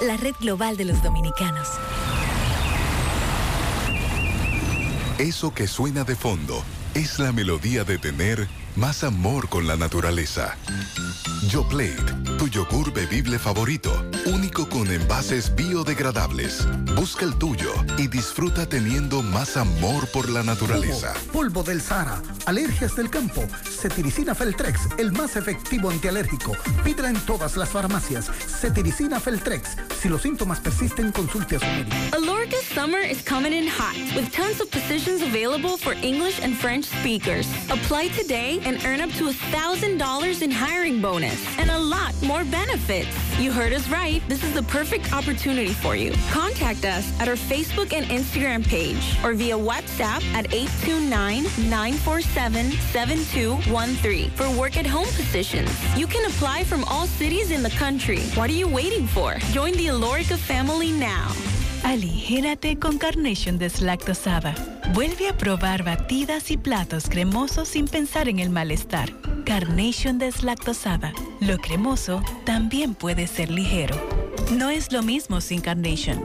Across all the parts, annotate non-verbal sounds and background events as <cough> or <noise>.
la red global de los dominicanos. Eso que suena de fondo es la melodía de tener más amor con la naturaleza. YoPlate, tu yogur bebible favorito, único con envases biodegradables. Busca el tuyo y disfruta teniendo más amor por la naturaleza. Polvo del Sahara, alergias del campo, cetiricina Feltrex, el más efectivo antialérgico. Pídela en todas las farmacias. Cetiricina Feltrex. Si los síntomas persisten, consulte a su médico. Alorca summer is coming in hot with tons of positions available for English and French speakers. Apply today and earn up to $1,000 in hiring bonus and a lot more benefits. You heard us right. This is the perfect opportunity for you. Contact us at our Facebook and Instagram page or via WhatsApp at 829-947-7213 for work at home positions. You can apply from all cities in the country. What are you waiting for? Join the Alorica family now. Aligérate con Carnation deslactosada. Vuelve a probar batidas y platos cremosos sin pensar en el malestar. Carnation deslactosada. Lo cremoso también puede ser ligero. No es lo mismo sin Carnation.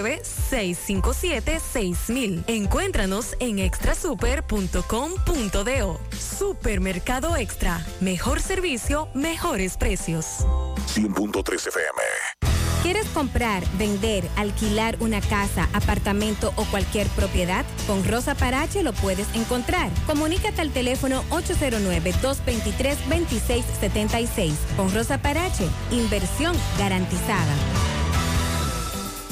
657-6000. Encuéntranos en extrasuper.com.do. Supermercado Extra. Mejor servicio, mejores precios. 100.3 FM. ¿Quieres comprar, vender, alquilar una casa, apartamento o cualquier propiedad? Con Rosa Parache lo puedes encontrar. Comunícate al teléfono 809-223-2676. Con Rosa Parache, inversión garantizada.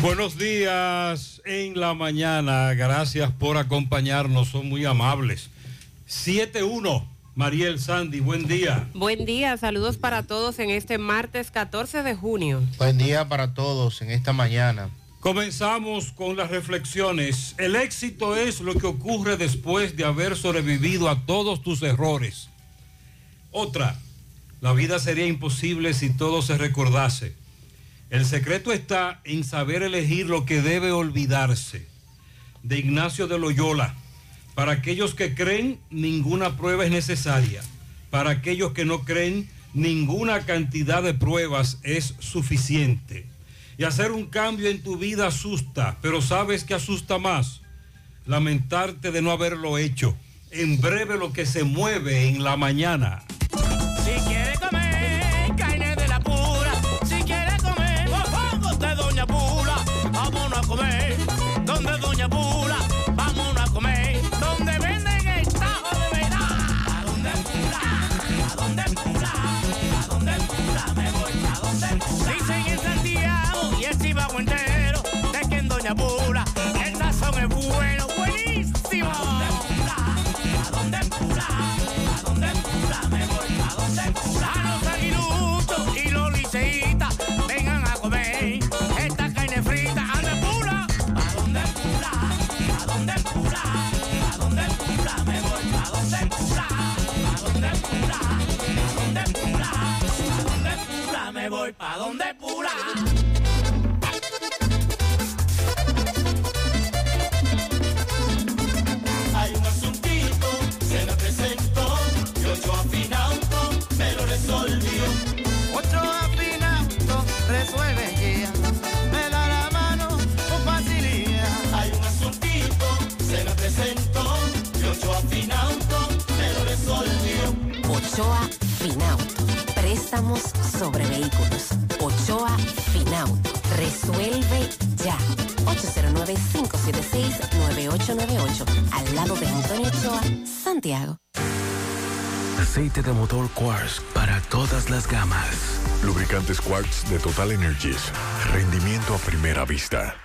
Buenos días en la mañana. Gracias por acompañarnos. Son muy amables. 7-1. Mariel Sandy, buen día. Buen día, saludos para todos en este martes 14 de junio. Buen día para todos en esta mañana. Comenzamos con las reflexiones. El éxito es lo que ocurre después de haber sobrevivido a todos tus errores. Otra, la vida sería imposible si todo se recordase. El secreto está en saber elegir lo que debe olvidarse. De Ignacio de Loyola. Para aquellos que creen, ninguna prueba es necesaria. Para aquellos que no creen, ninguna cantidad de pruebas es suficiente. Y hacer un cambio en tu vida asusta, pero ¿sabes qué asusta más? Lamentarte de no haberlo hecho. En breve lo que se mueve en la mañana. Doña Pula, vámonos a comer donde venden el tajo de verdad, donde donde pula, pa' donde pula, me voy pa' donde pula. Dicen en Santiago y el Chivago entero de que en Doña Pula Me voy pa' donde pula. Ochoa Finauto. Préstamos sobre vehículos. Ochoa Finauto. Resuelve ya. 809-576-9898. Al lado de Antonio Ochoa, Santiago. Aceite de motor Quartz para todas las gamas. Lubricantes Quartz de Total Energies. Rendimiento a primera vista.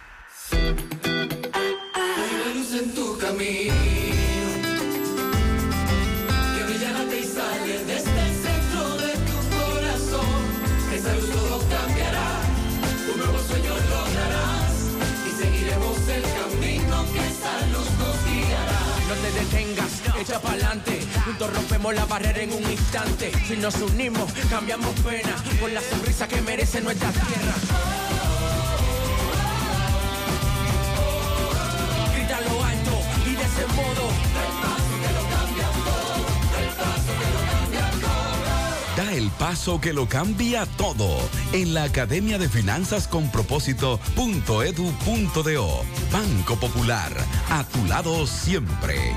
Echa pa'lante. Juntos rompemos la barrera en un instante. Si nos unimos, cambiamos pena por la sonrisa que merece nuestra tierra. Grita lo alto y de ese modo. Da el paso que lo cambia todo en la Academia de Finanzas con Propósito.edu.do. Banco Popular, a tu lado siempre.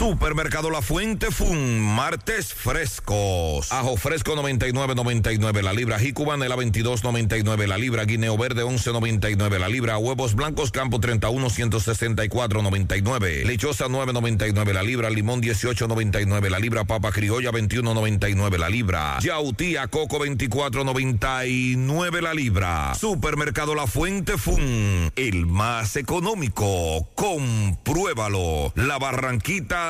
Supermercado La Fuente Fun, martes frescos. Ajo fresco 99.99 la libra, jicubanela 22.99 la libra, guineo verde 11.99 la libra, huevos blancos campo 31 164.99, lechosa 9.99 la libra, limón 18.99 la libra, papa criolla 21.99 la libra, yautía coco 24.99 la libra. Supermercado La Fuente Fun, el más económico. Compruébalo. La Barranquita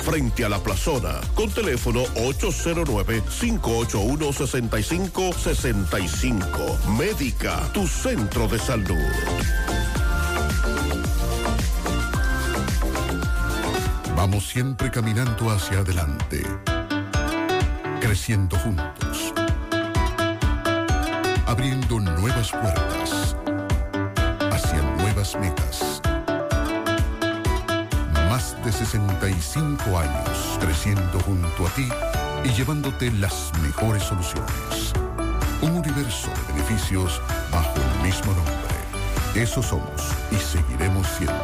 frente a la plazona, con teléfono 809-581-6565. Médica, tu centro de salud. Vamos siempre caminando hacia adelante, creciendo juntos, abriendo nuevas puertas hacia nuevas metas. Más de 65 años creciendo junto a ti y llevándote las mejores soluciones. Un universo de beneficios bajo el mismo nombre. Eso somos y seguiremos siendo.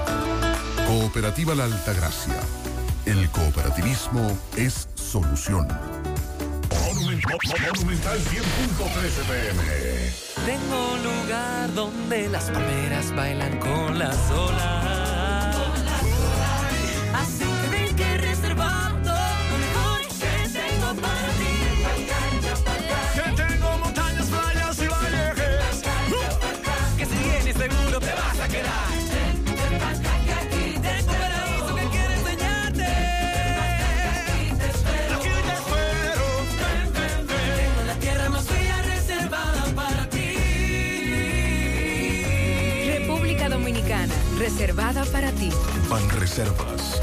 Cooperativa La Altagracia. El cooperativismo es solución. Monumental 100.13 pm. Tengo un lugar donde las palmeras bailan con las olas. Nada para ti.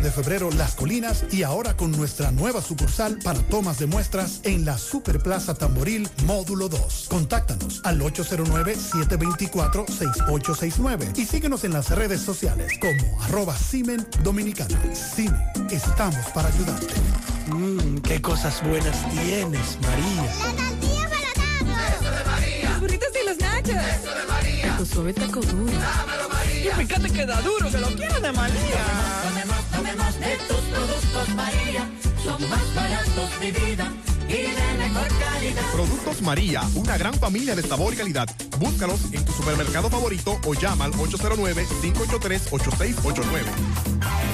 de febrero Las Colinas y ahora con nuestra nueva sucursal para tomas de muestras en la Superplaza Tamboril Módulo 2. Contáctanos al 809-724-6869 y síguenos en las redes sociales como arroba Simen Dominicana. Simen, estamos para ayudarte. Mmm, qué cosas buenas tienes, María. La tortilla para Eso de María. Los burritos y los nachos. Eso de María. Tu suave taco duro. Dámelo, María. Y fíjate que da duro, que lo quiero de María. Tomemos, tomemos de tus productos María. Son más baratos de vida y de mejor calidad. Productos María, una gran familia de sabor y calidad. Búscalos en tu supermercado favorito o llama al 809-583-8689.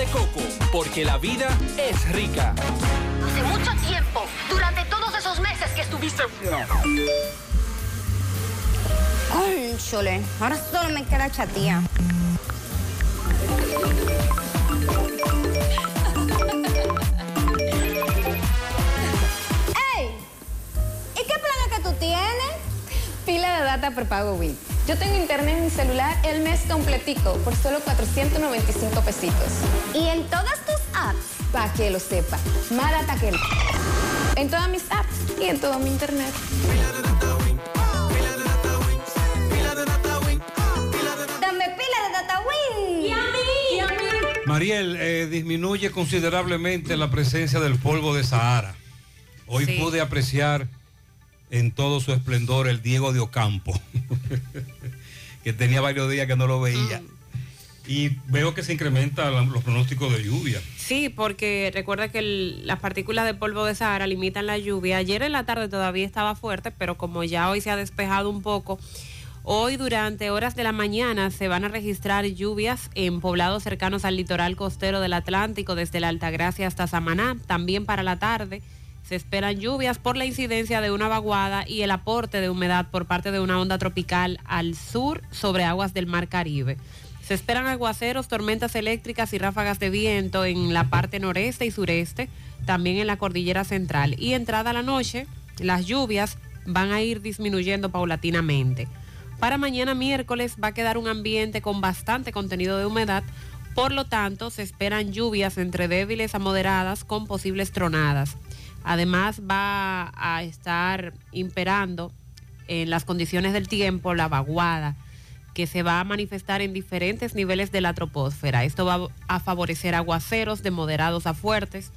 de coco, porque la vida es rica. Hace mucho tiempo, durante todos esos meses que estuviste Cónchole, ahora solo me queda chatía. ¡Ey! ¿Y qué planes que tú tienes? Pila de data prepago Win. Yo tengo internet en mi celular el mes completico por solo 495 pesitos. ¿Y en todas tus apps? Para que lo sepa. Que no. En todas mis apps y en todo mi internet. Dame pila de data win. ¿Y a mí? ¿Y a mí? Mariel, eh, disminuye considerablemente la presencia del polvo de Sahara. Hoy Sí. pude apreciar en todo su esplendor el Diego de Ocampo, <laughs> que tenía varios días que no lo veía. Y veo que se incrementan los pronósticos de lluvia. Sí, porque recuerda que el- las partículas de polvo de Sahara limitan la lluvia. Ayer en la tarde todavía estaba fuerte, pero como ya hoy se ha despejado un poco, hoy durante horas de la mañana se van a registrar lluvias en poblados cercanos al litoral costero del Atlántico, desde la Altagracia hasta Samaná. También para la tarde se esperan lluvias por la incidencia de una vaguada y el aporte de humedad por parte de una onda tropical al sur sobre aguas del Mar Caribe. Se esperan aguaceros, tormentas eléctricas y ráfagas de viento en la parte noreste y sureste, también en la cordillera central. Y entrada la noche, las lluvias van a ir disminuyendo paulatinamente. Para mañana miércoles va a quedar un ambiente con bastante contenido de humedad, por lo tanto se esperan lluvias entre débiles a moderadas con posibles tronadas. Además va a estar imperando en las condiciones del tiempo la vaguada que se va a manifestar en diferentes niveles de la troposfera. Esto va a favorecer aguaceros de moderados a fuertes,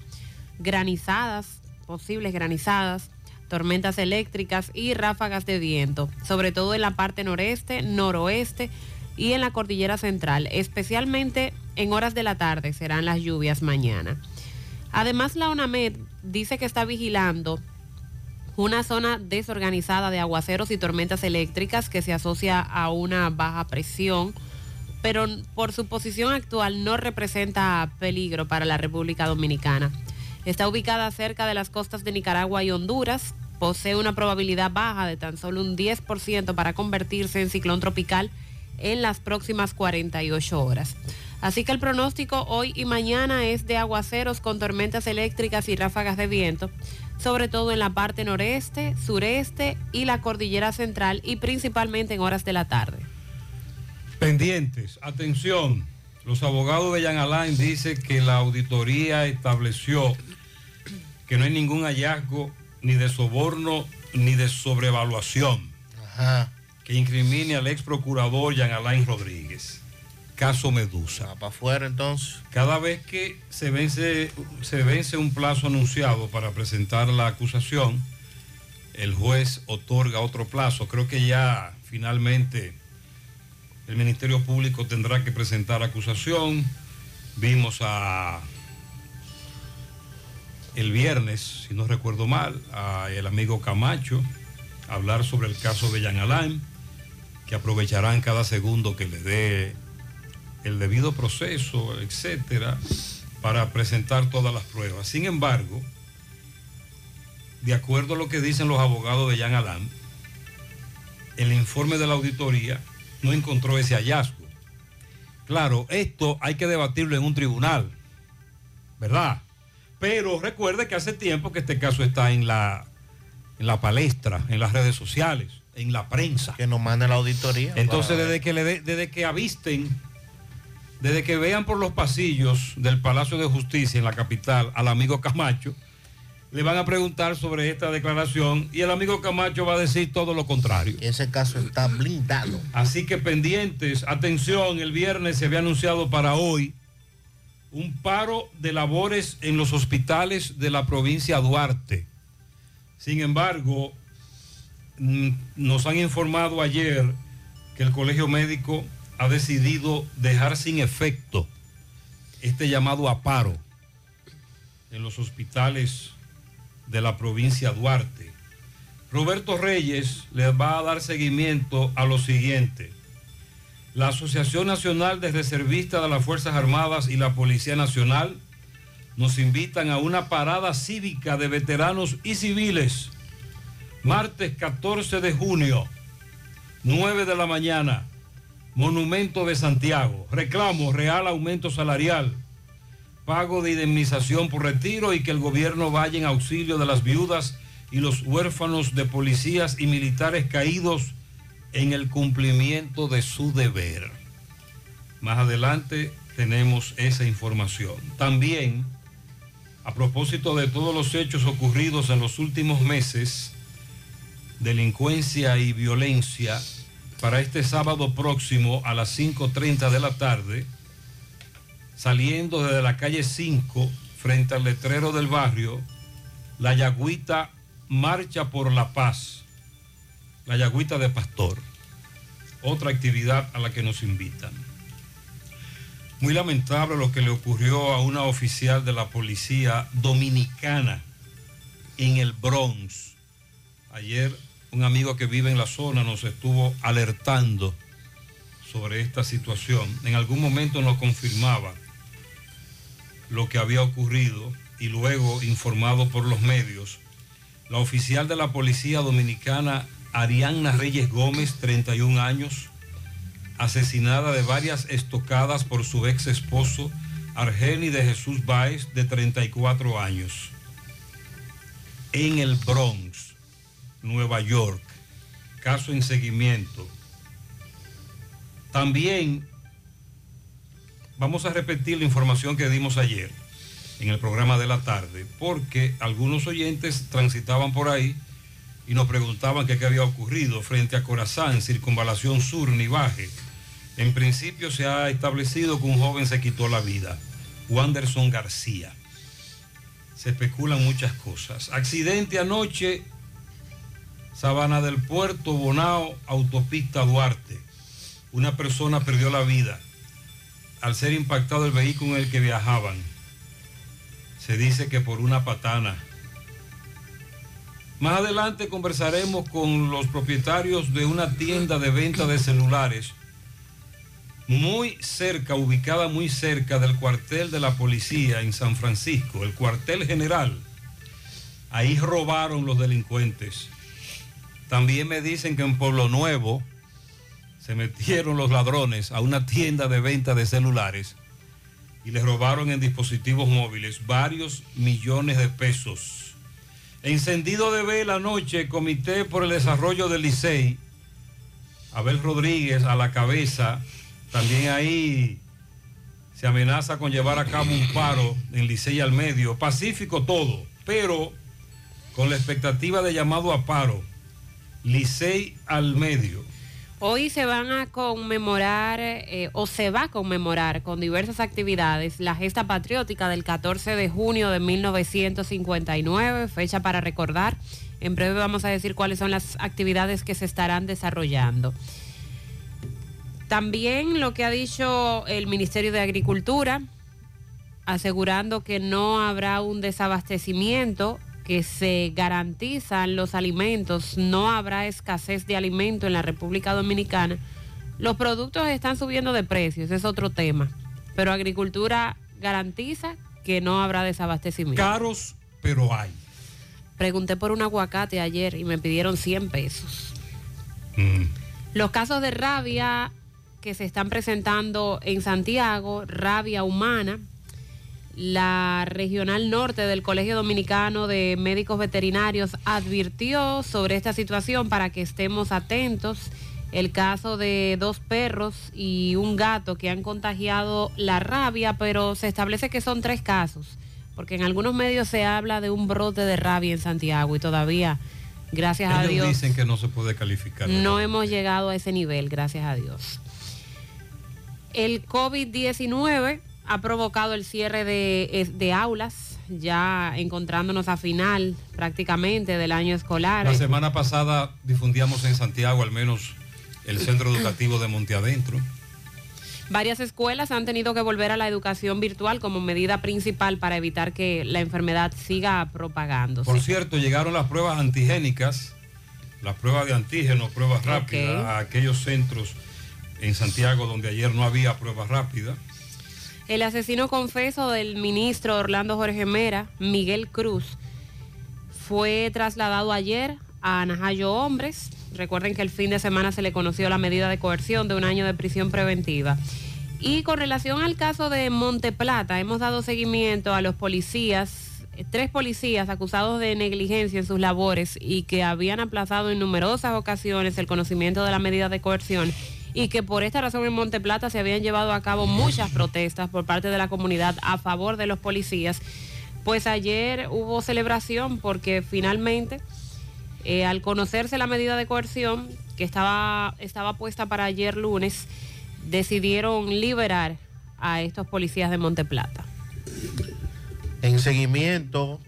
granizadas, posibles granizadas, tormentas eléctricas y ráfagas de viento, sobre todo en la parte noreste, noroeste y en la cordillera central, especialmente en horas de la tarde serán las lluvias mañana. Además, la ONAMED dice que está vigilando una zona desorganizada de aguaceros y tormentas eléctricas que se asocia a una baja presión, pero por su posición actual no representa peligro para la República Dominicana. Está ubicada cerca de las costas de Nicaragua y Honduras, posee una probabilidad baja de tan solo un 10% para convertirse en ciclón tropical en las próximas 48 horas. Así que el pronóstico hoy y mañana es de aguaceros con tormentas eléctricas y ráfagas de viento, sobre todo en la parte noreste, sureste y la cordillera central y principalmente en horas de la tarde. Pendientes, atención, los abogados de Jan Alain dicen que la auditoría estableció que no hay ningún hallazgo ni de soborno ni de sobrevaluación que incrimine al ex procurador Jan Alain Rodríguez. Caso Medusa. Para afuera entonces. Cada vez que se vence, se vence un plazo anunciado para presentar la acusación, el juez otorga otro plazo. Creo que ya finalmente el Ministerio Público tendrá que presentar acusación. Vimos a el viernes, si no recuerdo mal, a el amigo Camacho hablar sobre el caso de Jan Alain, que aprovecharán cada segundo que le dé el debido proceso, etcétera, para presentar todas las pruebas. Sin embargo, de acuerdo a lo que dicen los abogados de Jan Alain, el informe de la auditoría no encontró ese hallazgo. Claro, esto hay que debatirlo en un tribunal, ¿verdad? Pero recuerde que hace tiempo que este caso está en la, en la palestra, en las redes sociales, en la prensa. Que nos mande la auditoría. Entonces, desde que, le de- desde que avisten, desde que vean por los pasillos del Palacio de Justicia en la capital al amigo Camacho, le van a preguntar sobre esta declaración y el amigo Camacho va a decir todo lo contrario. Ese caso está blindado. Así que pendientes, atención, el viernes se había anunciado para hoy un paro de labores en los hospitales de la provincia Duarte. Sin embargo, mm, nos han informado ayer que el Colegio Médico ha decidido dejar sin efecto este llamado a paro en los hospitales de la provincia Duarte. Roberto Reyes les va a dar seguimiento a lo siguiente. La Asociación Nacional de Reservistas de las Fuerzas Armadas y la Policía Nacional nos invitan a una parada cívica de veteranos y civiles. Martes 14 de junio, 9 de la mañana, Monumento de Santiago. Reclamo real aumento salarial, pago de indemnización por retiro y que el gobierno vaya en auxilio de las viudas y los huérfanos de policías y militares caídos en el cumplimiento de su deber. Más adelante tenemos esa información. También, a propósito de todos los hechos ocurridos en los últimos meses, delincuencia y violencia, para este sábado próximo a las 5.30 de la tarde, saliendo desde la calle 5, frente al letrero del barrio, la Yagüita Marcha por la Paz, la Yagüita de Pastor, otra actividad a la que nos invitan. Muy lamentable lo que le ocurrió a una oficial de la policía dominicana en el Bronx. Ayer un amigo que vive en la zona nos estuvo alertando sobre esta situación. En algún momento nos confirmaba lo que había ocurrido y luego informado por los medios, la oficial de la policía dominicana Arianna Reyes Gómez, 31 años, asesinada de varias estocadas por su ex esposo Argeni de Jesús Báez, de 34 años, en el Bronx, Nueva York. Caso en seguimiento. También vamos a repetir la información que dimos ayer en el programa de la tarde, porque algunos oyentes transitaban por ahí y nos preguntaban qué, había ocurrido frente a Corazán, Circunvalación Sur, Nivaje. En principio se ha establecido que un joven se quitó la vida, Wanderson García. Se especulan muchas cosas. Accidente anoche, Sabana del Puerto, Bonao, autopista Duarte. Una persona perdió la vida al ser impactado el vehículo en el que viajaban. Se dice que por una patana. Más adelante conversaremos con los propietarios de una tienda de venta de celulares muy cerca, ubicada muy cerca del cuartel de la policía en San Francisco, el cuartel general. Ahí robaron los delincuentes. También me dicen que en Pueblo Nuevo se metieron los ladrones a una tienda de venta de celulares y les robaron en dispositivos móviles varios millones de pesos. Encendido de vela anoche, Comité por el Desarrollo del Licey, Abel Rodríguez a la cabeza, también ahí se amenaza con llevar a cabo un paro en Licey al medio, pacífico todo, pero con la expectativa de llamado a paro, Licey al medio. Hoy se van a conmemorar eh, o se va a conmemorar con diversas actividades la gesta patriótica del 14 de junio de 1959, fecha para recordar. En breve vamos a decir cuáles son las actividades que se estarán desarrollando. También lo que ha dicho el Ministerio de Agricultura, asegurando que no habrá un desabastecimiento, que se garantizan los alimentos, no habrá escasez de alimento en la República Dominicana. Los productos están subiendo de precio, ese es otro tema, pero Agricultura garantiza que no habrá desabastecimiento. Caros, pero hay. Pregunté por un aguacate ayer y me pidieron 100 pesos. Los casos de rabia que se están presentando en Santiago, rabia humana, la regional norte del Colegio Dominicano de Médicos Veterinarios advirtió sobre esta situación para que estemos atentos. El caso de dos perros y un gato que han contagiado la rabia, pero se establece que son tres casos, porque en algunos medios se habla de un brote de rabia en Santiago y todavía, gracias a Dios, dicen que no se puede calificar. no hemos llegado a ese nivel, gracias a Dios. El COVID-19 ha provocado el cierre de, de aulas, ya encontrándonos a final prácticamente del año escolar. La semana pasada difundíamos en Santiago al menos el centro educativo de Monte Adentro. Varias escuelas han tenido que volver a la educación virtual como medida principal para evitar que la enfermedad siga propagándose. Por cierto, llegaron las pruebas antigénicas, las pruebas de antígeno, pruebas rápidas, a aquellos centros en Santiago donde ayer no había pruebas rápidas. El asesino confeso del ministro Orlando Jorge Mera, Miguel Cruz, fue trasladado ayer a Najayo Hombres. Recuerden que el fin de semana se le conoció la medida de coerción de un año de prisión preventiva. Y con relación al caso de Monteplata, hemos dado seguimiento a los policías, tres policías acusados de negligencia en sus labores y que habían aplazado en numerosas ocasiones el conocimiento de la medida de coerción y que por esta razón en Monteplata se habían llevado a cabo muchas protestas por parte de la comunidad a favor de los policías. Pues ayer hubo celebración porque finalmente, eh, al conocerse la medida de coerción que estaba, estaba puesta para ayer lunes, decidieron liberar a estos policías de Monteplata. En seguimiento,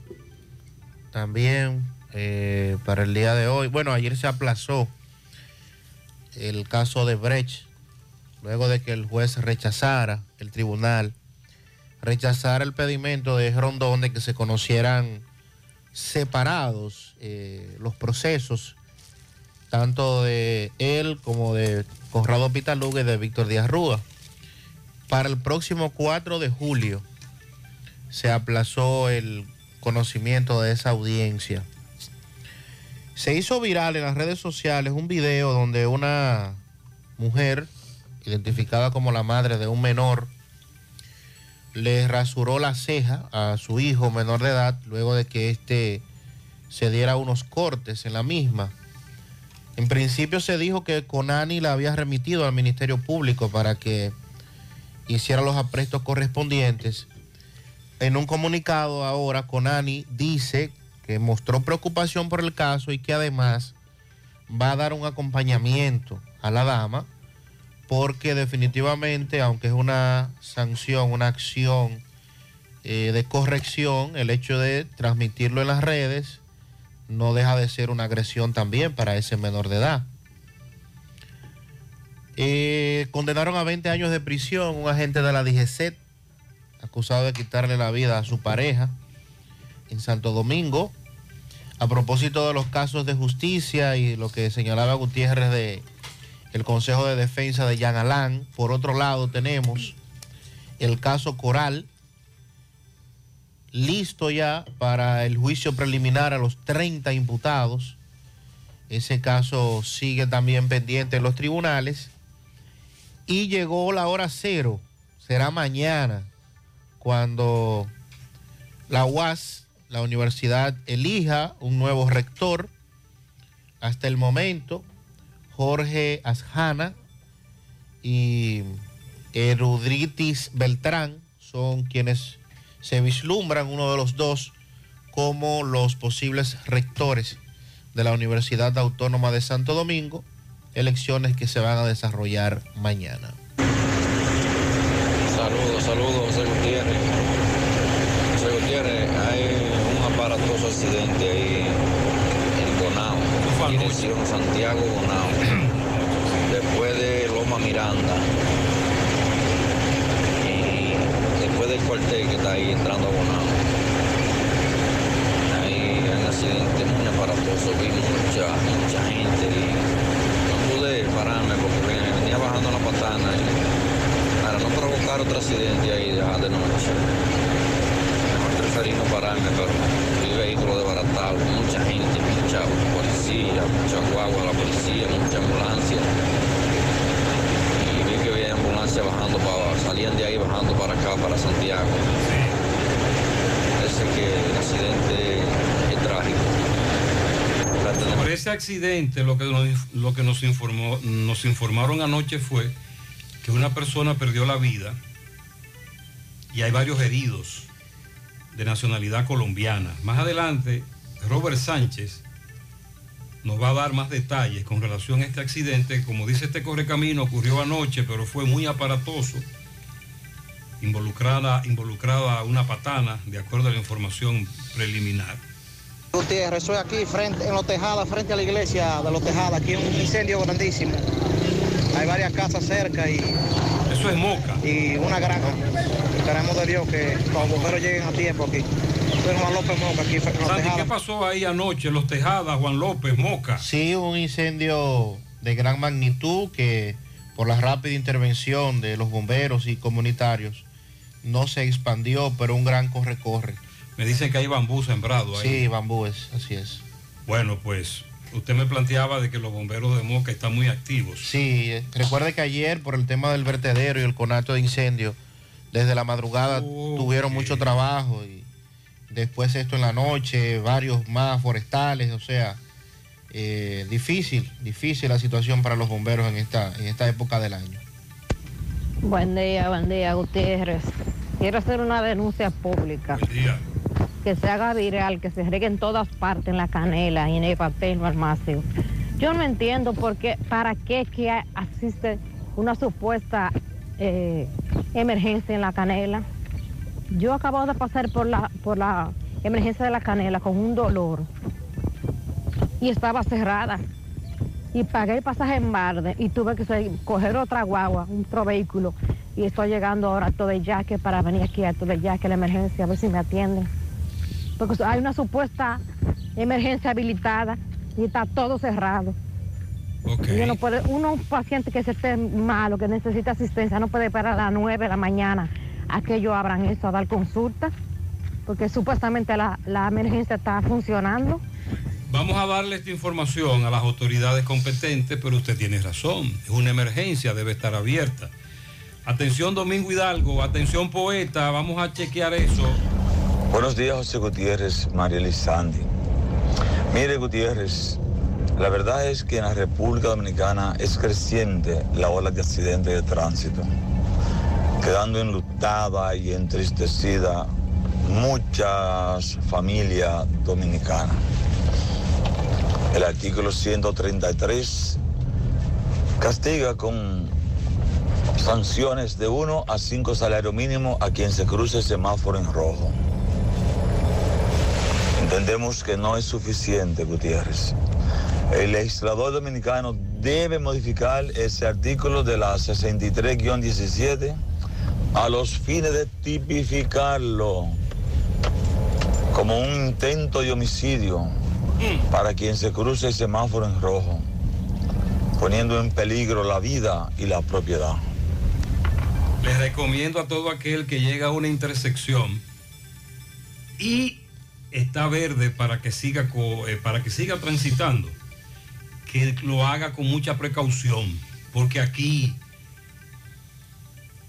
también eh, para el día de hoy, bueno, ayer se aplazó el caso de Brecht, luego de que el juez rechazara, el tribunal, rechazara el pedimento de Rondón de que se conocieran separados eh, los procesos, tanto de él como de Conrado Pitaluga y de Víctor Díaz Rúa. Para el próximo 4 de julio se aplazó el conocimiento de esa audiencia. Se hizo viral en las redes sociales un video donde una mujer, identificada como la madre de un menor, le rasuró la ceja a su hijo menor de edad luego de que éste se diera unos cortes en la misma. En principio se dijo que Conani la había remitido al Ministerio Público para que hiciera los aprestos correspondientes. En un comunicado ahora, Conani dice que mostró preocupación por el caso y que además va a dar un acompañamiento a la dama porque definitivamente, aunque es una sanción, una acción eh, de corrección, el hecho de transmitirlo en las redes no deja de ser una agresión también para ese menor de edad. Eh, condenaron a 20 años de prisión un agente de la DGCET acusado de quitarle la vida a su pareja en Santo Domingo. A propósito de los casos de justicia y lo que señalaba Gutiérrez de el Consejo de Defensa de Jean Alain, por otro lado tenemos el caso Coral. listo ya para el juicio preliminar a los 30 imputados. Ese caso sigue también pendiente en los tribunales. Y llegó la hora cero, será mañana, cuando la UAS, la universidad, elija un nuevo rector. Hasta el momento, Jorge Asjana y Erudritis Beltrán son quienes se vislumbran, uno de los dos, como los posibles rectores de la Universidad Autónoma de Santo Domingo, elecciones que se van a desarrollar mañana. Saludos, saludos, Gutiérrez, hay un aparatoso accidente ahí en Bonao, dirección Santiago Bonao, <clears throat> después de Loma Miranda y después del cuartel que está ahí entrando a Bonao. Hay un accidente muy aparatoso, vi mucha, mucha gente y no pude pararme porque venía- bajando la patana y para no provocar otro accidente ahí de, noche. Mejor preferí no pararme, pero vehículos desbaratados, mucha gente, mucha policía, mucha guagua, la policía, mucha ambulancia. Y vi que había ambulancia bajando para, salían de ahí bajando para acá, para Santiago. Parece que el accidente es trágico. Por ese accidente, lo que lo que nos informó, nos informaron anoche fue que una persona perdió la vida y hay varios heridos de nacionalidad colombiana. Más adelante, Robert Sánchez nos va a dar más detalles con relación a este accidente. Como dice este correcamino, ocurrió anoche, pero fue muy aparatoso. Involucrada, involucrada una patana, de acuerdo a la información preliminar. Gutiérrez, estoy aquí frente, en Los Tejadas, frente a la iglesia de Los Tejadas, aquí un incendio grandísimo. Hay varias casas cerca y... Eso es Moca. Y una granja. Esperamos de Dios que los bomberos lleguen a tiempo aquí. Soy Juan López Moca, aquí en Los Sandy, ¿qué pasó ahí anoche? Los Tejadas, Juan López, Moca. Sí, un incendio de gran magnitud que por la rápida intervención de los bomberos y comunitarios no se expandió, pero un gran corre-corre. Me dicen que hay bambú sembrado ahí. Sí, bambúes, así es. Bueno, pues usted me planteaba de que los bomberos de Moca están muy activos. Sí, eh, recuerde que ayer por el tema del vertedero y el conato de incendio, desde la madrugada tuvieron mucho trabajo y después esto en la noche, varios más forestales, o sea, eh, difícil, difícil la situación para los bomberos en esta, en esta época del año. Buen día, buen día, Gutiérrez. Quiero hacer una denuncia pública. Que se haga viral, que se regue en todas partes, en la canela y en el papel farmacio. Yo no entiendo por qué, para qué que asiste una supuesta eh, emergencia en la canela. Yo acabo de pasar por la, por la emergencia de la canela con un dolor y estaba cerrada. Y pagué el pasaje en Barde y tuve que coger otra guagua, otro vehículo. Y estoy llegando ahora a Todellaque para venir aquí a Todellaque, la emergencia, a ver si me atienden. Porque hay una supuesta emergencia habilitada y está todo cerrado. Y uno, puede, uno, un paciente que se esté malo, que necesita asistencia, no puede esperar a las 9 de la mañana a que ellos abran eso, a dar consulta, porque supuestamente la, la emergencia está funcionando. Vamos a darle esta información a las autoridades competentes, pero usted tiene razón. Es una emergencia, debe estar abierta. Atención Domingo Hidalgo, atención poeta, vamos a chequear eso. Buenos días, José Gutiérrez, María Sandy. Mire, Gutiérrez, la verdad es que en la República Dominicana es creciente la ola de accidentes de tránsito, quedando enlutada y entristecida muchas familias dominicanas. El artículo 133 castiga con sanciones de 1 a 5 salario mínimo a quien se cruce el semáforo en rojo. Entendemos que no es suficiente, Gutiérrez. El legislador dominicano debe modificar ese artículo de la 63-17 a los fines de tipificarlo como un intento de homicidio para quien se cruce el semáforo en rojo, poniendo en peligro la vida y la propiedad. Les recomiendo a todo aquel que llega a una intersección y está verde para que siga, eh, para que siga transitando, que lo haga con mucha precaución, porque aquí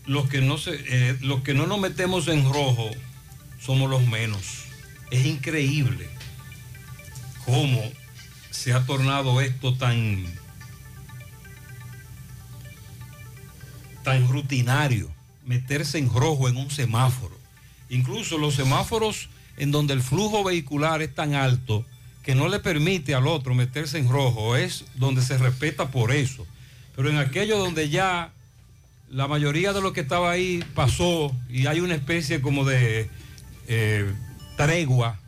los que no, se, eh, los que no nos metemos en rojo somos los menos. Es increíble cómo se ha tornado esto tan, tan rutinario, meterse en rojo en un semáforo. Incluso los semáforos en donde el flujo vehicular es tan alto que no le permite al otro meterse en rojo, es donde se respeta por eso. Pero en aquello donde ya la mayoría de lo que estaba ahí pasó y hay una especie como de eh, tregua,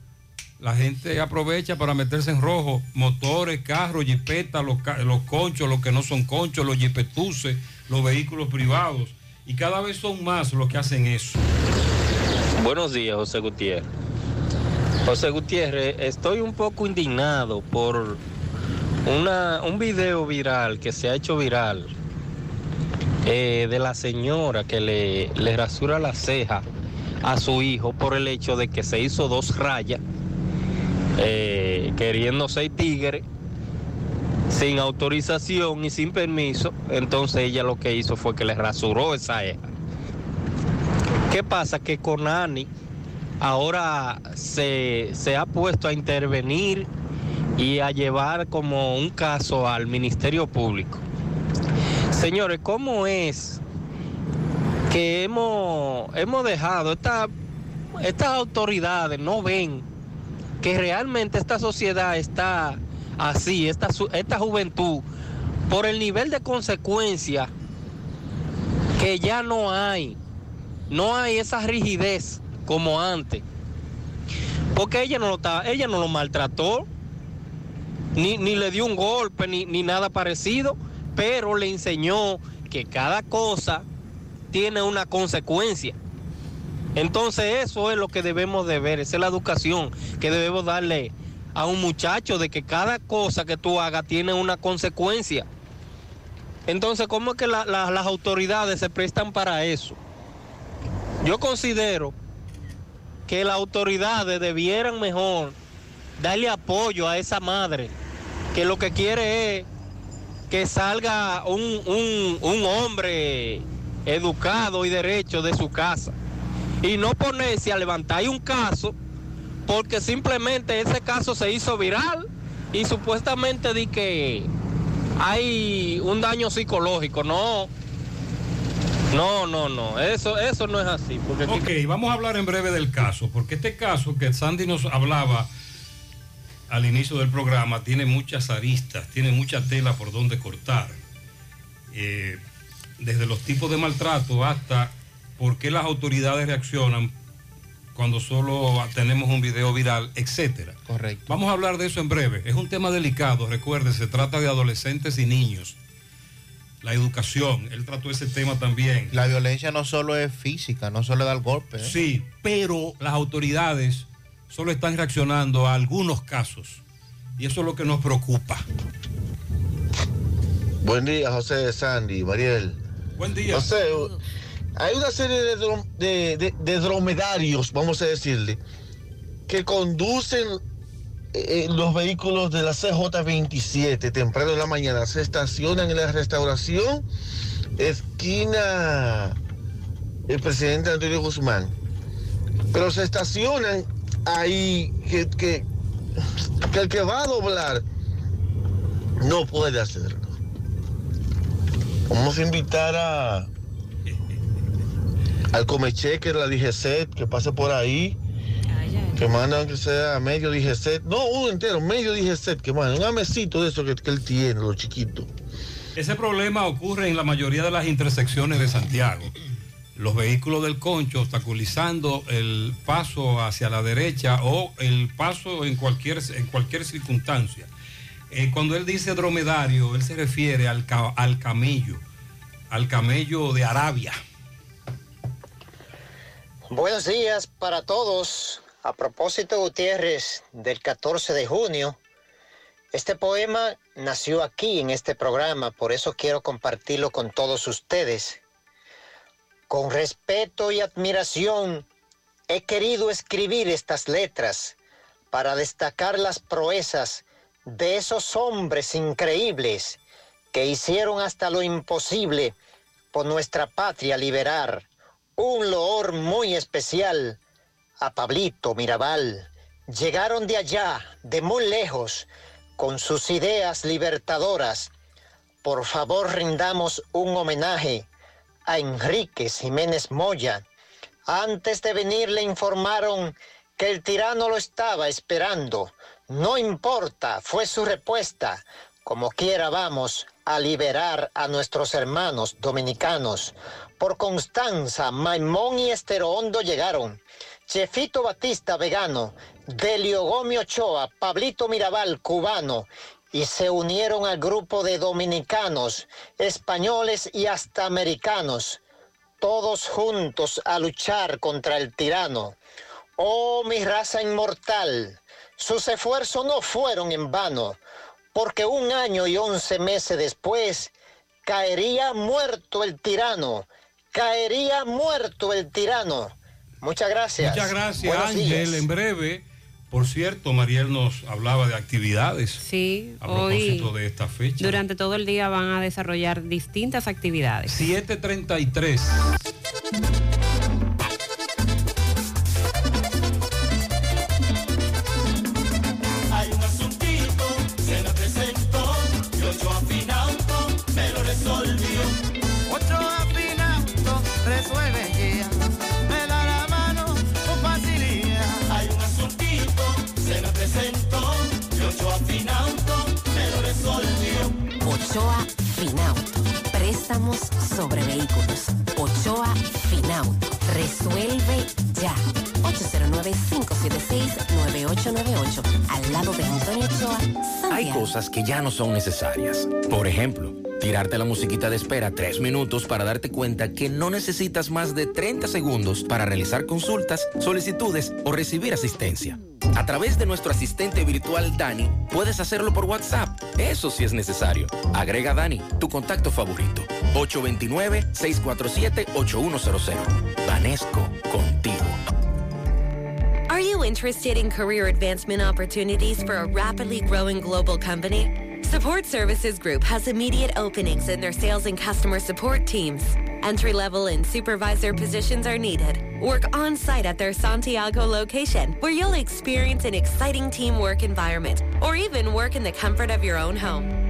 la gente aprovecha para meterse en rojo, motores, carros, jipetas, los, los conchos, los que no son conchos, los jipetuses, los vehículos privados. Y cada vez son más los que hacen eso. Buenos días, José Gutiérrez. José Gutiérrez, estoy un poco indignado por una, un video viral que se ha hecho viral eh, de la señora que le, le rasura la ceja a su hijo por el hecho de que se hizo dos rayas eh, queriendo ser tigre sin autorización y sin permiso. Entonces ella lo que hizo fue que le rasuró esa ceja. ¿Qué pasa? Que Conani ahora se, se ha puesto a intervenir y a llevar como un caso al Ministerio Público. Señores, ¿cómo es que hemos, hemos dejado, esta- estas autoridades no ven que realmente esta sociedad está así, esta, esta juventud, por el nivel de consecuencia que ya no hay, no hay esa rigidez como antes. Porque ella no lo, ta- ella no lo maltrató, ni, ni le dio un golpe, ni, ni nada parecido, pero le enseñó que cada cosa tiene una consecuencia. Entonces eso es lo que debemos de ver, esa es la educación que debemos darle a un muchacho de que cada cosa que tú hagas tiene una consecuencia. Entonces, ¿cómo es que la- la- las autoridades se prestan para eso? Yo considero que las autoridades debieran mejor darle apoyo a esa madre, que lo que quiere es que salga un, un- un hombre educado y derecho de su casa. Y no ponerse a levantar un caso porque simplemente ese caso se hizo viral y supuestamente di que hay un daño psicológico. No, no, no, no, eso, eso no es así. Porque Ok, vamos a hablar en breve del caso, porque este caso que Sandy nos hablaba al inicio del programa tiene muchas aristas, tiene mucha tela por donde cortar. Eh, desde los tipos de maltrato hasta por qué las autoridades reaccionan cuando solo tenemos un video viral, etcétera. Correcto. Vamos a hablar de eso en breve. Es un tema delicado, recuerde, se trata de adolescentes y niños. La educación, él trató ese tema también. La violencia no solo es física, no solo dar golpes. ¿eh? Sí, pero las autoridades solo están reaccionando a algunos casos. Y eso es lo que nos preocupa. Buen día, José Sandy, Mariel. Buen día. José, hay una serie de, drom- de- de- de dromedarios, vamos a decirle, que conducen los vehículos de la CJ27 temprano en la mañana. Se estacionan en la restauración, esquina el presidente Antonio Guzmán. Pero se estacionan ahí que, que, el que va a doblar no puede hacerlo. Vamos a invitar a al Comecheque la DGCET que pase por ahí. Que mandan que sea medio DGCET. No, uno entero, medio DGCET que mandan. Un amecito de eso que, que él tiene, lo chiquito. Ese problema ocurre en la mayoría de las intersecciones de Santiago. Los vehículos del concho obstaculizando el paso hacia la derecha o el paso en cualquier, en cualquier circunstancia. Eh, cuando él dice dromedario, él se refiere al, ca- al camello, al camello de Arabia. Buenos días para todos. A propósito, Gutiérrez, del 14 de junio, este poema nació aquí en este programa, por eso quiero compartirlo con todos ustedes. Con respeto y admiración He querido escribir estas letras para destacar las proezas de esos hombres increíbles que hicieron hasta lo imposible por nuestra patria liberar. Un loor muy especial a Pablito Mirabal. Llegaron de allá, de muy lejos, con sus ideas libertadoras. Por favor, rindamos un homenaje a Enrique Jiménez Moya. Antes de venir le informaron que el tirano lo estaba esperando. No importa, fue su respuesta. Como quiera vamos a liberar a nuestros hermanos dominicanos. Por Constanza, Maimón y Esterohondo llegaron. Chefito Batista, vegano. Delio Gómez Ochoa, Pablito Mirabal, cubano. Y se unieron al grupo de dominicanos, españoles y hasta americanos. Todos juntos a luchar contra el tirano. Oh, mi raza inmortal, sus esfuerzos no fueron en vano, porque un año y once meses después caería muerto el tirano, caería muerto el tirano. Muchas gracias. Muchas gracias, Buenos Ángel. días. En breve, por cierto, Mariel nos hablaba de actividades Sí, a hoy propósito de esta fecha. durante todo el día van a desarrollar distintas actividades. 733. Ochoa Finauto. Préstamos sobre vehículos. Ochoa Finauto. Resuelve ya. 809-576-9898. Al lado de Antonio. Hay cosas que ya no son necesarias. Por ejemplo, tirarte la musiquita de espera tres minutos para darte cuenta que no necesitas más de 30 segundos para realizar consultas, solicitudes o recibir asistencia. A través de nuestro asistente virtual Dani, puedes hacerlo por WhatsApp. Eso sí es necesario. Agrega Dani, tu contacto favorito. 829-647-8100. Vanesco, contigo. Are you interested in career advancement opportunities for a rapidly growing global company? Support Services Group has immediate openings in their sales and customer support teams. Entry level and supervisor positions are needed. Work on site at their Santiago location, where you'll experience an exciting teamwork environment, or even work in the comfort of your own home.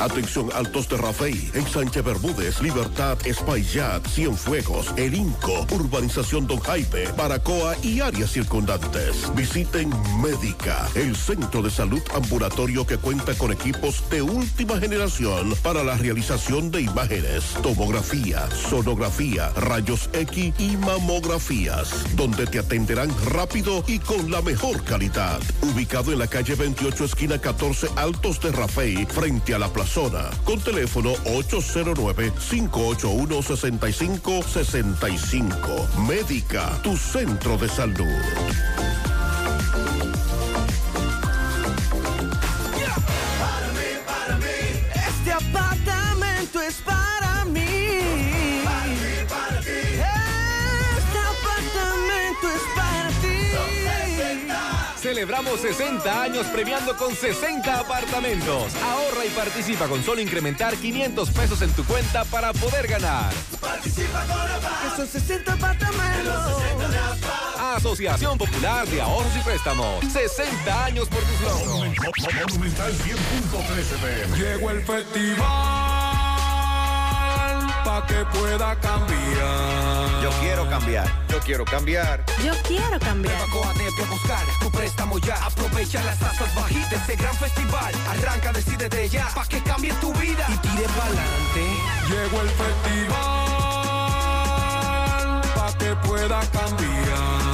Atención Altos de Rafey, en Sánchez Bermúdez, Libertad, Espaillat, Cienfuegos, El Inco, Urbanización Don Jaipe, Baracoa y áreas circundantes. Visiten Médica, el centro de salud ambulatorio que cuenta con equipos de última generación para la realización de imágenes, tomografía, sonografía, rayos X y mamografías, donde te atenderán rápido y con la mejor calidad. Ubicado en la calle 28, esquina 14, Altos de Rafey, frente a la plazona, con teléfono 809-581-6565. Médica, tu centro de salud. Celebramos 60 años premiando con 60 apartamentos. Ahorra y participa con solo incrementar 500 pesos en tu cuenta para poder ganar. Participa con APA. Que son 60 apartamentos. Asociación Popular de Ahorros y Préstamos. 60 años por tus logros. Monumental 100.13 Llegó el festival para que pueda cambiar. Yo quiero cambiar. Yo quiero cambiar. Yo quiero cambiar. Coatete a buscar tu préstamo ya. Aprovecha las tasas bajitas de este gran festival. Arranca, decídete ya, pa' que cambie tu vida y tire pa'lante. Llegó el festival, pa' que pueda cambiar.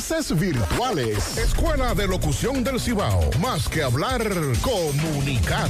virtuales. Escuela de Locución del Cibao. Más que hablar, comunicar.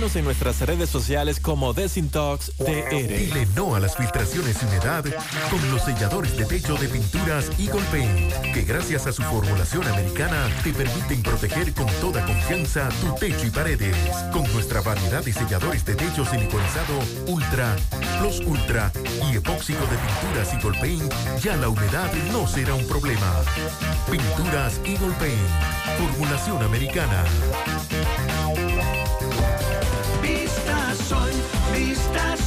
En nuestras redes sociales como Desintox TR. Dile no a las filtraciones y humedad con los selladores de techo de pinturas Eagle Paint, que gracias a su formulación americana te permiten proteger con toda confianza tu techo y paredes. Con nuestra variedad de selladores de techo siliconizado Ultra, Plus Ultra y epóxico de pinturas Eagle Paint, ya la humedad no será un problema. Pinturas Eagle Paint, formulación americana.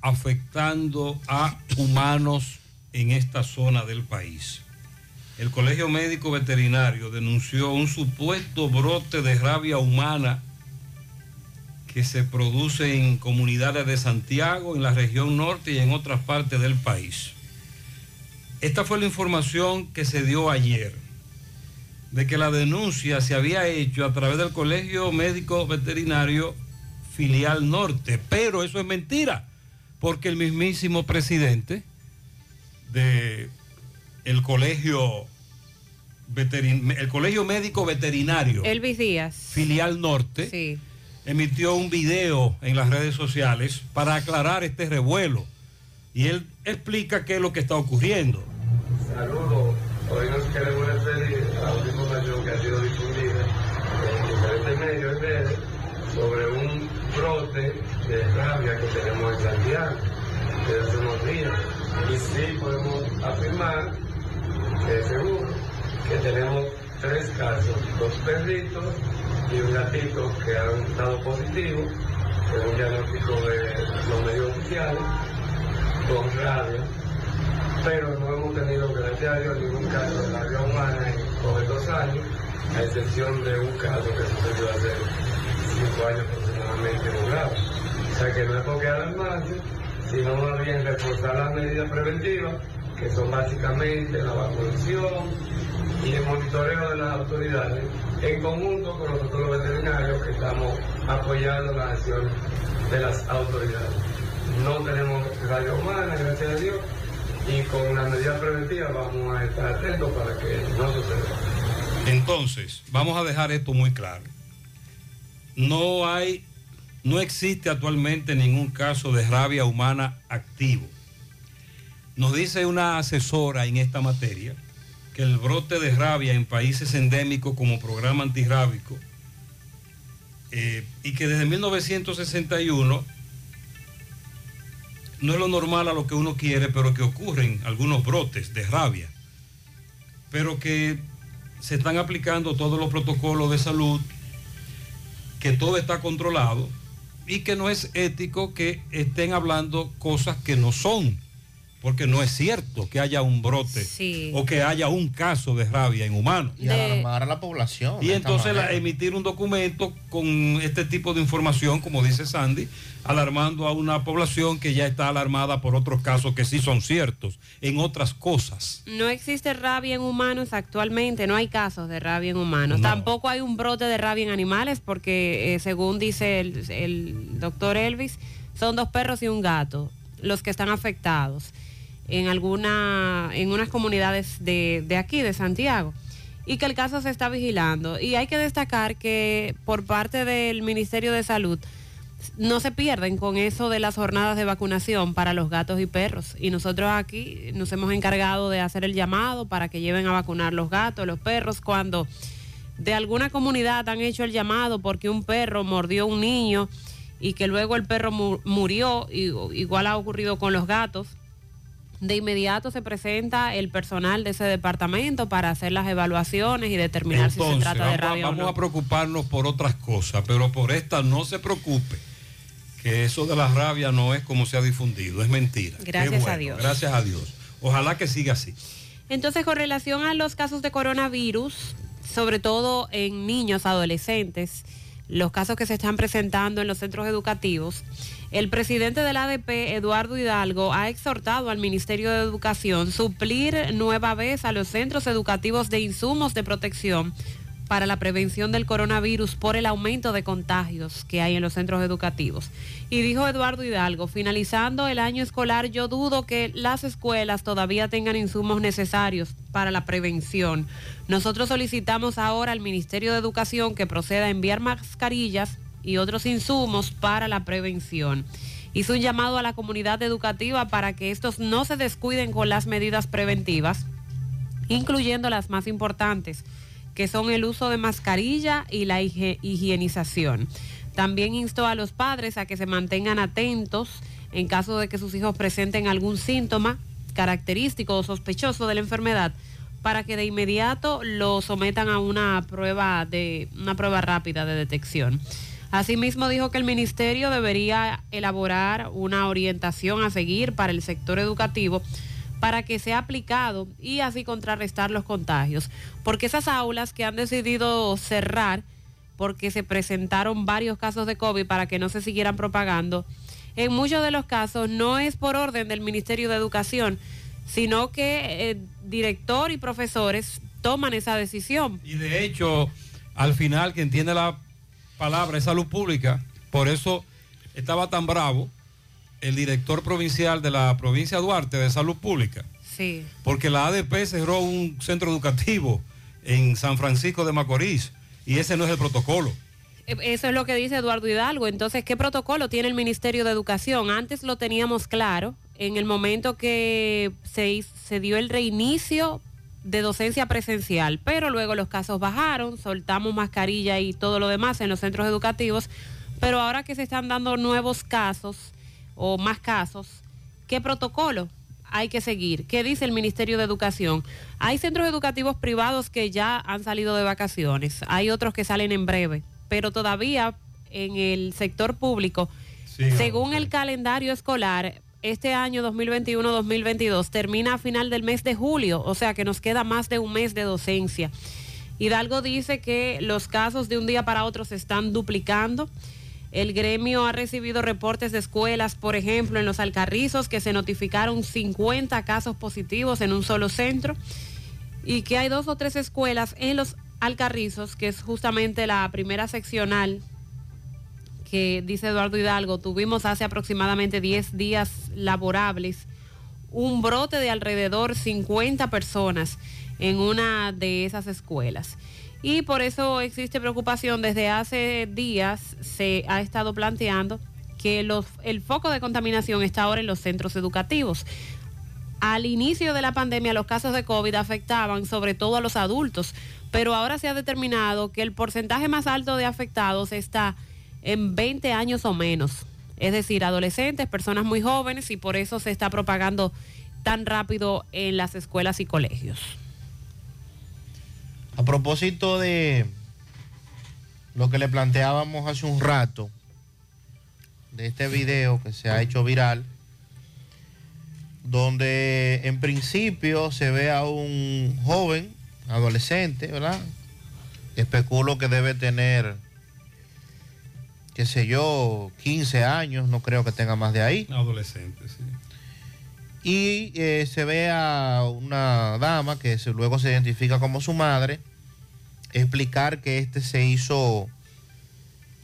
afectando a humanos en esta zona del país. El Colegio Médico Veterinario denunció un supuesto brote de rabia humana que se produce en comunidades de Santiago, en la región norte y en otras partes del país. Esta fue la información que se dio ayer, de que la denuncia se había hecho a través del Colegio Médico Veterinario Filial Norte, pero eso es mentira, porque el mismísimo presidente de el colegio veterin- el colegio médico veterinario Elvis Díaz. filial norte Sí. emitió un video en las redes sociales para aclarar este revuelo y él explica qué es lo que está ocurriendo. Saludos. Hoy nos queremos referir a una información que ha sido difundida en diferentes medios sobre un brote de rabia que tenemos en Santiago desde hace unos días. Y sí podemos afirmar, es seguro, que tenemos tres casos, dos perritos y un gatito que han dado positivo, según diagnóstico de los medios oficiales. con rabia, pero no hemos tenido, gracias a Dios, ningún caso de rabia humana en por dos años, a excepción de un caso que sucedió hace cinco años aproximadamente en un grado. O sea que no es porque alarmarse, sino más bien reforzar las medidas preventivas, que son básicamente la vacunación y el monitoreo de las autoridades, en conjunto con nosotros los veterinarios que estamos apoyando la acción de las autoridades. No tenemos radio humana, gracias a Dios, y con las medidas preventivas vamos a estar atentos para que no suceda. Entonces, vamos a dejar esto muy claro. No hay, no existe actualmente ningún caso de rabia humana activo. Nos dice una asesora en esta materia que el brote de rabia en países endémicos como programa antirrábico eh, y que desde 1961 no es lo normal a lo que uno quiere, pero que ocurren algunos brotes de rabia, pero que se están aplicando todos los protocolos de salud, que todo está controlado y que no es ético que estén hablando cosas que no son, porque no es cierto que haya un brote Sí. o que haya un caso de rabia en humanos. Y alarmar a la población. Y entonces la- emitir un documento con este tipo de información, como dice Sandy, alarmando a una población que ya está alarmada por otros casos que sí son ciertos en otras cosas. No existe rabia en humanos actualmente, no hay casos de rabia en humanos. No. Tampoco hay un brote de rabia en animales porque, eh, según dice el, el doctor Elvis, son dos perros y un gato los que están afectados en, alguna, en unas comunidades de, de aquí, de Santiago. Y que el caso se está vigilando. Y hay que destacar que por parte del Ministerio de Salud no se pierden con eso de las jornadas de vacunación para los gatos y perros. Y nosotros aquí nos hemos encargado de hacer el llamado para que lleven a vacunar los gatos, los perros, cuando de alguna comunidad han hecho el llamado porque un perro mordió a un niño y que luego el perro mu- murió, igual ha ocurrido con los gatos. De inmediato se presenta el personal de ese departamento para hacer las evaluaciones y determinar si se trata de vamos, a- rabia o vamos no. a preocuparnos por otras cosas, pero por esta no se preocupe, que eso de la rabia no es como se ha difundido, es mentira. Gracias a Dios. Gracias a Dios. Ojalá que siga así. Entonces, con relación a los casos de coronavirus, sobre todo en niños, adolescentes, los casos que se están presentando en los centros educativos, el presidente del ADP, Eduardo Hidalgo, ha exhortado al Ministerio de Educación suplir nueva vez a los centros educativos de insumos de protección para la prevención del coronavirus por el aumento de contagios que hay en los centros educativos. Y dijo Eduardo Hidalgo, finalizando el año escolar, yo dudo que las escuelas todavía tengan insumos necesarios para la prevención. Nosotros solicitamos ahora al Ministerio de Educación que proceda a enviar mascarillas y otros insumos para la prevención. Hizo un llamado a la comunidad educativa para que estos no se descuiden con las medidas preventivas, incluyendo las más importantes, que son el uso de mascarilla y la higienización. También instó a los padres a que se mantengan atentos en caso de que sus hijos presenten algún síntoma característico o sospechoso de la enfermedad para que de inmediato lo sometan a una prueba de una prueba rápida de detección. Asimismo dijo que el ministerio debería elaborar una orientación a seguir para el sector educativo para que sea aplicado y así contrarrestar los contagios. Porque esas aulas que han decidido cerrar porque se presentaron varios casos de COVID para que no se siguieran propagando, en muchos de los casos no es por orden del Ministerio de Educación, sino que el director y profesores toman esa decisión. Y de hecho, al final, quien tiene la palabra es salud pública. Por eso estaba tan bravo el director provincial de la provincia Duarte de salud pública. Sí. Porque la ADP cerró un centro educativo en San Francisco de Macorís y ese no es el protocolo. Eh, Eso es lo que dice Eduardo Hidalgo. Entonces, ¿qué protocolo tiene el Ministerio de Educación? Antes lo teníamos claro, en el momento que se, se dio el reinicio de docencia presencial, pero luego los casos bajaron, soltamos mascarilla y todo lo demás en los centros educativos, pero ahora que se están dando nuevos casos o más casos, ¿qué protocolo hay que seguir? ¿Qué dice el Ministerio de Educación? Hay centros educativos privados que ya han salido de vacaciones, hay otros que salen en breve, pero todavía en el sector público, según el calendario escolar, este año 2021-2022 termina a final del mes de julio, o sea que nos queda más de un mes de docencia. Hidalgo dice que los casos de un día para otro se están duplicando. El gremio ha recibido reportes de escuelas, por ejemplo, en los Alcarrizos, que se notificaron 50 casos positivos en un solo centro y que hay dos o tres escuelas en los Alcarrizos, que es justamente la primera seccional que dice Eduardo Hidalgo, tuvimos hace aproximadamente 10 días laborables un brote de alrededor 50 personas en una de esas escuelas. Y por eso existe preocupación. Desde hace días se ha estado planteando que los, el foco de contaminación está ahora en los centros educativos. Al inicio de la pandemia los casos de COVID afectaban sobre todo a los adultos, pero ahora se ha determinado que el porcentaje más alto de afectados está en 20 años o menos, es decir, adolescentes, personas muy jóvenes y por eso se está propagando tan rápido en las escuelas y colegios. A propósito de lo que le planteábamos hace un rato, de este video que se ha hecho viral, donde en principio se ve a un joven, adolescente, ¿verdad? Especulo que debe tener, qué sé yo, 15 años, no creo que tenga más de ahí. Adolescente, sí. Y eh, se ve a una dama que luego se identifica como su madre, explicar que este se hizo,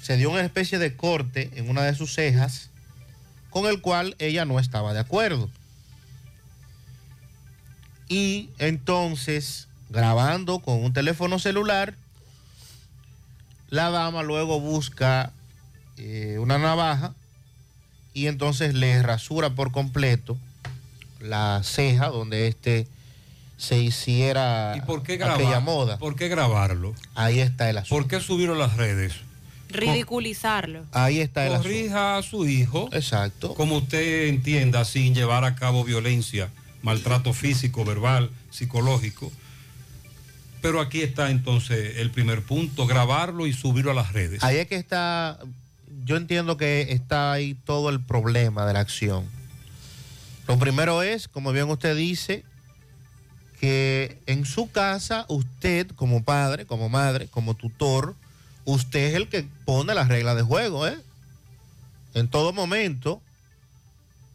se dio una especie de corte en una de sus cejas, con el cual ella no estaba de acuerdo. Y entonces, grabando con un teléfono celular, la dama luego busca eh, una navaja y entonces le rasura por completo la ceja donde este se hiciera ¿Y por qué aquella grabar? moda. ¿Por qué grabarlo? Ahí está el asunto. ¿Por qué subirlo a las redes? Ridiculizarlo. Ahí está el asunto. Corrija a su hijo. Exacto. Como usted entienda, sin llevar a cabo violencia, maltrato físico, verbal, psicológico. Pero aquí está entonces el primer punto, grabarlo y subirlo a las redes. Ahí es que está, yo entiendo que está ahí todo el problema de la acción. Lo primero es, como bien usted dice, que en su casa usted como padre, como madre, como tutor, usted es el que pone las reglas de juego, ¿eh? En todo momento.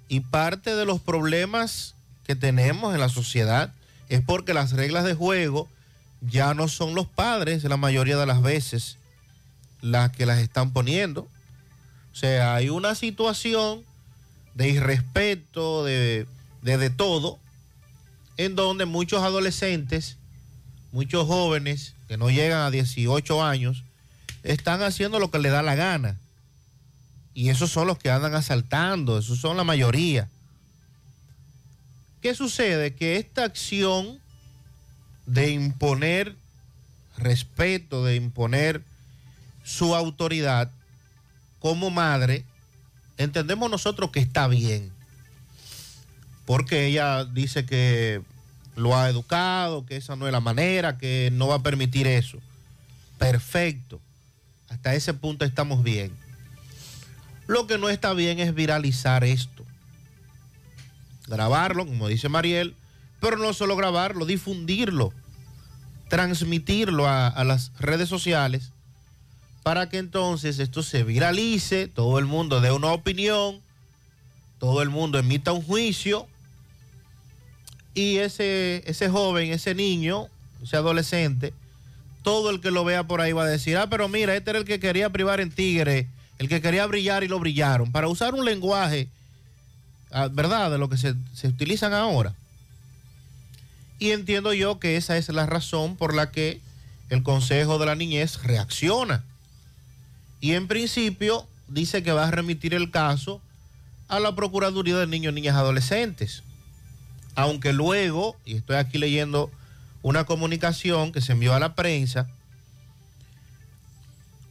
Y parte de los problemas que tenemos en la sociedad es porque las reglas de juego ya no son los padres la mayoría de las veces las que las están poniendo. O sea, hay una situación de irrespeto, de, de, todo, en donde muchos adolescentes, muchos jóvenes que no llegan a 18 años, están haciendo lo que les da la gana. Y esos son los que andan asaltando, esos son la mayoría. ¿Qué sucede? Que esta acción de imponer respeto, de imponer su autoridad como madre, entendemos nosotros que está bien. Porque ella dice que lo ha educado, que esa no es la manera, que no va a permitir eso. Perfecto. Hasta ese punto estamos bien. Lo que no está bien es viralizar esto. Grabarlo, como dice Mariel, pero no solo grabarlo, difundirlo, transmitirlo a, a las redes sociales para que entonces esto se viralice, todo el mundo dé una opinión, todo el mundo emita un juicio y ese, ese joven, ese niño, ese adolescente, todo el que lo vea por ahí va a decir, ah, pero mira, este era el que quería privar en Tigre, el que quería brillar y lo brillaron, para usar un lenguaje, ah, ¿verdad?, de lo que se, se utilizan ahora. Y entiendo yo que esa es la razón por la que el Consejo de la Niñez reacciona. Y en principio dice que va a remitir el caso a la Procuraduría de Niños, Niñas, Adolescentes. Aunque luego, y estoy aquí leyendo una comunicación que se envió a la prensa,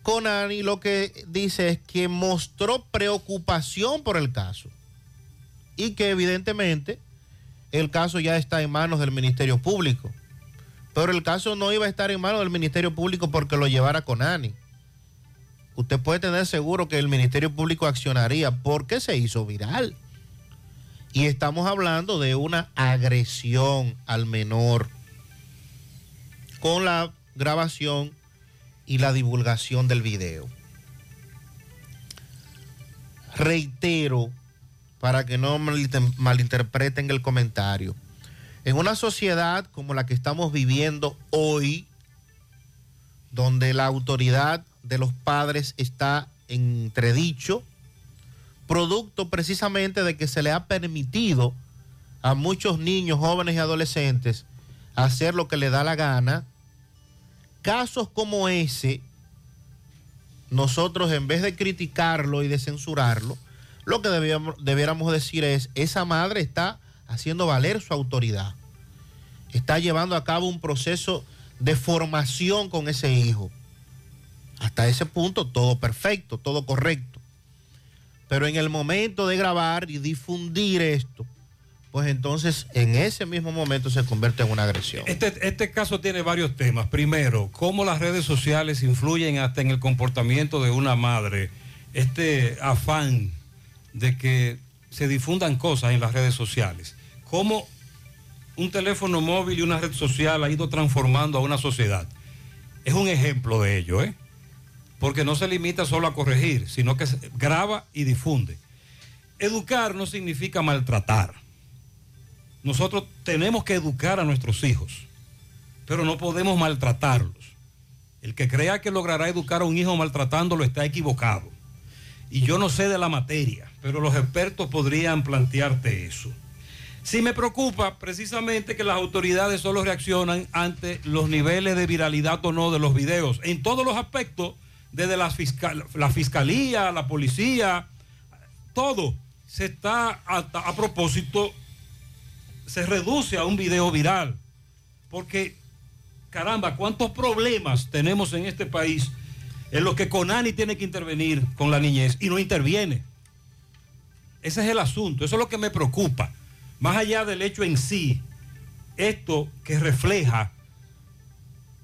Conani lo que dice es que mostró preocupación por el caso y que evidentemente el caso ya está en manos del Ministerio Público. Pero el caso no iba a estar en manos del Ministerio Público porque lo llevara Conani. Usted puede tener seguro que el Ministerio Público accionaría porque se hizo viral. Y estamos hablando de una agresión al menor con la grabación y la divulgación del video. Reitero, para que no malinter- malinterpreten el comentario, en una sociedad como la que estamos viviendo hoy, donde la autoridad de los padres está en entredicho, producto precisamente de que se le ha permitido a muchos niños, jóvenes y adolescentes hacer lo que le da la gana, casos como ese, nosotros en vez de criticarlo y de censurarlo, lo que debíamos, debiéramos decir es, esa madre está haciendo valer su autoridad, está llevando a cabo un proceso de formación con ese hijo. Hasta ese punto todo perfecto, todo correcto. Pero en el momento de grabar y difundir esto, pues entonces en ese mismo momento se convierte en una agresión. Este, este caso tiene varios temas. Primero, cómo las redes sociales influyen hasta en el comportamiento de una madre. Este afán de que se difundan cosas en las redes sociales. Cómo un teléfono móvil y una red social ha ido transformando a una sociedad. Es un ejemplo de ello, ¿eh? Porque no se limita solo a corregir, sino que graba y difunde. Educar no significa maltratar. Nosotros tenemos que educar a nuestros hijos, pero no podemos maltratarlos. El que crea que logrará educar a un hijo maltratándolo está equivocado. Y yo no sé de la materia, pero los expertos podrían plantearte eso. Sí me preocupa precisamente que las autoridades solo reaccionan ante los niveles de viralidad o no de los videos, en todos los aspectos, desde la, fiscal- la fiscalía, la policía, todo se está a, a propósito, se reduce a un video viral, porque caramba, cuántos problemas tenemos en este país en los que Conani tiene que intervenir con la niñez y no interviene. Ese es el asunto, eso es lo que me preocupa. Más allá del hecho en sí, esto que refleja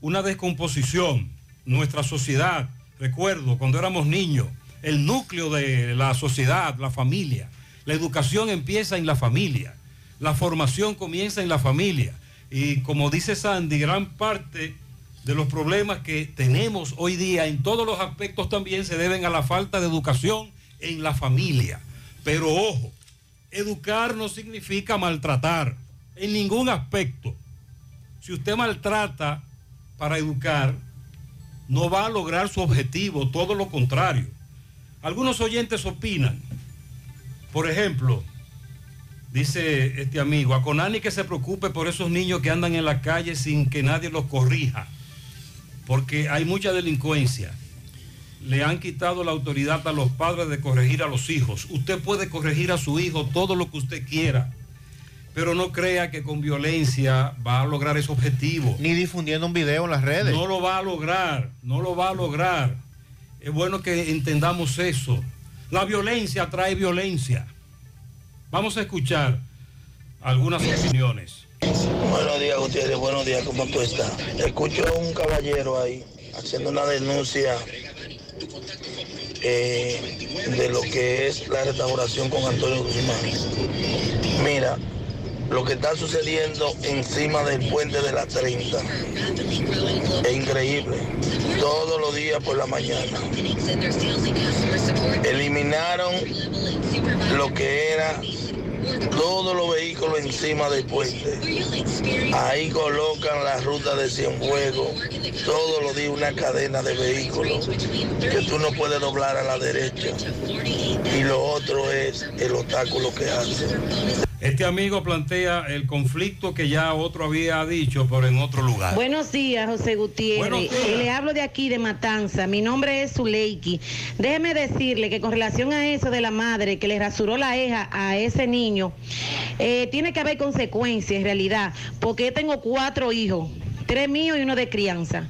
una descomposición, nuestra sociedad, recuerdo cuando éramos niños, el núcleo de la sociedad, la familia, la educación empieza en la familia, la formación comienza en la familia. Y como dice Sandy, gran parte de los problemas que tenemos hoy día en todos los aspectos también se deben a la falta de educación en la familia. Pero ojo, educar no significa maltratar en ningún aspecto. Si usted maltrata para educar, no va a lograr su objetivo, todo lo contrario. Algunos oyentes opinan, por ejemplo, dice este amigo, a Conani que se preocupe por esos niños que andan en la calle sin que nadie los corrija, porque hay mucha delincuencia. Le han quitado la autoridad a los padres de corregir a los hijos. Usted puede corregir a su hijo todo lo que usted quiera, pero no crea que con violencia va a lograr ese objetivo. Ni difundiendo un video en las redes. No lo va a lograr, no lo va a lograr. Es bueno que entendamos eso. La violencia trae violencia. Vamos a escuchar algunas opiniones. Buenos días, Gutiérrez. Buenos días, ¿cómo tú estás? Escucho a un caballero ahí haciendo una denuncia eh, de lo que es la restauración con Antonio Guzmán. Mira, lo que está sucediendo encima del puente de la 30 es increíble. Todos los días por la mañana. Eliminaron lo que era todos los vehículos encima del puente. Ahí colocan la ruta de Cienfuegos. Todos los días una cadena de vehículos que tú no puedes doblar a la derecha. Y lo otro es el obstáculo que hacen. Este amigo plantea el conflicto que ya otro había dicho, pero en otro lugar. Buenos días, José Gutiérrez. Buenos días. Eh, Le hablo de aquí, de Matanza. Mi nombre es Zuleiki. Déjeme decirle que con relación a eso de la madre que le rasuró la eja a ese niño, eh, tiene que haber consecuencias en realidad, porque tengo cuatro hijos. Tres míos y uno de crianza.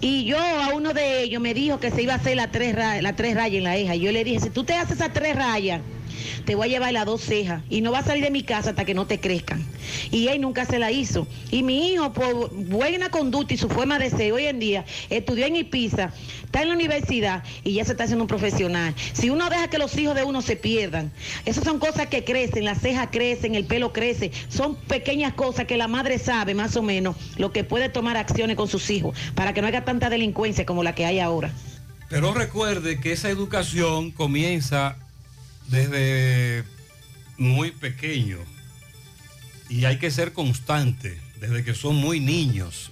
Y yo a uno de ellos me dijo que se iba a hacer las tres, las tres rayas en la. Y yo le dije, si tú te haces esas tres rayas, te voy a llevar las dos cejas y no va a salir de mi casa hasta que no te crezcan. Y él nunca se la hizo. Y mi hijo, por buena conducta y su forma de ser, hoy en día estudió en Ipiza, está en la universidad y ya se está haciendo un profesional. Si uno deja que los hijos de uno se pierdan, esas son cosas que crecen, las cejas crecen, el pelo crece, son pequeñas cosas que la madre sabe más o menos lo que puede tomar acciones con sus hijos para que no haya tanta delincuencia como la que hay ahora. Pero recuerde que esa educación comienza desde muy pequeño y hay que ser constante desde que son muy niños.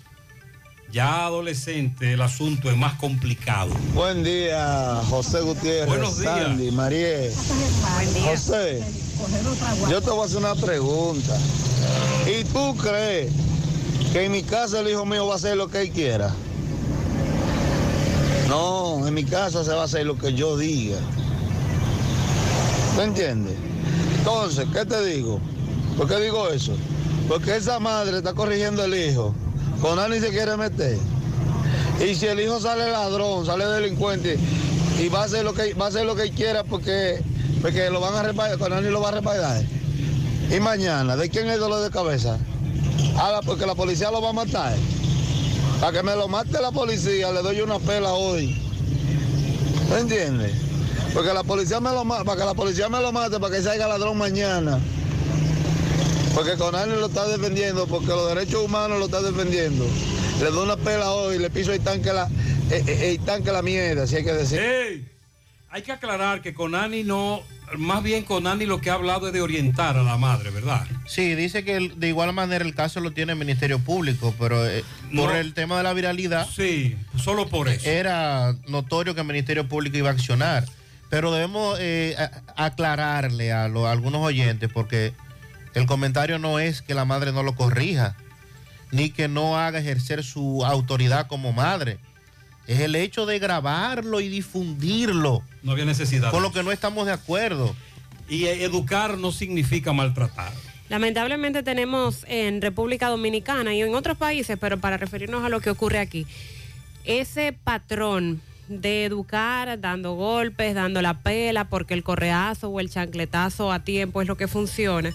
Ya adolescente el asunto es más complicado. Buen día, José Gutiérrez, Buenos días. Sandy, María. José, yo te voy a hacer una pregunta. ¿Y tú crees que en mi casa el hijo mío va a hacer lo que él quiera? No, en mi casa se va a hacer lo que yo diga. ¿Me entiendes? Entonces, ¿qué te digo? ¿Por qué digo eso? Porque esa madre está corrigiendo al hijo. Con ni se quiere meter. Y si el hijo sale ladrón, sale delincuente y va a hacer lo que va a hacer lo que quiera porque, porque lo van a repagar, con lo va a repagar. Y mañana, ¿de quién es el dolor de cabeza? Ah, porque la policía lo va a matar. Para que me lo mate la policía, le doy una pela hoy. ¿Me entiendes? Porque la policía me lo mata, para que la policía me lo mate, para que salga ladrón mañana. Porque Conani lo está defendiendo, porque los derechos humanos lo está defendiendo. Le doy una pela hoy, le piso el tanque la, eh, eh, el tanque la mierda, si hay que decir. ¡Ey! Hay que aclarar que Conani no, más bien Conani lo que ha hablado es de orientar a la madre, ¿verdad? Sí, dice que el- de igual manera el caso lo tiene el Ministerio Público, pero eh, por No. el tema de la viralidad. Sí, solo por eso. Era notorio que el Ministerio Público iba a accionar. Pero debemos eh, aclararle a, lo- a algunos oyentes, porque el comentario no es que la madre no lo corrija, ni que no haga ejercer su autoridad como madre. Es el hecho de grabarlo y difundirlo, No había necesidad. con lo que no estamos de acuerdo. Y eh, educar no significa maltratar. Lamentablemente tenemos en República Dominicana y en otros países, pero para referirnos a lo que ocurre aquí, ese patrón de educar dando golpes, dando la pela, porque el correazo o el chancletazo a tiempo es lo que funciona.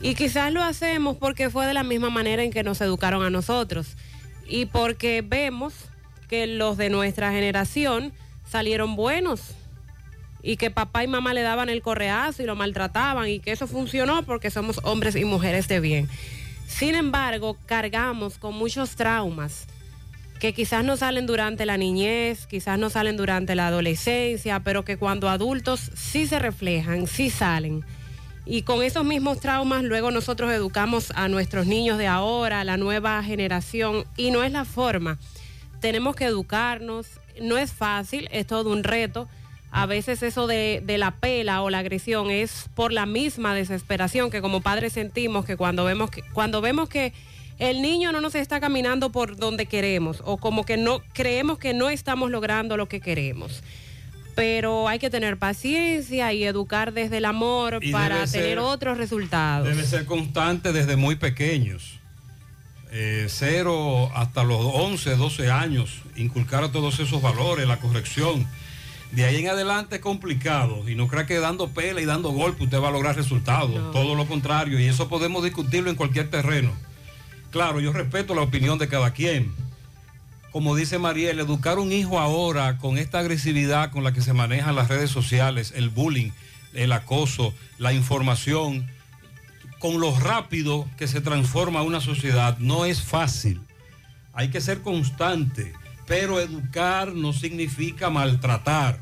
Y quizás lo hacemos porque fue de la misma manera en que nos educaron a nosotros. Y porque vemos que los de nuestra generación salieron buenos y que papá y mamá le daban el correazo y lo maltrataban y que eso funcionó porque somos hombres y mujeres de bien. Sin embargo, cargamos con muchos traumas que quizás no salen durante la niñez, quizás no salen durante la adolescencia, pero que cuando adultos sí se reflejan, sí salen. Y con esos mismos traumas luego nosotros educamos a nuestros niños de ahora, a la nueva generación, y no es la forma. Tenemos que educarnos, no es fácil, es todo un reto. A veces eso de, de la pela o la agresión es por la misma desesperación que como padres sentimos que cuando vemos que, cuando vemos que el niño no nos está caminando por donde queremos o como que no creemos que no estamos logrando lo que queremos. Pero hay que tener paciencia y educar desde el amor Y para ser- tener otros resultados. Debe ser constante desde muy pequeños. Eh, cero hasta los 11, 12 años, inculcar a todos esos valores, la corrección. De ahí en adelante es complicado y no crea que dando pela y dando golpe usted va a lograr resultados. Todo lo contrario y eso podemos discutirlo en cualquier terreno. Claro, yo respeto la opinión de cada quien. Como dice Mariel, educar un hijo ahora con esta agresividad con la que se manejan las redes sociales, el bullying, el acoso, la información, con lo rápido que se transforma una sociedad, no es fácil. Hay que ser constante, pero educar no significa maltratar.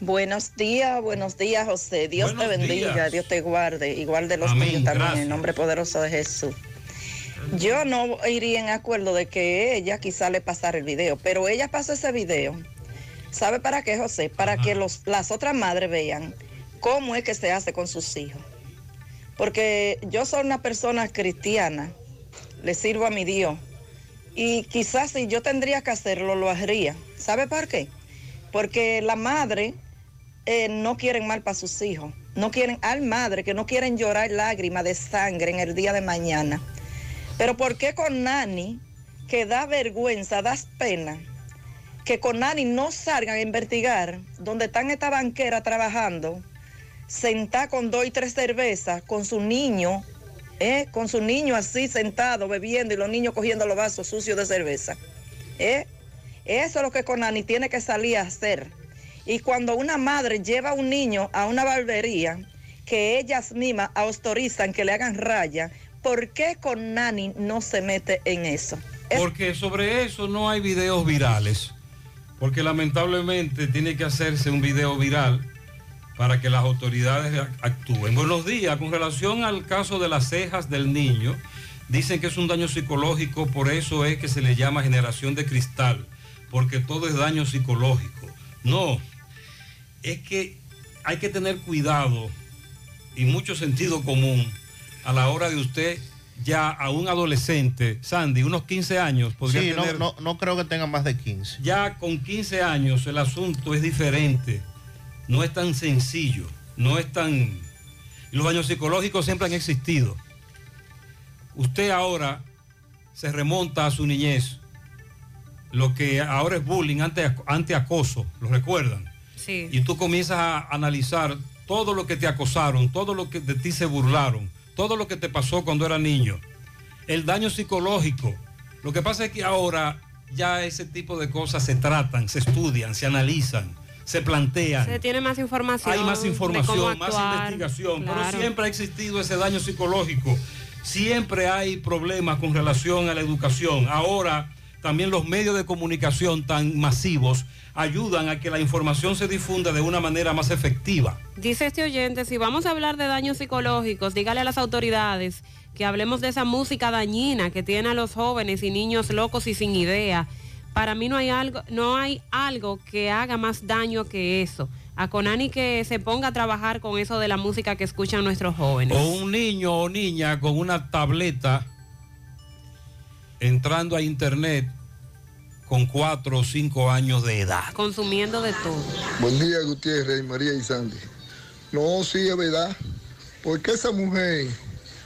Buenos días, buenos días, José. Dios Buenos te bendiga, días. Dios te guarde, igual de los tuyos también, en nombre poderoso de Jesús. Yo no iría en acuerdo de que ella quizá le pasara el video, pero ella pasó ese video. ¿Sabe para qué, José? Para que los, las otras madres vean cómo es que se hace con sus hijos. Porque yo soy una persona cristiana, le sirvo a mi Dios. Y quizás si yo tendría que hacerlo, lo haría. ¿Sabe por qué? Porque la madre eh, no quieren mal para sus hijos. No quieren, al madre que no quieren llorar lágrimas de sangre en el día de mañana. Pero ¿por qué con Nani, que da vergüenza, da pena, que con Nani no salgan a investigar donde están estas banqueras trabajando sentada con dos y tres cervezas, con su niño, ¿eh? con su niño así sentado bebiendo y los niños cogiendo los vasos sucios de cerveza. ¿eh? Eso es lo que Conani tiene que salir a hacer. Y cuando una madre lleva a un niño a una barbería, que ellas mismas autorizan que le hagan raya, ¿por qué Conani no se mete en eso? Porque sobre eso no hay videos virales. Porque lamentablemente tiene que hacerse un video viral para que las autoridades ac- actúen. Buenos días. Con relación al caso de las cejas del niño, dicen que es un daño psicológico, por eso es que se le llama generación de cristal, porque todo es daño psicológico. No, es que hay que tener cuidado y mucho sentido común a la hora de usted ya a un adolescente, Sandy, unos 15 años, podría Sí, no, tener... no, no creo que tenga más de 15. Ya con 15 años el asunto es diferente, no es tan sencillo, no es tan... Los daños psicológicos siempre han existido. Usted ahora se remonta a su niñez, lo que ahora es bullying, ante, ante acoso, ¿lo recuerdan? Sí. Y tú comienzas a analizar todo lo que te acosaron, todo lo que de ti se burlaron, todo lo que te pasó cuando era niño. El daño psicológico. Lo que pasa es que ahora ya ese tipo de cosas se tratan, se estudian, se analizan, se plantean. Se tiene más información. Hay más información, más investigación, Claro. pero siempre ha existido ese daño psicológico. Siempre hay problemas con relación a la educación. Ahora también los medios de comunicación tan masivos ayudan a que la información se difunda de una manera más efectiva. Dice este oyente, si vamos a hablar de daños psicológicos, dígale a las autoridades que hablemos de esa música dañina que tiene a los jóvenes y niños locos y sin idea. Para mí no hay algo, no hay algo que haga más daño que eso. A Conani que se ponga a trabajar con eso de la música que escuchan nuestros jóvenes. O un niño o niña con una tableta entrando a internet con cuatro o cinco años de edad. Consumiendo de todo. Buen día, Gutiérrez, María y Sandy. No, sí, es verdad. Porque esa mujer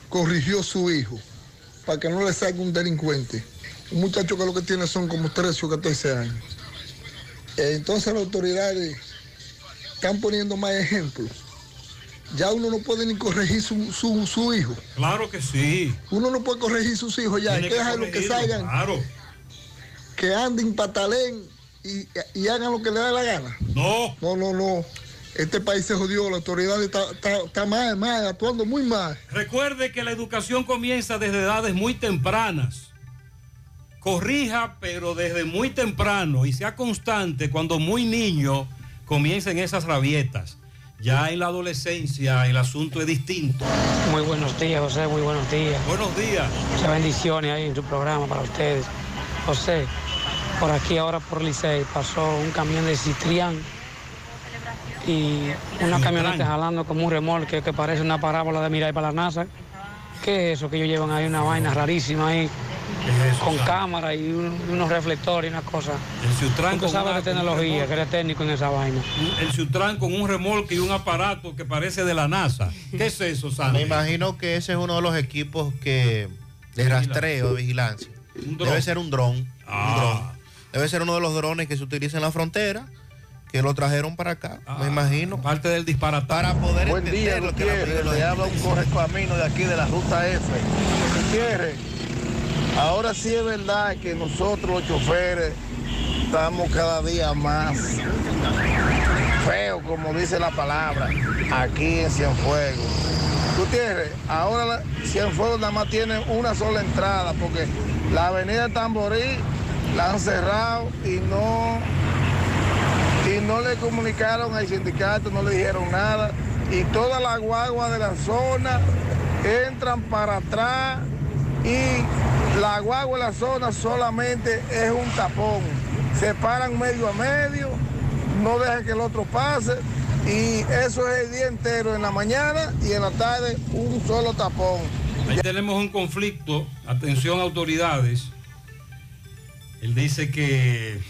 corrigió a su hijo para que no le salga un delincuente. Un muchacho que lo que tiene son como 13 o 14 años. Entonces las autoridades están poniendo más ejemplos. Ya uno no puede ni corregir su, su- su hijo. Claro que sí. Uno no puede corregir sus hijos ya. Tiene que dejarlo que salgan. Claro. Que anden, patalen y, y hagan lo que le dé la gana. No. No, no, no. Este país se jodió. La autoridad está, está, está mal, mal, actuando muy mal. Recuerde que la educación comienza desde edades muy tempranas. Corrija, pero desde muy temprano y sea constante cuando muy niño comiencen esas rabietas. Ya en la adolescencia el asunto es distinto. Muy buenos días, José, muy buenos días. Buenos días. Muchas bendiciones ahí en su programa para ustedes. José, por aquí ahora por Licey pasó un camión de Citrián y una camioneta jalando como un remolque que parece una parábola de Mirai para la NASA. ¿Qué es eso que ellos llevan ahí? Una vaina rarísima ahí, con cámara y un- unos reflectores y una cosa. El Ciutrán con de tecnología, que eres técnico en esa vaina. El Ciutrán con un remolque y un aparato que parece de la NASA. ¿Qué es eso, Sandy? Me imagino que ese es uno de los equipos que de rastreo, de vigilancia. Debe ser un dron. un Ah. Debe ser uno de los drones que se utiliza en la frontera, que lo trajeron para acá, me imagino. Parte del disparate. Para poder Buen día, entender lo que la Le habla un correcamino de aquí de la ruta F. Gutiérrez, ahora sí es verdad que nosotros los choferes estamos cada día más feos, como dice la palabra, aquí en Cienfuegos. Gutiérrez, ahora la- Cienfuegos nada más tiene una sola entrada, porque la avenida Tamborí la han cerrado y no y no le comunicaron al sindicato, no le dijeron nada. Y todas las guaguas de la zona entran para atrás y la guagua de la zona solamente es un tapón. Se paran medio a medio, no dejan que el otro pase y eso es el día entero, en la mañana y en la tarde un solo tapón. Ahí tenemos un conflicto. Atención autoridades. Él dice que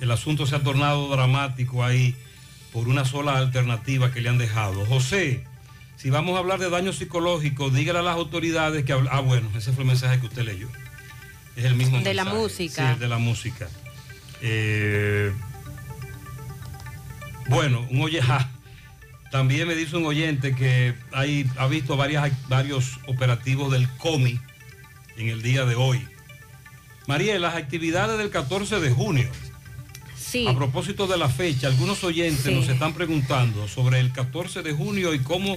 el asunto se ha tornado dramático ahí por una sola alternativa que le han dejado. José, si vamos a hablar de daño psicológico, dígale a las autoridades que... Ah, bueno, ese fue el mensaje que usted leyó. Es el mismo De la mensaje. música. Sí, el de la música. Eh, bueno, un oye, <laughs> ja, También me dice un oyente que hay, ha visto varias, varios operativos del COMI en el día de hoy. María, las actividades del 14 de junio. Sí. A propósito de la fecha, algunos oyentes Sí. nos están preguntando sobre el 14 de junio y cómo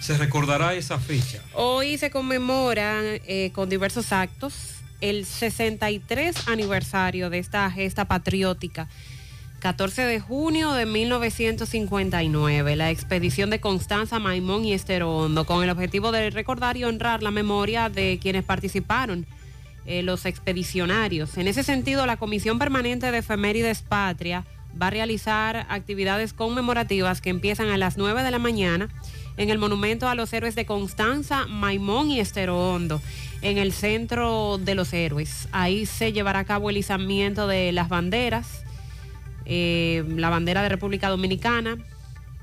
se recordará esa fecha. Hoy se conmemora eh, con diversos actos el 63 aniversario de esta gesta patriótica. 14 de junio de 1959, la expedición de Constanza Maimón y Estero Hondo, con el objetivo de recordar y honrar la memoria de quienes participaron, eh, los expedicionarios. En ese sentido, la Comisión Permanente de Efemérides Patria va a realizar actividades conmemorativas que empiezan a las 9 de la mañana en el Monumento a los Héroes de Constanza, Maimón y Estero Hondo, en el Centro de los Héroes. Ahí se llevará a cabo el izamiento de las banderas, eh, la bandera de República Dominicana,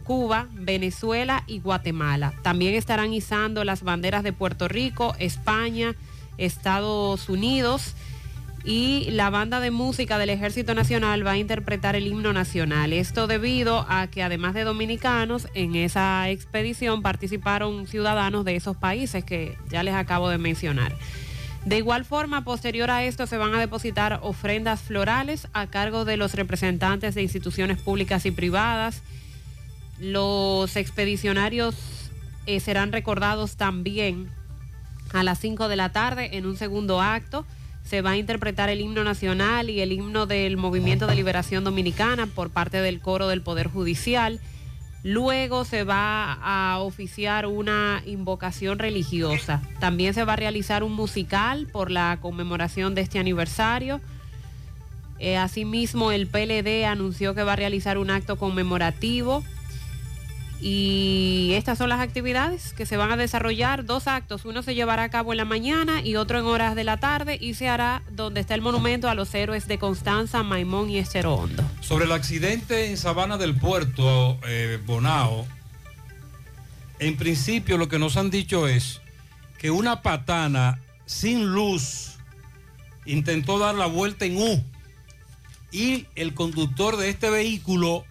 Cuba, Venezuela y Guatemala. También estarán izando las banderas de Puerto Rico, España, Estados Unidos y la banda de música del Ejército Nacional va a interpretar el himno nacional. Esto debido a que además de dominicanos, en esa expedición participaron ciudadanos de esos países que ya les acabo de mencionar. De igual forma, posterior a esto se van a depositar ofrendas florales a cargo de los representantes de instituciones públicas y privadas. Los expedicionarios eh, serán recordados también a las 5 de la tarde en un segundo acto. Se va a interpretar el himno nacional y el himno del Movimiento de Liberación Dominicana por parte del coro del Poder Judicial. Luego se va a oficiar una invocación religiosa. También se va a realizar un musical por la conmemoración de este aniversario. Eh, asimismo, el PLD anunció que va a realizar un acto conmemorativo. Y estas son las actividades que se van a desarrollar. Dos actos. Uno se llevará a cabo en la mañana y otro en horas de la tarde y se hará donde está el monumento a los héroes de Constanza, Maimón y Estero Hondo. Sobre el accidente en Sabana del Puerto, eh, Bonao, en principio lo que nos han dicho es que una patana sin luz intentó dar la vuelta en U y el conductor de este vehículo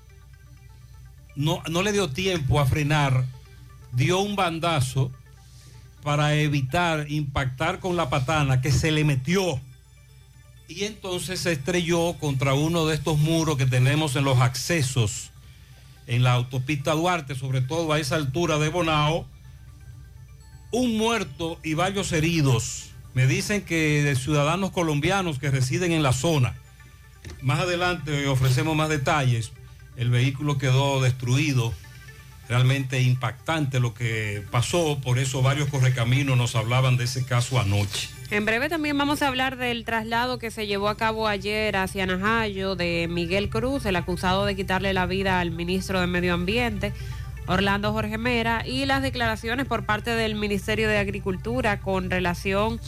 no, no le dio tiempo a frenar, dio un bandazo para evitar impactar con la patana que se le metió y entonces se estrelló contra uno de estos muros que tenemos en los accesos en la autopista Duarte, sobre todo a esa altura de Bonao. Un muerto y varios heridos. Me dicen que de ciudadanos colombianos que residen en la zona. Más adelante ofrecemos más detalles. El vehículo quedó destruido. Realmente impactante lo que pasó. Por eso varios correcaminos nos hablaban de ese caso anoche. En breve también vamos a hablar del traslado que se llevó a cabo ayer hacia Najayo de Miguel Cruz, el acusado de quitarle la vida al ministro de Medio Ambiente, Orlando Jorge Mera, y las declaraciones por parte del Ministerio de Agricultura con relación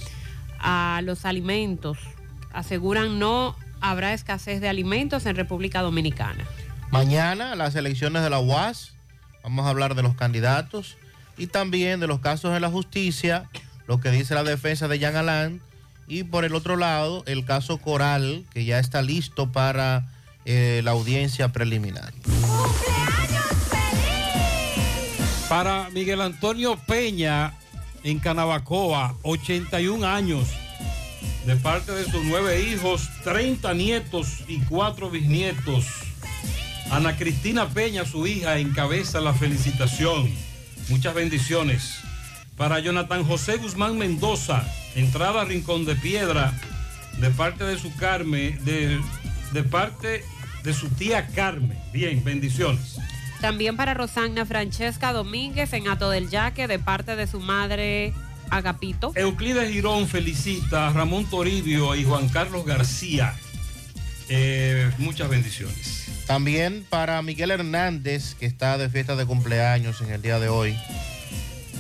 a los alimentos. Aseguran no habrá escasez de alimentos en República Dominicana. Mañana las elecciones de la UAS, vamos a hablar de los candidatos y también de los casos en la justicia, lo que dice la defensa de Jean Alain y por el otro lado el caso Coral, que ya está listo para eh, la audiencia preliminar. Para Miguel Antonio Peña en Canabacoa, 81 años, de parte de sus nueve hijos, 30 nietos y cuatro bisnietos. Ana Cristina Peña, su hija, encabeza la felicitación. Muchas bendiciones. Para Jonathan José Guzmán Mendoza, entrada a Rincón de Piedra, de parte de su Carmen, de, de parte de su tía Carmen. Bien, bendiciones. También para Rosagna Francesca Domínguez en Ato del Yaque de parte de su madre Agapito. Euclides Girón felicita a Ramón Toribio y Juan Carlos García. Eh, muchas bendiciones. También para Miguel Hernández, que está de fiesta de cumpleaños en el día de hoy.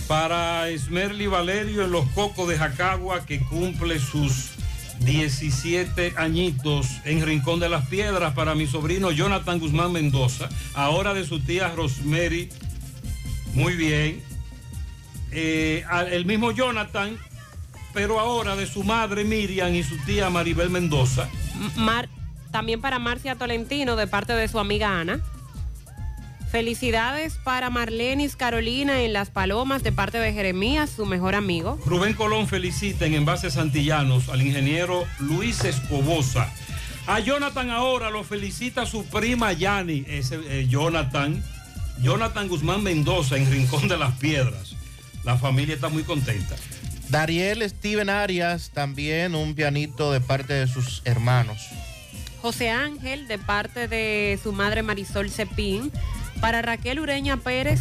Para Esmerly Valerio en los Cocos de Jacagua, que cumple sus 17 añitos en Rincón de las Piedras. Para mi sobrino Jonathan Guzmán Mendoza, ahora de su tía Rosemary. Muy bien. Eh, el mismo Jonathan, pero ahora de su madre Miriam y su tía Maribel Mendoza. Mar- también para Marcia Tolentino de parte de su amiga Ana. Felicidades para Marlenis Carolina en Las Palomas de parte de Jeremías, su mejor amigo. Rubén Colón felicita en Envases Antillanos al ingeniero Luis Escobosa. A Jonathan ahora lo felicita su prima Yani, ese eh, Jonathan. Jonathan Guzmán Mendoza en Rincón de las Piedras. La familia está muy contenta. Dariel Steven Arias, también un pianito de parte de sus hermanos. José Ángel de parte de su madre Marisol Cepín. Para Raquel Ureña Pérez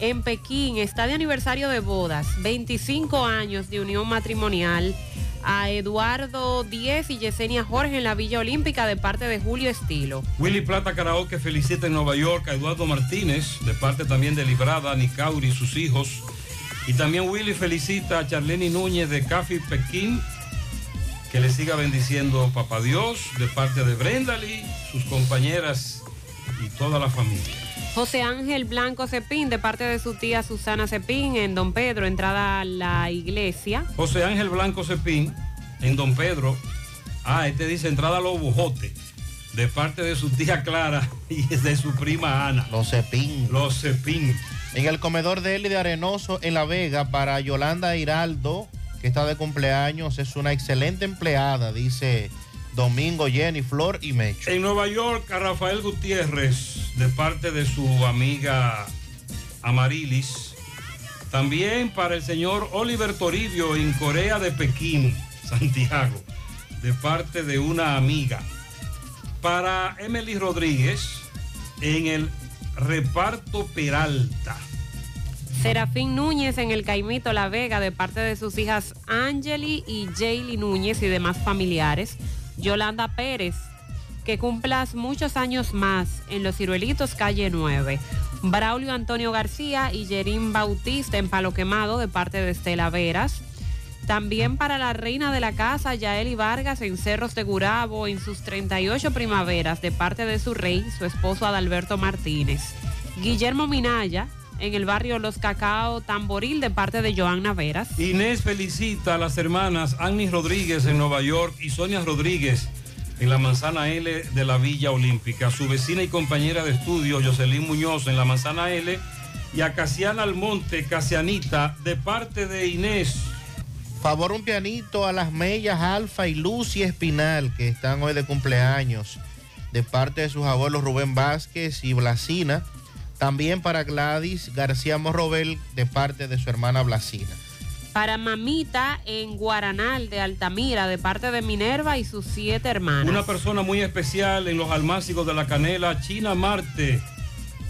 en Pekín, está de aniversario de bodas, 25 años de unión matrimonial. A Eduardo Díez y Yesenia Jorge en la Villa Olímpica de parte de Julio Estilo. Willy Plata Karaoke felicita en Nueva York a Eduardo Martínez, de parte también de Librada, Nicauri y sus hijos. Y también Willy felicita a Charlene Núñez de Café Pekín, que le siga bendiciendo Papá Dios, de parte de Brendali, sus compañeras y toda la familia. José Ángel Blanco Cepín de parte de su tía Susana Cepín en Don Pedro, entrada a la iglesia. José Ángel Blanco Cepín, en Don Pedro. Ah, este dice entrada a los bojotes, de parte de su tía Clara <laughs> y de su prima Ana. Los Cepín. Los Cepín. En el comedor de Eli de Arenoso, en La Vega, para Yolanda Hiraldo, que está de cumpleaños, es una excelente empleada, dice Domingo, Jenny, Flor y Mecho. En Nueva York, a Rafael Gutiérrez, de parte de su amiga Amarilis. También para el señor Oliver Toribio en Corea de Pekín, <laughs> Santiago, de parte de una amiga. Para Emily Rodríguez en el reparto Peralta. Serafín Núñez en el Caimito La Vega de parte de sus hijas Angeli y Jaylee Núñez y demás familiares. Yolanda Pérez, que cumplas muchos años más en Los Ciruelitos, calle 9. Braulio Antonio García y Yerín Bautista en Palo Quemado de parte de Estela Veras. También para la reina de la casa, Yaeli Vargas en Cerros de Gurabo en sus 38 primaveras de parte de su rey, su esposo Adalberto Martínez. Guillermo Minaya en el barrio Los Cacao Tamboril de parte de Joanna Veras. Inés felicita a las hermanas Annie Rodríguez en Nueva York y Sonia Rodríguez en la Manzana L de la Villa Olímpica. Su vecina y compañera de estudio, Jocelyn Muñoz, en la Manzana L. Y a Casiana Almonte, Casianita, de parte de Inés. Favor un pianito a las mellas Alfa y Lucy Espinal, que están hoy de cumpleaños, de parte de sus abuelos Rubén Vázquez y Blasina. También para Gladys García Morrobel, de parte de su hermana Blasina. Para Mamita en Guaranal de Altamira de parte de Minerva y sus siete hermanas. Una persona muy especial en los almácigos de la canela, China Marte.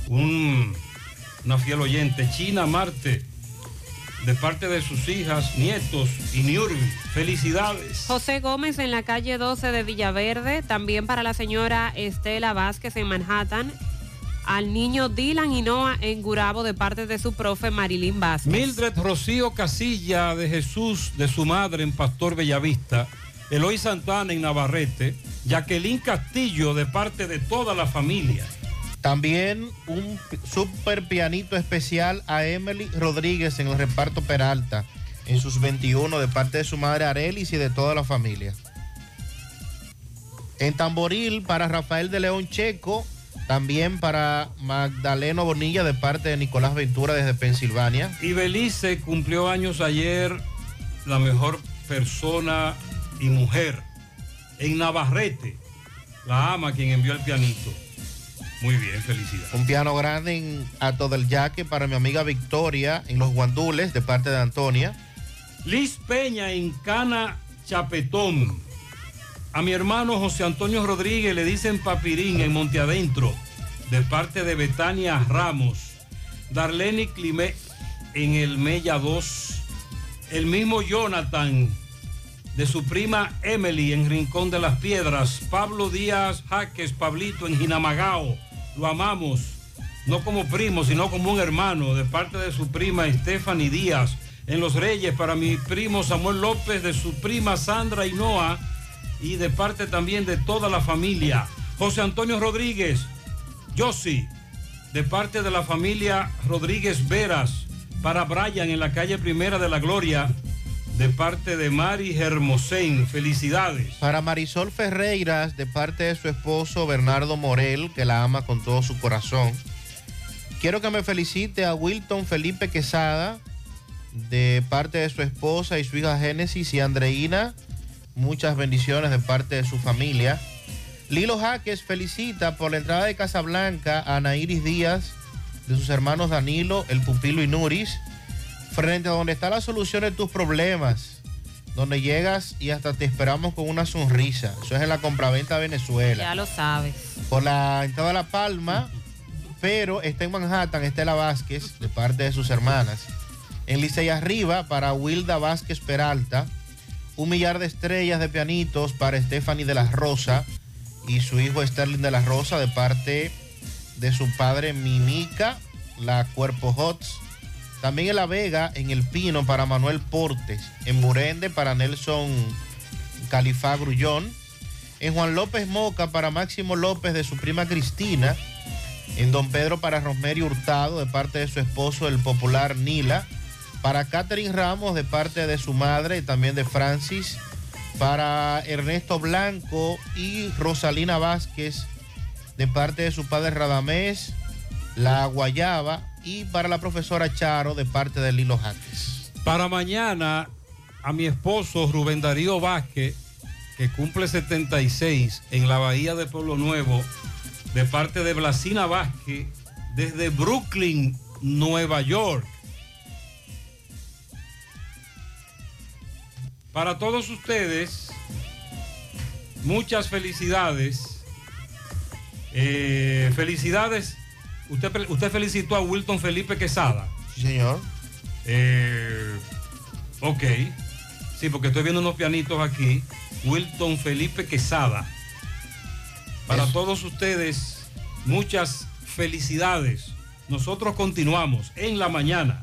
Un- una fiel oyente, China Marte. De parte de sus hijas, nietos y Niurbi. Felicidades. José Gómez en la calle 12 de Villaverde, también para la señora Estela Vázquez en Manhattan, al niño Dylan y Noah en Gurabo de parte de su profe Marilyn Vázquez. Mildred Rocío Casilla de Jesús, de su madre en Pastor Bellavista. Eloy Santana en Navarrete. Jacqueline Castillo de parte de toda la familia. También un super pianito especial a Emily Rodríguez en el reparto Peralta, en sus 21, de parte de su madre Arelis y de toda la familia. En Tamboril, para Rafael de León Checo, también para Magdaleno Bonilla, de parte de Nicolás Ventura desde Pensilvania. Y Belice cumplió años ayer, la mejor persona y mujer. En Navarrete, la ama quien envió el pianito. Muy bien, felicidades. Un piano grande en Ato del Yaque para mi amiga Victoria en Los Guandules, de parte de Antonia. Liz Peña en Cana Chapetón. A mi hermano José Antonio Rodríguez le dicen Papirín en Monte Adentro, de parte de Betania Ramos. Darlene Climé en el Mella 2. El mismo Jonathan de su prima Emily en Rincón de las Piedras. Pablo Díaz Jaques, Pablito en Jinamagao. Lo amamos, no como primo, sino como un hermano, de parte de su prima Stephanie Díaz. En Los Reyes, para mi primo Samuel López, de su prima Sandra Hinoa y de parte también de toda la familia. José Antonio Rodríguez, Yossi, de parte de la familia Rodríguez Veras, para Brian en la calle Primera de la Gloria, de parte de Mari Hermosén. Felicidades. Para Marisol Ferreiras, de parte de su esposo Bernardo Morel, que la ama con todo su corazón. quiero que me felicite a Wilton Felipe Quesada de parte de su esposa y su hija Génesis y Andreina. Muchas bendiciones de parte de su familia. Lilo Jaques felicita por la entrada de Casablanca a Ana Iris Díaz, de sus hermanos Danilo, El Pupilo y Nuris, frente a donde está la solución de tus problemas, donde llegas y hasta te esperamos con una sonrisa. Eso es en la compraventa Venezuela. Ya lo sabes. Por la entrada de La Palma, pero está en Manhattan, Estela Vázquez, de parte de sus hermanas. En Licey Arriba, para Wilda Vázquez Peralta. Un millar de estrellas de pianitos para Stephanie de la Rosa y su hijo Sterling de la Rosa, de parte de su padre Mimica, la Cuerpo Hots. También en La Vega, en El Pino, para Manuel Portes. En Burende, para Nelson Califá Grullón. En Juan López Moca, para Máximo López, de su prima Cristina. En Don Pedro, para Rosemary Hurtado, de parte de su esposo, el popular Nila. Para Catherine Ramos, de parte de su madre y también de Francis. Para Ernesto Blanco y Rosalina Vázquez, de parte de su padre Radamés, La Guayaba. Y para la profesora Charo, de parte de Lilo Jaques. Para mañana, a mi esposo Rubén Darío Vázquez, que cumple 76 en la Bahía de Pueblo Nuevo, de parte de Blasina Vázquez, desde Brooklyn, Nueva York. Para todos ustedes, muchas felicidades. Eh, felicidades. Usted, usted felicitó a Wilton Felipe Quesada. Sí, señor. Eh, ok. Sí, porque estoy viendo unos pianitos aquí. Wilton Felipe Quesada. Para todos ustedes, muchas felicidades. Nosotros continuamos en la mañana.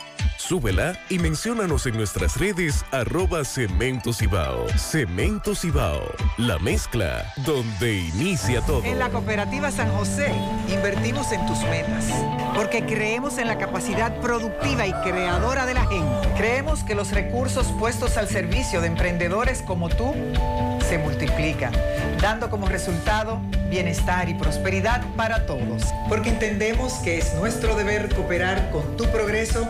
Súbela y menciónanos en nuestras redes arroba Cemento Cibao. Cemento Cibao, la mezcla donde inicia todo. En la cooperativa San José invertimos en tus metas, porque creemos en la capacidad productiva y creadora de la gente. Creemos que los recursos puestos al servicio de emprendedores como tú se multiplican, dando como resultado bienestar y prosperidad para todos. Porque entendemos que es nuestro deber cooperar con tu progreso,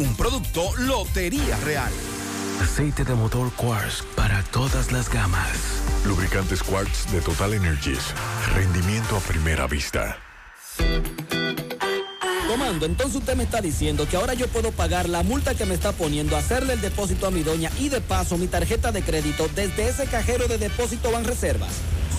Un producto Lotería Real. Aceite de motor Quartz para todas las gamas. Lubricantes Quartz de Total Energies. Rendimiento a primera vista. Comando, entonces usted me está diciendo que ahora yo puedo pagar la multa que me está poniendo, hacerle el depósito a mi doña y de paso mi tarjeta de crédito desde ese cajero de depósito Banreservas.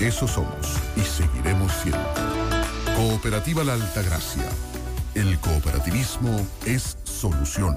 Eso somos y seguiremos siendo. Cooperativa La Altagracia. El cooperativismo es solución.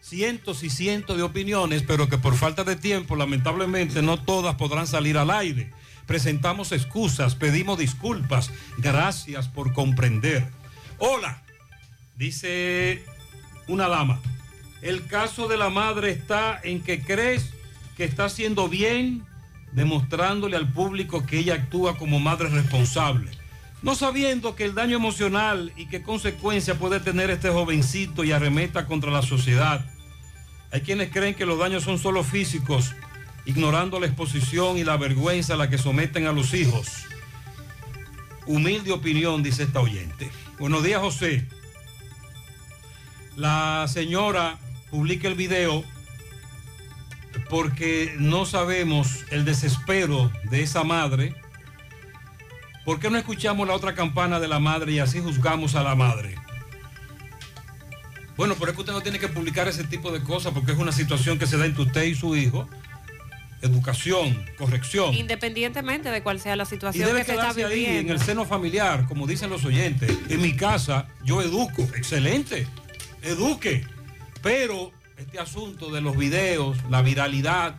Cientos y cientos de opiniones, pero que por falta de tiempo, lamentablemente, no todas podrán salir al aire. Presentamos excusas, pedimos disculpas. Gracias por comprender. Hola, dice una dama. El caso de la madre está en que crees que está haciendo bien, demostrándole al público que ella actúa como madre responsable. No sabiendo que el daño emocional y qué consecuencia puede tener este jovencito y arremeta contra la sociedad. Hay quienes creen que los daños son solo físicos, ignorando la exposición y la vergüenza a la que someten a los hijos. Humilde opinión, dice esta oyente. Buenos días, José. La señora publica el video porque no sabemos el desespero de esa madre. ¿Por qué no escuchamos la otra campana de la madre y así juzgamos a la madre? Bueno, pero es que usted no tiene que publicar ese tipo de cosas porque es una situación que se da entre usted y su hijo. Educación, corrección. Independientemente de cuál sea la Y situación debe que se está ahí en el seno familiar, como dicen los oyentes. En mi casa yo educo, excelente, eduque. Pero este asunto de los videos, la viralidad,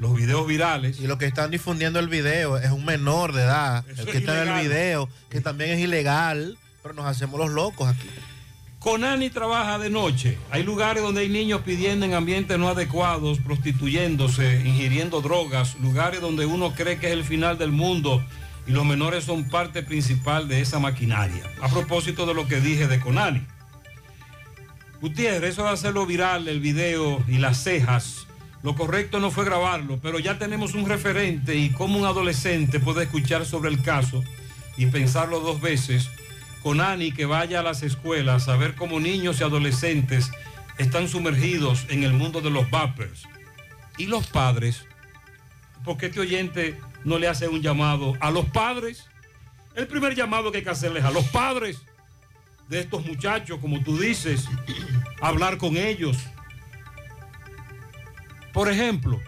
los videos virales. Y lo que están difundiendo el video es un menor de edad, Eso el es que está en el video, que también es ilegal, pero nos hacemos los locos aquí. Conani trabaja de noche. Hay lugares donde hay niños pidiendo en ambientes no adecuados, prostituyéndose, ingiriendo drogas, lugares donde uno cree que es el final del mundo y los menores son parte principal de esa maquinaria. A propósito de lo que dije de Conani. Gutiérrez, eso de hacerlo viral, el video y las cejas, Lo correcto no fue grabarlo, pero ya tenemos un referente y cómo un adolescente puede escuchar sobre el caso y pensarlo dos veces. Con Ani que vaya a las escuelas a ver cómo niños y adolescentes están sumergidos en el mundo de los vapers. Y los padres, porque este oyente no le hace un llamado a los padres. El primer llamado que hay que hacerles a los padres de estos muchachos, como tú dices, hablar con ellos. Por ejemplo,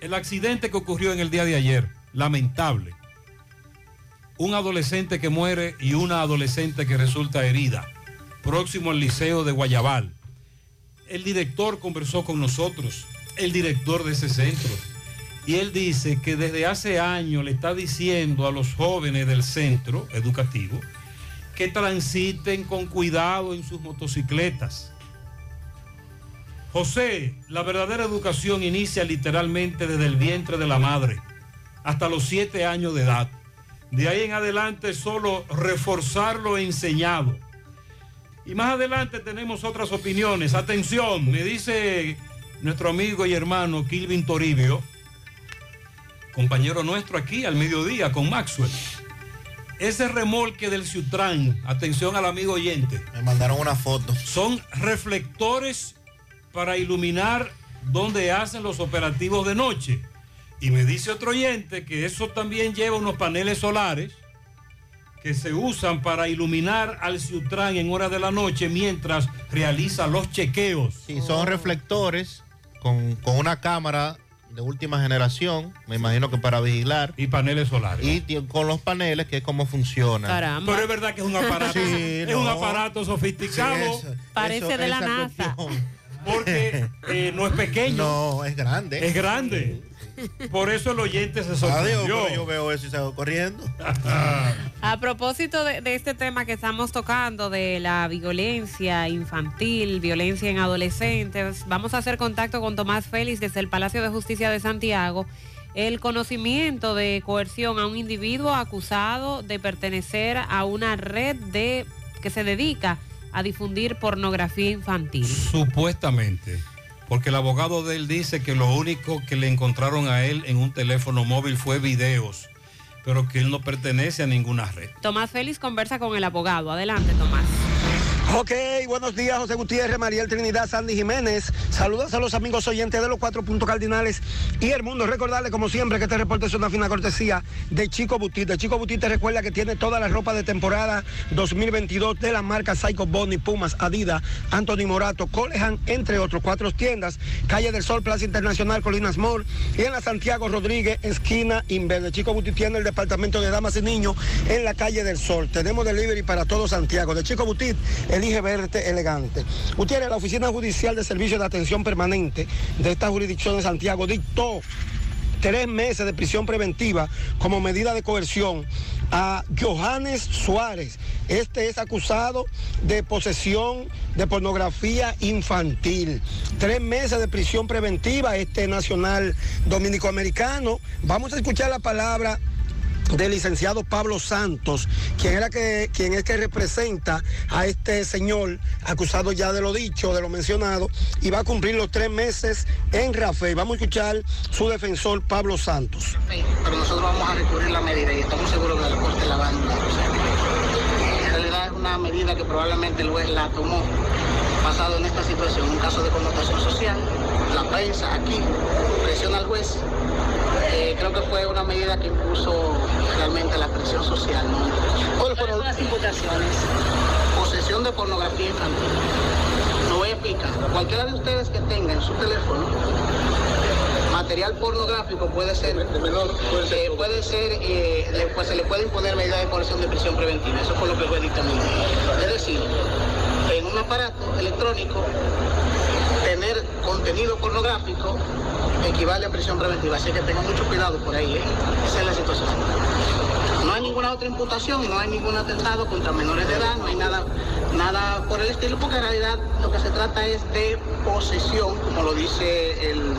el accidente que ocurrió en el día de ayer, lamentable. Un adolescente que muere y una adolescente que resulta herida, próximo al liceo de Guayabal. El director conversó con nosotros, el director de ese centro, y él dice que desde hace años le está diciendo a los jóvenes del centro educativo que transiten con cuidado en sus motocicletas. José, la verdadera educación inicia literalmente desde el vientre de la madre hasta los siete años de edad. De ahí en adelante solo reforzar lo enseñado. Y más adelante tenemos otras opiniones. Atención, me dice nuestro amigo y hermano Kilvin Toribio, compañero nuestro aquí al mediodía con Maxwell. Ese remolque del Ciutrán, atención al amigo oyente. Me mandaron una foto. Son reflectores para iluminar donde hacen los operativos de noche. Y me dice otro oyente que eso también lleva unos paneles solares que se usan para iluminar al Ciutrán en horas de la noche mientras realiza los chequeos. Sí, son reflectores con, con una cámara de última generación, me imagino que para vigilar. Y paneles solares. Y con los paneles, que es como funciona. Caramba. Pero es verdad que es un aparato, Sí, es un aparato sofisticado. Sí, eso- Parece eso- de la NASA. cuestión. Porque eh, no es pequeño. No, es grande. Es grande. Por eso el oyente se Adiós, sorprendió. pero yo veo eso y salgo corriendo. <laughs> A propósito de, de este tema que estamos tocando, de la violencia infantil, violencia en adolescentes, vamos a hacer contacto con Tomás Félix desde el Palacio de Justicia de Santiago. El conocimiento de coerción a un individuo acusado de pertenecer a una red de que se dedica a difundir pornografía infantil. Supuestamente. Porque el abogado de él dice que lo único que le encontraron a él en un teléfono móvil fue videos, pero que él no pertenece a ninguna red. Tomás Félix conversa con el abogado. Adelante, Tomás. Ok, buenos días, José Gutiérrez, Mariel Trinidad, Sandy Jiménez. Saludos a los amigos oyentes de los cuatro puntos cardinales y el mundo. Recordarle, como siempre, que este reporte es una fina cortesía de Chico Butit. De Chico Butit te recuerda que tiene toda la ropa de temporada 2022 de las marcas Psycho Bonnie, Pumas, Adidas, Anthony Morato, Colehan, entre otros. Cuatro tiendas, Calle del Sol, Plaza Internacional, Colinas Mall y en la Santiago Rodríguez, esquina Inverde. Chico Butit tiene el departamento de damas y niños en la Calle del Sol. Tenemos delivery para todo Santiago. De Chico Butit, elige verte elegante. Gutiérrez, la Oficina Judicial de Servicio de Atención Permanente de esta jurisdicción de Santiago dictó tres meses de prisión preventiva como medida de coerción a Johannes Suárez. Este es acusado de posesión de pornografía infantil. Tres meses de prisión preventiva, este nacional dominico-americano. Vamos a escuchar la palabra del licenciado Pablo Santos, quien, era que, quien es que representa a este señor acusado ya de lo dicho, de lo mencionado, y va a cumplir los tres meses en Rafael. Vamos a escuchar su defensor Pablo Santos. pero nosotros vamos a recurrir la medida y estamos seguros que la Corte la va a en realidad es una medida que probablemente el juez la tomó basado en esta situación, un caso de connotación social, la prensa aquí presiona al juez. Eh, creo que fue una medida que impuso realmente la presión social. ¿no? ¿Cuáles fueron las imputaciones? Posesión de pornografía infantil. Lo voy a explicar. Cualquiera de ustedes que tenga en su teléfono material pornográfico puede ser, eh, puede ser, eh, le- pues se le puede imponer medida de coerción de prisión preventiva. Eso fue lo que el juez dictaminó. Es decir, en un aparato electrónico tener contenido pornográfico equivale a prisión preventiva. Así que tengan mucho cuidado por ahí. ¿eh? Esa es la situación. No hay ninguna otra imputación, no hay ningún atentado contra menores de edad, no hay nada, nada por el estilo, porque en realidad lo que se trata es de posesión, como lo dice el,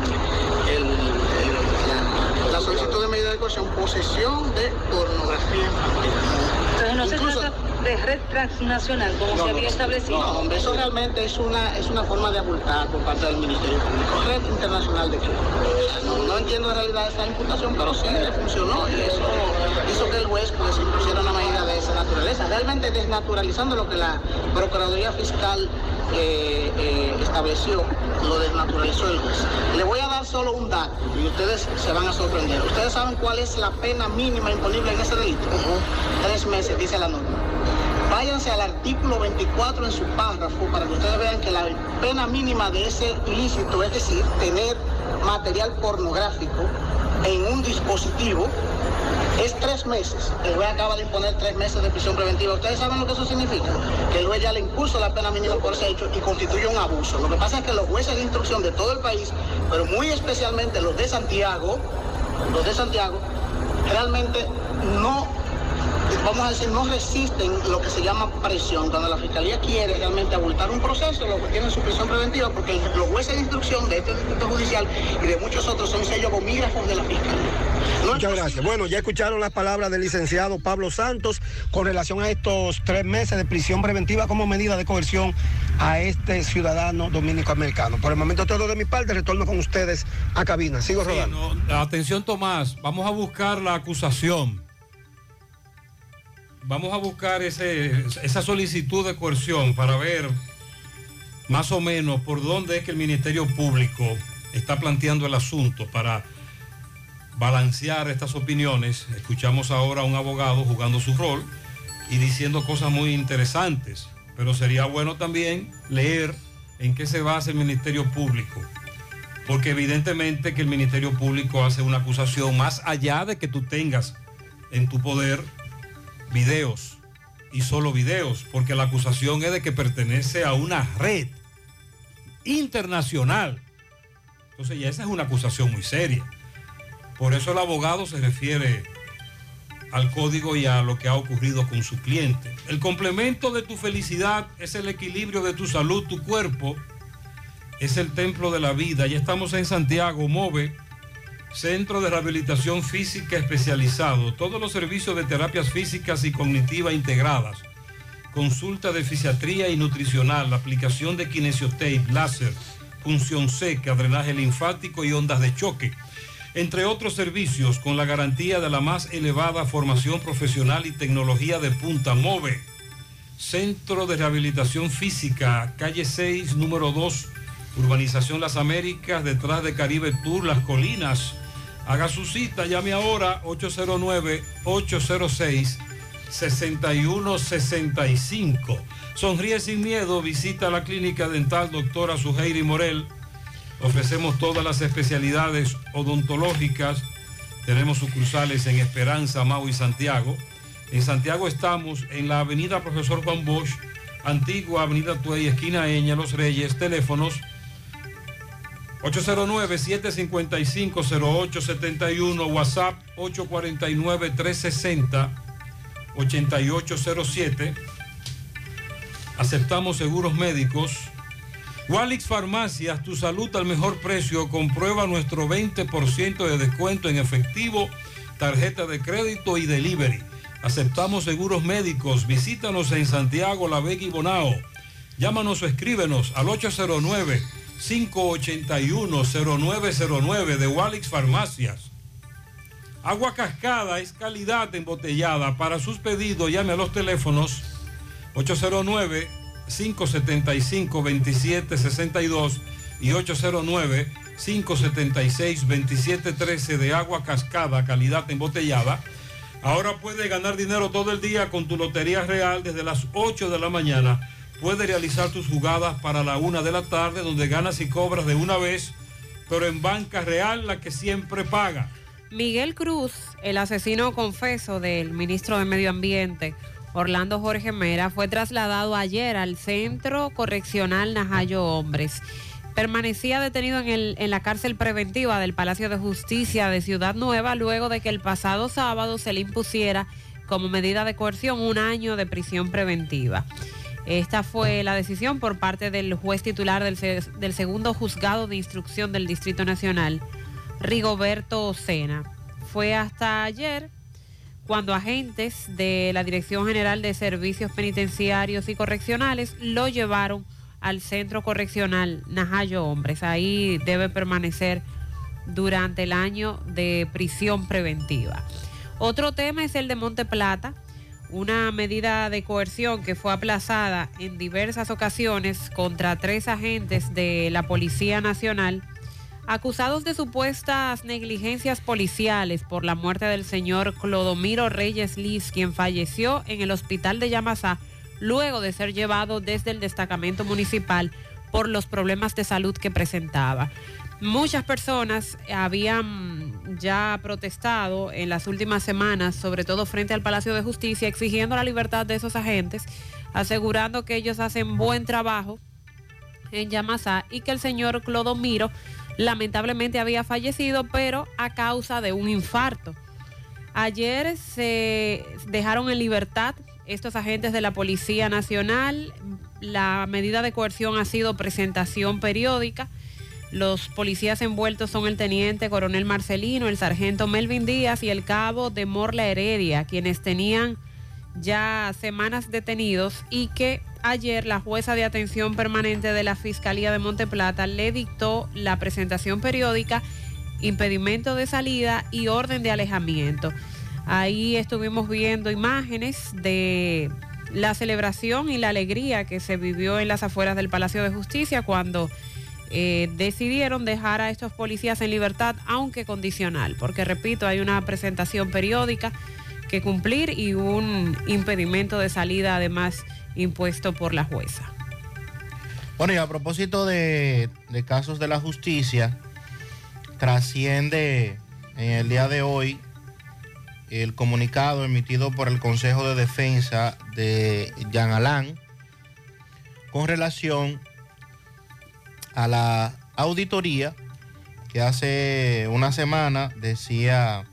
solicitud de medida de coerción, posesión de pornografía. Entonces no Incluso- se trata de red transnacional como No, se no, había establecido. No, hombre, eso realmente es una, es una forma de abultar por parte del Ministerio Público. Red Internacional de Crimen. No, no entiendo en realidad esta imputación, pero sí le funcionó y eso hizo que el juez pues impusiera una medida de esa naturaleza, realmente desnaturalizando lo que la Procuraduría Fiscal eh, eh, estableció, lo desnaturalizó el juez. Le voy a dar solo un dato y ustedes se van a sorprender. ¿Ustedes saben cuál es la pena mínima imponible en ese delito? Tres meses, dice la norma. Váyanse al artículo 24 en su párrafo para que ustedes vean que la pena mínima de ese ilícito, es decir, tener material pornográfico en un dispositivo, es tres meses. El juez acaba de imponer tres meses de prisión preventiva. ¿Ustedes saben lo que eso significa? Que el juez ya le impuso la pena mínima por ese hecho y constituye un abuso. Lo que pasa es que los jueces de instrucción de todo el país, pero muy especialmente los de Santiago, los de Santiago, realmente no vamos a decir, no resisten lo que se llama presión. Cuando la fiscalía quiere realmente abultar un proceso, lo que tiene su prisión preventiva, porque los jueces de instrucción de este distrito judicial y de muchos otros son sellos gomígrafos de la fiscalía. Muchas gracias. Bueno, ya escucharon las palabras del licenciado Pablo Santos con relación a estos tres meses de prisión preventiva como medida de coerción a este ciudadano dominico-americano. Por el momento todo de mi parte, retorno con ustedes a cabina. Sigo rodando. Atención Tomás, vamos a buscar la acusación. Vamos a buscar esa solicitud de coerción para ver más o menos por dónde es que el Ministerio Público está planteando el asunto para balancear estas opiniones. Escuchamos ahora a un abogado jugando su rol y diciendo cosas muy interesantes, pero sería bueno también leer en qué se basa el Ministerio Público, porque evidentemente que el Ministerio Público hace una acusación más allá de que tú tengas en tu poder videos y solo videos, porque la acusación es de que pertenece a una red internacional. Entonces ya esa es una acusación muy seria. Por eso el abogado se refiere al código y a lo que ha ocurrido con su cliente. El complemento de tu felicidad es el equilibrio de tu salud, tu cuerpo es el templo de la vida. Ya estamos en Santiago, MOVE, Centro de Rehabilitación Física Especializado. Todos los servicios de terapias físicas y cognitivas integradas. Consulta de fisiatría y nutricional, aplicación de kinesiotape, láser, punción seca, drenaje linfático y ondas de choque entre otros servicios con la garantía de la más elevada formación profesional y tecnología de punta MOVE. Centro de Rehabilitación Física, calle 6, número 2, Urbanización Las Américas, detrás de Caribe Tour, Las Colinas. Haga su cita, llame ahora 809-806-6165. Sonríe sin miedo, visita la clínica dental doctora Suheiri Morel. Ofrecemos todas las especialidades odontológicas. Tenemos sucursales en Esperanza, Mau y Santiago. En Santiago estamos en la avenida Profesor Juan Bosch, antigua avenida Tuey, esquina Eña, Los Reyes, teléfonos 809-755-0871, WhatsApp 849-360-8807. Aceptamos seguros médicos. Walix Farmacias, tu salud al mejor precio. Comprueba nuestro 20% de descuento en efectivo, tarjeta de crédito y delivery. Aceptamos seguros médicos. Visítanos en Santiago, La Vega y Bonao. Llámanos o escríbenos al 809-581-0909 de Walix Farmacias. Agua Cascada es calidad embotellada. Para sus pedidos llame a los teléfonos 809 575-2762 y 809-576-2713 de agua cascada, calidad embotellada. Ahora puede ganar dinero todo el día con tu Lotería Real desde las 8 de la mañana. Puedes realizar tus jugadas para la 1 de la tarde donde ganas y cobras de una vez, pero en Banca Real la que siempre paga. Miguel Cruz, el asesino confeso del ministro de Medio Ambiente, Orlando Jorge Mera, fue trasladado ayer al Centro Correccional Najayo Hombres. Permanecía detenido en, el, en la cárcel preventiva del Palacio de Justicia de Ciudad Nueva luego de que el pasado sábado se le impusiera como medida de coerción un año de prisión preventiva. Esta fue la decisión por parte del juez titular del, del segundo juzgado de instrucción del Distrito Nacional, Rigoberto Sena. fue hasta ayer cuando agentes de la Dirección General de Servicios Penitenciarios y Correccionales lo llevaron al Centro Correccional Najayo Hombres. Ahí debe permanecer durante el año de prisión preventiva. Otro tema es el de Monte Plata, una medida de coerción que fue aplazada en diversas ocasiones contra tres agentes de la Policía Nacional acusados de supuestas negligencias policiales por la muerte del señor Clodomiro Reyes Liz, quien falleció en el hospital de Yamasá luego de ser llevado desde el destacamento municipal por los problemas de salud que presentaba. Muchas personas habían ya protestado en las últimas semanas, sobre todo frente al Palacio de Justicia, exigiendo la libertad de esos agentes, asegurando que ellos hacen buen trabajo en Yamasá y que el señor Clodomiro lamentablemente había fallecido, pero a causa de un infarto. Ayer se dejaron en libertad estos agentes de la Policía Nacional. La medida de coerción ha sido presentación periódica. Los policías envueltos son el teniente coronel Marcelino, el sargento Melvin Díaz y el cabo de Morla Heredia, quienes tenían ya semanas detenidos y que ayer la jueza de atención permanente de la Fiscalía de Monteplata le dictó la presentación periódica, impedimento de salida y orden de alejamiento. Ahí estuvimos viendo imágenes de la celebración y la alegría que se vivió en las afueras del Palacio de Justicia cuando eh, decidieron dejar a estos policías en libertad, aunque condicional, porque repito, hay una presentación periódica que cumplir y un impedimento de salida además impuesto por la jueza. Bueno, y a propósito de, casos de la justicia, trasciende en el día de hoy el comunicado emitido por el Consejo de Defensa de Jean Alain con relación a la auditoría que hace una semana decía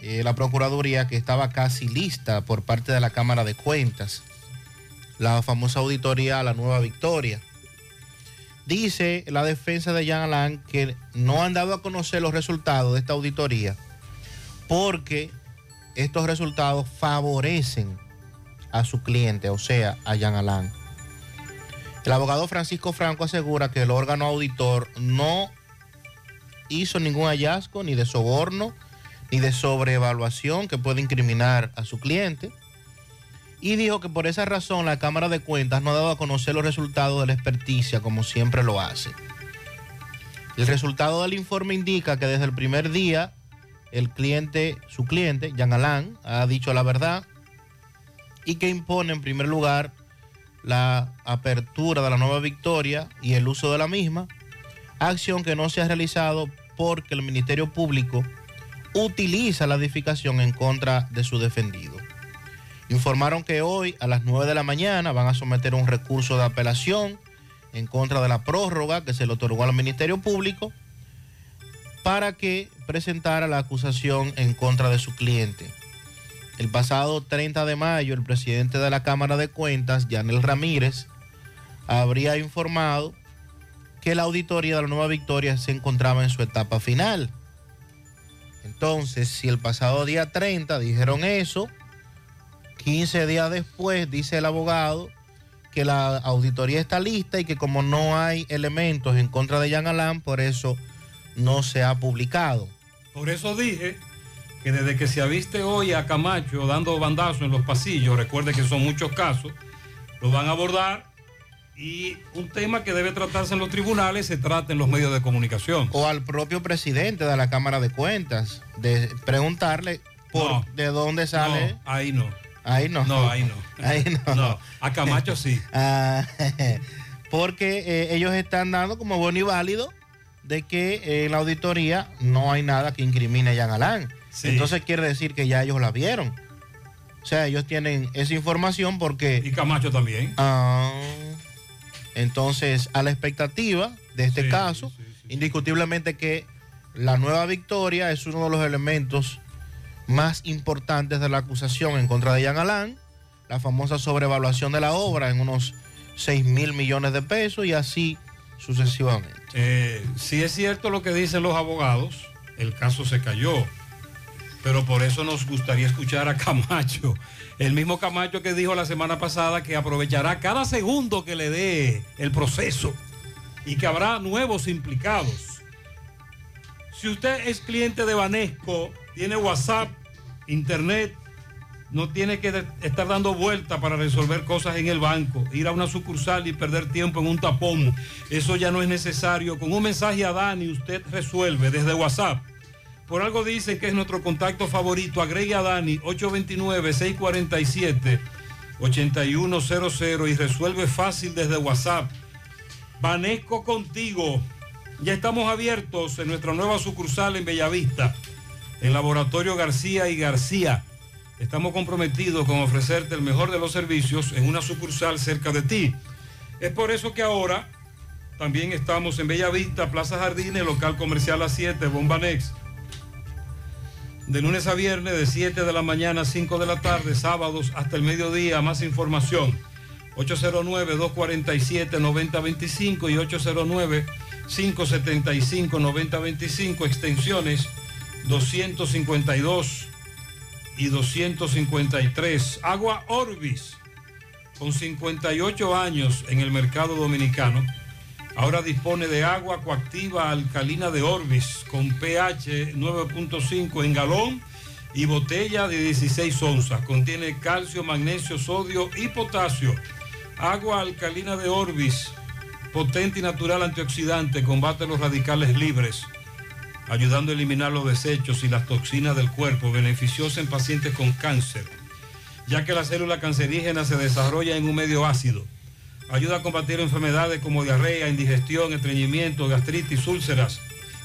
eh, la Procuraduría que estaba casi lista por parte de la Cámara de Cuentas, la famosa auditoría a la Nueva Victoria. Dice la defensa de Jean Alain que no han dado a conocer los resultados de esta auditoría porque estos resultados favorecen a su cliente, o sea, a Jean Alain. El abogado Francisco Franco asegura que el órgano auditor no hizo ningún hallazgo ni de soborno ni de sobreevaluación que pueda incriminar a su cliente. Y dijo que por esa razón la Cámara de Cuentas no ha dado a conocer los resultados de la experticia como siempre lo hace. El resultado del informe indica que desde el primer día el cliente, su cliente, Jean Alain, ha dicho la verdad y que impone en primer lugar la apertura de la nueva victoria y el uso de la misma, acción que no se ha realizado porque el Ministerio Público utiliza la edificación en contra de su defendido. Informaron que hoy a las 9 de la mañana van a someter un recurso de apelación en contra de la prórroga que se le otorgó al Ministerio Público para que presentara la acusación en contra de su cliente. El pasado 30 de mayo, el presidente de la Cámara de Cuentas, Yanel Ramírez, habría informado que la auditoría de la Nueva Victoria se encontraba en su etapa final. Entonces, si el pasado día 30 dijeron eso, 15 días después dice el abogado que la auditoría está lista y que como no hay elementos en contra de Jean Alain, por eso no se ha publicado. Por eso dije que desde que se aviste hoy a Camacho dando bandazos en los pasillos, recuerde que son muchos casos, lo van a abordar y un tema que debe tratarse en los tribunales se trata en los medios de comunicación. O al propio presidente de la Cámara de Cuentas, de preguntarle por No. de dónde sale. No, ahí no. Ahí no. No, ahí no. <laughs> Ahí no. No, a Camacho sí. <laughs> Ah, <laughs> porque eh, ellos están dando como bueno y válido de que eh, en la auditoría no hay nada que incrimine a Jean Alain. Sí. Entonces quiere decir que ya ellos la vieron. O sea, ellos tienen esa información porque... Y Camacho también. Ah, entonces, a la expectativa de este Sí, caso, indiscutiblemente que la nueva victoria es uno de los elementos más importantes de la acusación en contra de Jean Alain, la famosa sobrevaluación de la obra en unos 6 mil millones de pesos y así sucesivamente. Eh, si es cierto lo que dicen los abogados, el caso se cayó. Pero por eso nos gustaría escuchar a <laughs> Camacho. El mismo Camacho que dijo la semana pasada que aprovechará cada segundo que le dé el proceso y que habrá nuevos implicados. Si usted es cliente de Banesco, tiene WhatsApp, Internet, no tiene que estar dando vuelta para resolver cosas en el banco, ir a una sucursal y perder tiempo en un tapón. Eso ya no es necesario. Con un mensaje a Dani usted resuelve desde WhatsApp. Por algo dicen que es nuestro contacto favorito. Agregue a Dani 829-647-8100 y resuelve fácil desde WhatsApp. Banesco contigo. Ya estamos abiertos en nuestra nueva sucursal en Bellavista, en Laboratorio García y García. Estamos comprometidos con ofrecerte el mejor de los servicios en una sucursal cerca de ti. Es por eso que ahora también estamos en Bellavista, Plaza Jardines, local comercial a 7, Bombanex. De lunes a viernes, de 7 de la mañana a 5 de la tarde, sábados hasta el mediodía. Más información, 809-247-9025 y 809-575-9025, extensiones 252 y 253. Agua Orbis, con 58 años en el mercado dominicano, ahora dispone de agua coactiva alcalina de Orbis con pH 9.5 en galón y botella de 16 onzas. Contiene calcio, magnesio, sodio y potasio. Agua alcalina de Orbis, potente y natural antioxidante, combate los radicales libres ayudando a eliminar los desechos y las toxinas del cuerpo, beneficiosa en pacientes con cáncer, ya que la célula cancerígena se desarrolla en un medio ácido. Ayuda a combatir enfermedades como diarrea, indigestión, estreñimiento, gastritis, úlceras,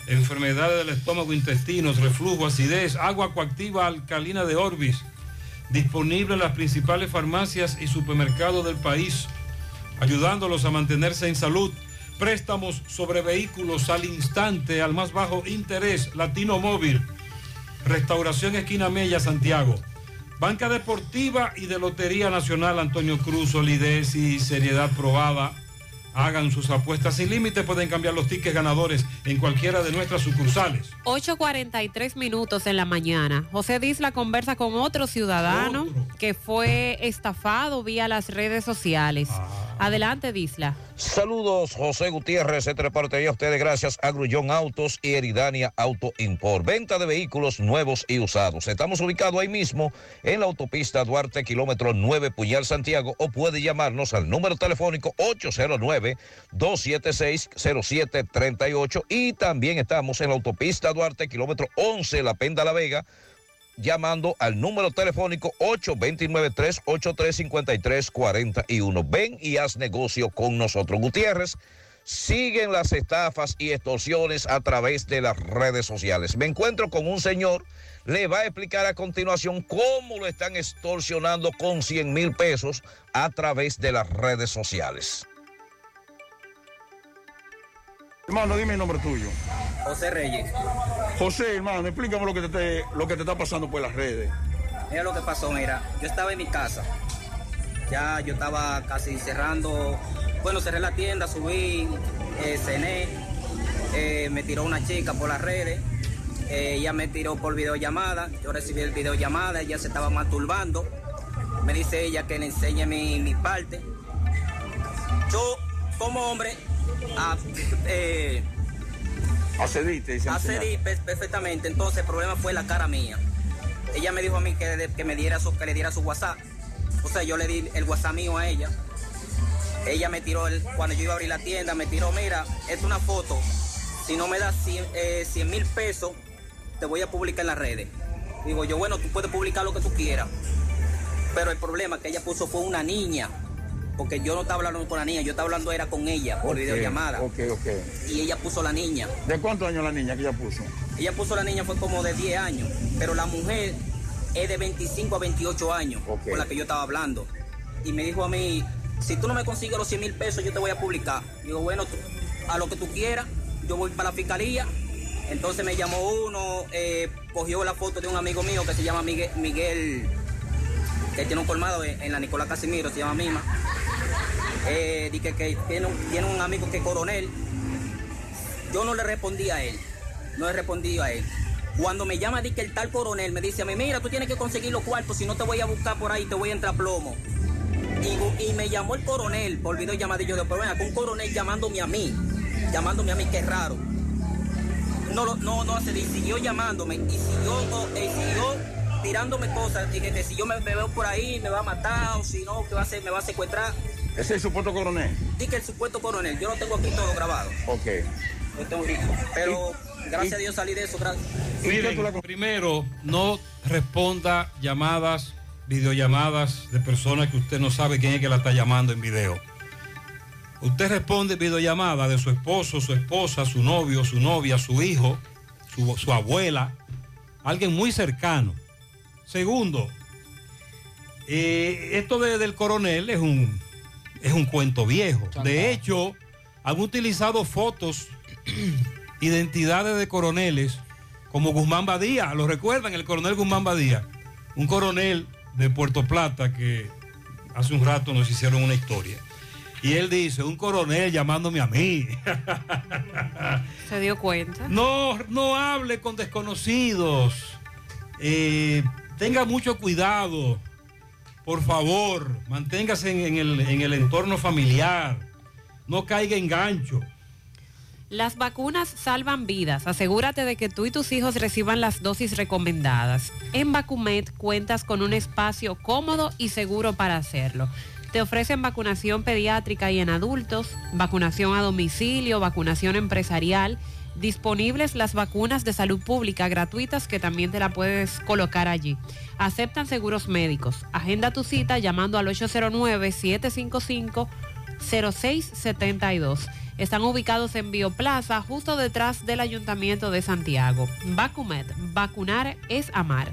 enfermedades del estómago, intestinos, reflujo, acidez, agua coactiva alcalina de Orbis, disponible en las principales farmacias y supermercados del país, ayudándolos a mantenerse en salud. Préstamos sobre vehículos al instante, al más bajo interés, Latino Móvil, Restauración Esquina Mella, Santiago, Banca Deportiva y de Lotería Nacional Antonio Cruz, solidez y seriedad probada. Hagan sus apuestas sin límite, pueden cambiar los tickets ganadores en cualquiera de nuestras sucursales. 8.43 minutos en la mañana. José Disla conversa con otro ciudadano que fue estafado vía las redes sociales. Adelante, Disla. Saludos, José Gutiérrez, este reporte a ustedes gracias a Autos y Eridania Auto Import. Venta de vehículos nuevos y usados. Estamos ubicados ahí mismo en la autopista Duarte, kilómetro 9, Puñal, Santiago, o puede llamarnos al número telefónico 809-276-0738 y también estamos en la autopista Duarte, kilómetro 11, La Penda La Vega, llamando al número telefónico 829-383-5341. Ven y haz negocio con nosotros. Gutiérrez, siguen las estafas y extorsiones a través de las redes sociales. Me encuentro con un señor, le va a explicar a continuación cómo lo están extorsionando con 100 mil pesos a través de las redes sociales. Hermano, dime el nombre tuyo. José Reyes. José, hermano, explícame lo que te, te- lo que te está pasando por las redes. Mira lo que pasó, mira, yo estaba en mi casa. Ya yo estaba casi cerrando. Bueno, cerré la tienda, subí, eh, cené. eh, me tiró una chica por las redes. eh, ella me tiró por videollamada. Yo recibí el videollamada, ella se estaba masturbando. Me dice ella que le enseñe mi, mi parte. Yo, como hombre, a- eh, Accedí pe- perfectamente, entonces el problema fue la cara mía. Ella me dijo a mí que, que me diera su, que le diera su WhatsApp. O sea, yo le di el WhatsApp mío a ella. Ella me tiró, el, cuando yo iba a abrir la tienda, me tiró, mira, es una foto. Si no me das 100 mil pesos, te voy a publicar en las redes. Digo yo, bueno, tú puedes publicar lo que tú quieras. Pero el problema que ella puso fue una niña. Porque yo no estaba hablando con la niña, yo estaba hablando era con ella por videollamada. Ok, ok. Y ella puso la niña. ¿De cuántos años la niña que ella puso? Ella puso la niña fue como de 10 años, pero la mujer es de 25 a 28 años, con la que yo estaba hablando. Y me dijo a mí, si tú no me consigues los 100 mil pesos, yo te voy a publicar. Digo, bueno, tú- a lo que tú quieras, yo voy para la fiscalía. Entonces me llamó uno, eh, cogió la foto de un amigo mío que se llama Miguel, Miguel que tiene un colmado en, la Nicolás Casimiro, se llama Mima. Eh, que, que tiene, un, tiene un amigo que es coronel. Yo no le respondí a él, no le respondí a él. Cuando me llama di que el tal coronel me dice a mí, mira, tú tienes que conseguir los cuartos, si no te voy a buscar por ahí, te voy a entrar plomo. Y, y me llamó el coronel por videollamadillo de pero ven acá, un coronel llamándome a mí, llamándome a mí, qué raro. No, no, no, se siguió llamándome y siguió, eh, siguió tirándome cosas, y que, si yo me, me veo por ahí me va a matar o si no, que va a hacer, me va a secuestrar. Ese es el supuesto coronel. Di que el supuesto coronel, yo lo tengo aquí todo grabado. Ok. Lo tengo listo. Pero gracias a Dios salí de eso. gracias. Miren, primero, no responda llamadas, videollamadas de personas que usted no sabe quién es que la está llamando en video. Usted responde videollamada de su esposo, su esposa, su novio, su novia, su hijo, su, su abuela, alguien muy cercano. Segundo, eh, esto de- del coronel es un, es un cuento viejo. De hecho, han utilizado fotos, <clears throat> identidades de coroneles, como Guzmán Badía. ¿Lo recuerdan? El coronel Guzmán Badía. Un coronel de Puerto Plata que hace un rato nos hicieron una historia. Y él dice, un coronel llamándome a mí. Se dio cuenta. No, no hable con desconocidos. Eh, tenga mucho cuidado. Por favor, manténgase en, el, en el entorno familiar. No caiga en gancho. Las vacunas salvan vidas. Asegúrate de que tú y tus hijos reciban las dosis recomendadas. En Vacumet cuentas con un espacio cómodo y seguro para hacerlo. Te ofrecen vacunación pediátrica y en adultos, vacunación a domicilio, vacunación empresarial. Disponibles las vacunas de salud pública gratuitas que también te la puedes colocar allí. Aceptan seguros médicos. Agenda tu cita llamando al 809-755-0672. Están ubicados en Bioplaza, justo detrás del Ayuntamiento de Santiago. Vacumet, vacunar es amar.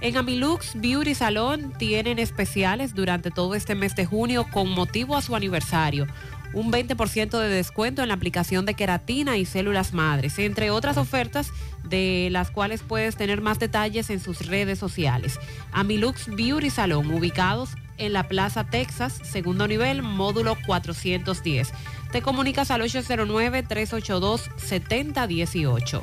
En Amilux Beauty Salon tienen especiales durante todo este mes de junio con motivo a su aniversario. Un 20% de descuento en la aplicación de queratina y células madres, entre otras ofertas de las cuales puedes tener más detalles en sus redes sociales. Amilux Beauty Salon, ubicados en la Plaza Texas, segundo nivel, módulo 410. Te comunicas al 809-382-7018.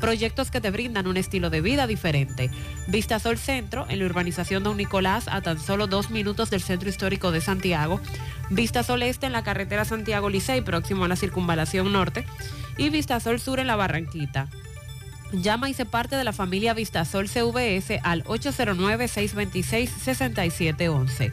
Proyectos que te brindan un estilo de vida diferente. Vista Sol Centro, en la urbanización Don Nicolás, a tan solo dos minutos del centro histórico de Santiago. Vista Sol Este, en la carretera Santiago Licey, próximo a la circunvalación norte. Y Vista Sol Sur, en la Barranquita. Llama y se parte de la familia Vistasol CVS al 809-626-6711.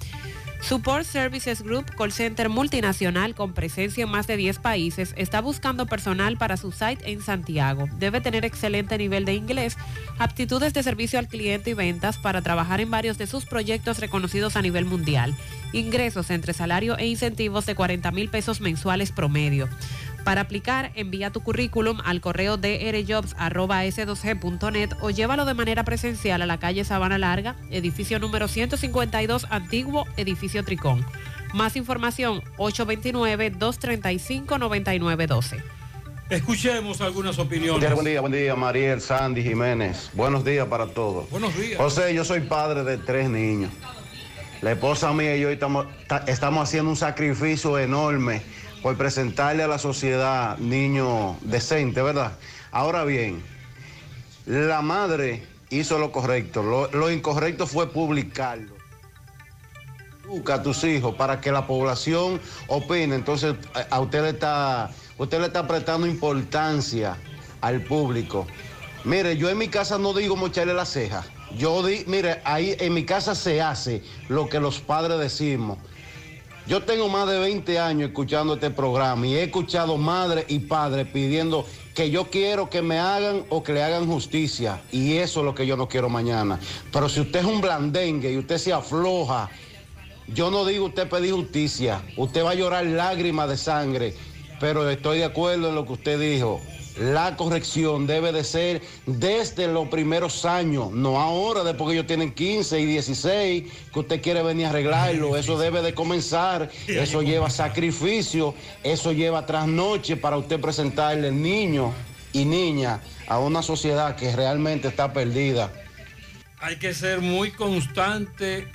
Support Services Group, call center multinacional con presencia en más de 10 países, está buscando personal para su site en Santiago. Debe tener excelente nivel de inglés, aptitudes de servicio al cliente y ventas para trabajar en varios de sus proyectos reconocidos a nivel mundial. Ingresos entre salario e incentivos de 40 mil pesos mensuales promedio. Para aplicar, envía tu currículum al correo drjobs.s2g.net o llévalo de manera presencial a la calle Sabana Larga, edificio número 152, antiguo edificio Tricón. Más información, 829-235-9912. Escuchemos algunas opiniones. buen día, buen día, Mariel, Sandy, Jiménez. Buenos días para todos. Buenos días. José, yo soy padre de tres niños. La esposa mía y yo estamos, ta- estamos haciendo un sacrificio enorme por presentarle a la sociedad niños decentes, ¿verdad? Ahora bien, la madre hizo lo correcto. Lo, incorrecto fue publicarlo. Educa a tus hijos para que la población opine. Entonces, a- a usted le está, usted le está prestando importancia al público. Mire, yo en mi casa no digo mocharle la ceja. Yo di, mire, ahí en mi casa se hace lo que los padres decimos. Yo tengo más de 20 años escuchando este programa y he escuchado madres y padres pidiendo que yo quiero que me hagan o que le hagan justicia. Y eso es lo que yo no quiero mañana. Pero si usted es un blandengue y usted se afloja, yo no digo usted pedir justicia. Usted va a llorar lágrimas de sangre. Pero estoy de acuerdo en lo que usted dijo. La corrección debe de ser desde los primeros años, no ahora, después que ellos tienen 15 y 16, que usted quiere venir a arreglarlo. Eso debe de comenzar. <laughs> Eso lleva sacrificio, eso lleva trasnoche para usted presentarle niño y niña a una sociedad que realmente está perdida. Hay que ser muy constante,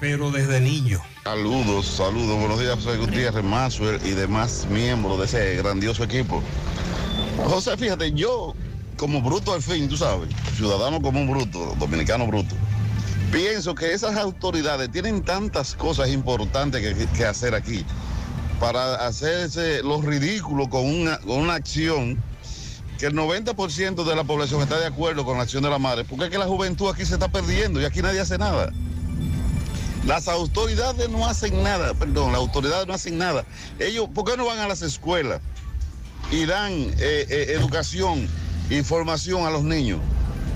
pero desde niño. Saludos, saludos. Buenos días, soy Gutiérrez Maxwell y demás miembros de ese grandioso equipo. José, fíjate, yo como bruto al fin, tú sabes, ciudadano como un bruto, dominicano bruto, pienso que esas autoridades tienen tantas cosas importantes que, que hacer aquí para hacerse los ridículos con una, con una acción que el 90% de la población está de acuerdo con la acción de la madre, porque es que la juventud aquí se está perdiendo y aquí nadie hace nada. Las autoridades no hacen nada, perdón, las autoridades no hacen nada. Ellos, ¿por qué no van a las escuelas y dan eh, eh, educación, información a los niños?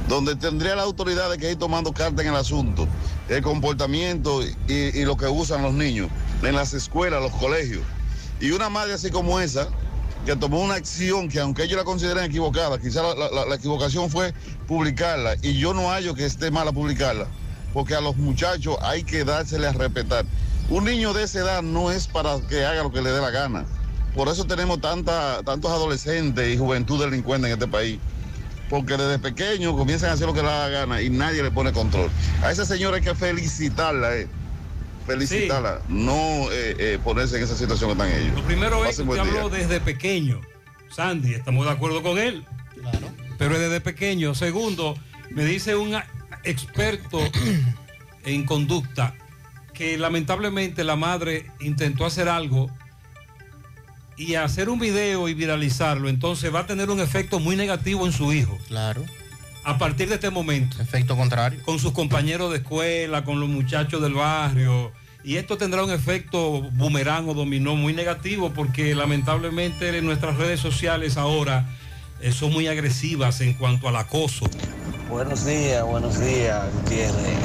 Donde tendría las autoridades que ir tomando carta en el asunto, el comportamiento y, lo que usan los niños en las escuelas, los colegios. Y una madre así como esa, que tomó una acción que aunque ellos la consideren equivocada, quizá la equivocación fue publicarla y yo no hallo que esté mala publicarla, porque a los muchachos hay que dársele a respetar. Un niño de esa edad no es para que haga lo que le dé la gana. Por eso tenemos tanta, tantos adolescentes y juventud delincuente en este país. Porque desde pequeños comienzan a hacer lo que le da la gana y nadie le pone control. A esa señora hay que felicitarla, eh. felicitarla, no eh, eh, ponerse en esa situación que están ellos. Lo primero es que habló desde pequeño. Sandy, estamos de acuerdo con él. Pero es desde pequeño. Segundo, me dice un experto en conducta que lamentablemente la madre intentó hacer algo y hacer un video y viralizarlo, entonces va a tener un efecto muy negativo en su hijo. Claro. A partir de este momento. Efecto contrario. Con sus compañeros de escuela, con los muchachos del barrio. Y esto tendrá un efecto boomerang o dominó muy negativo porque lamentablemente en nuestras redes sociales ahora son muy agresivas en cuanto al acoso. Buenos días, buenos días, Gutiérrez.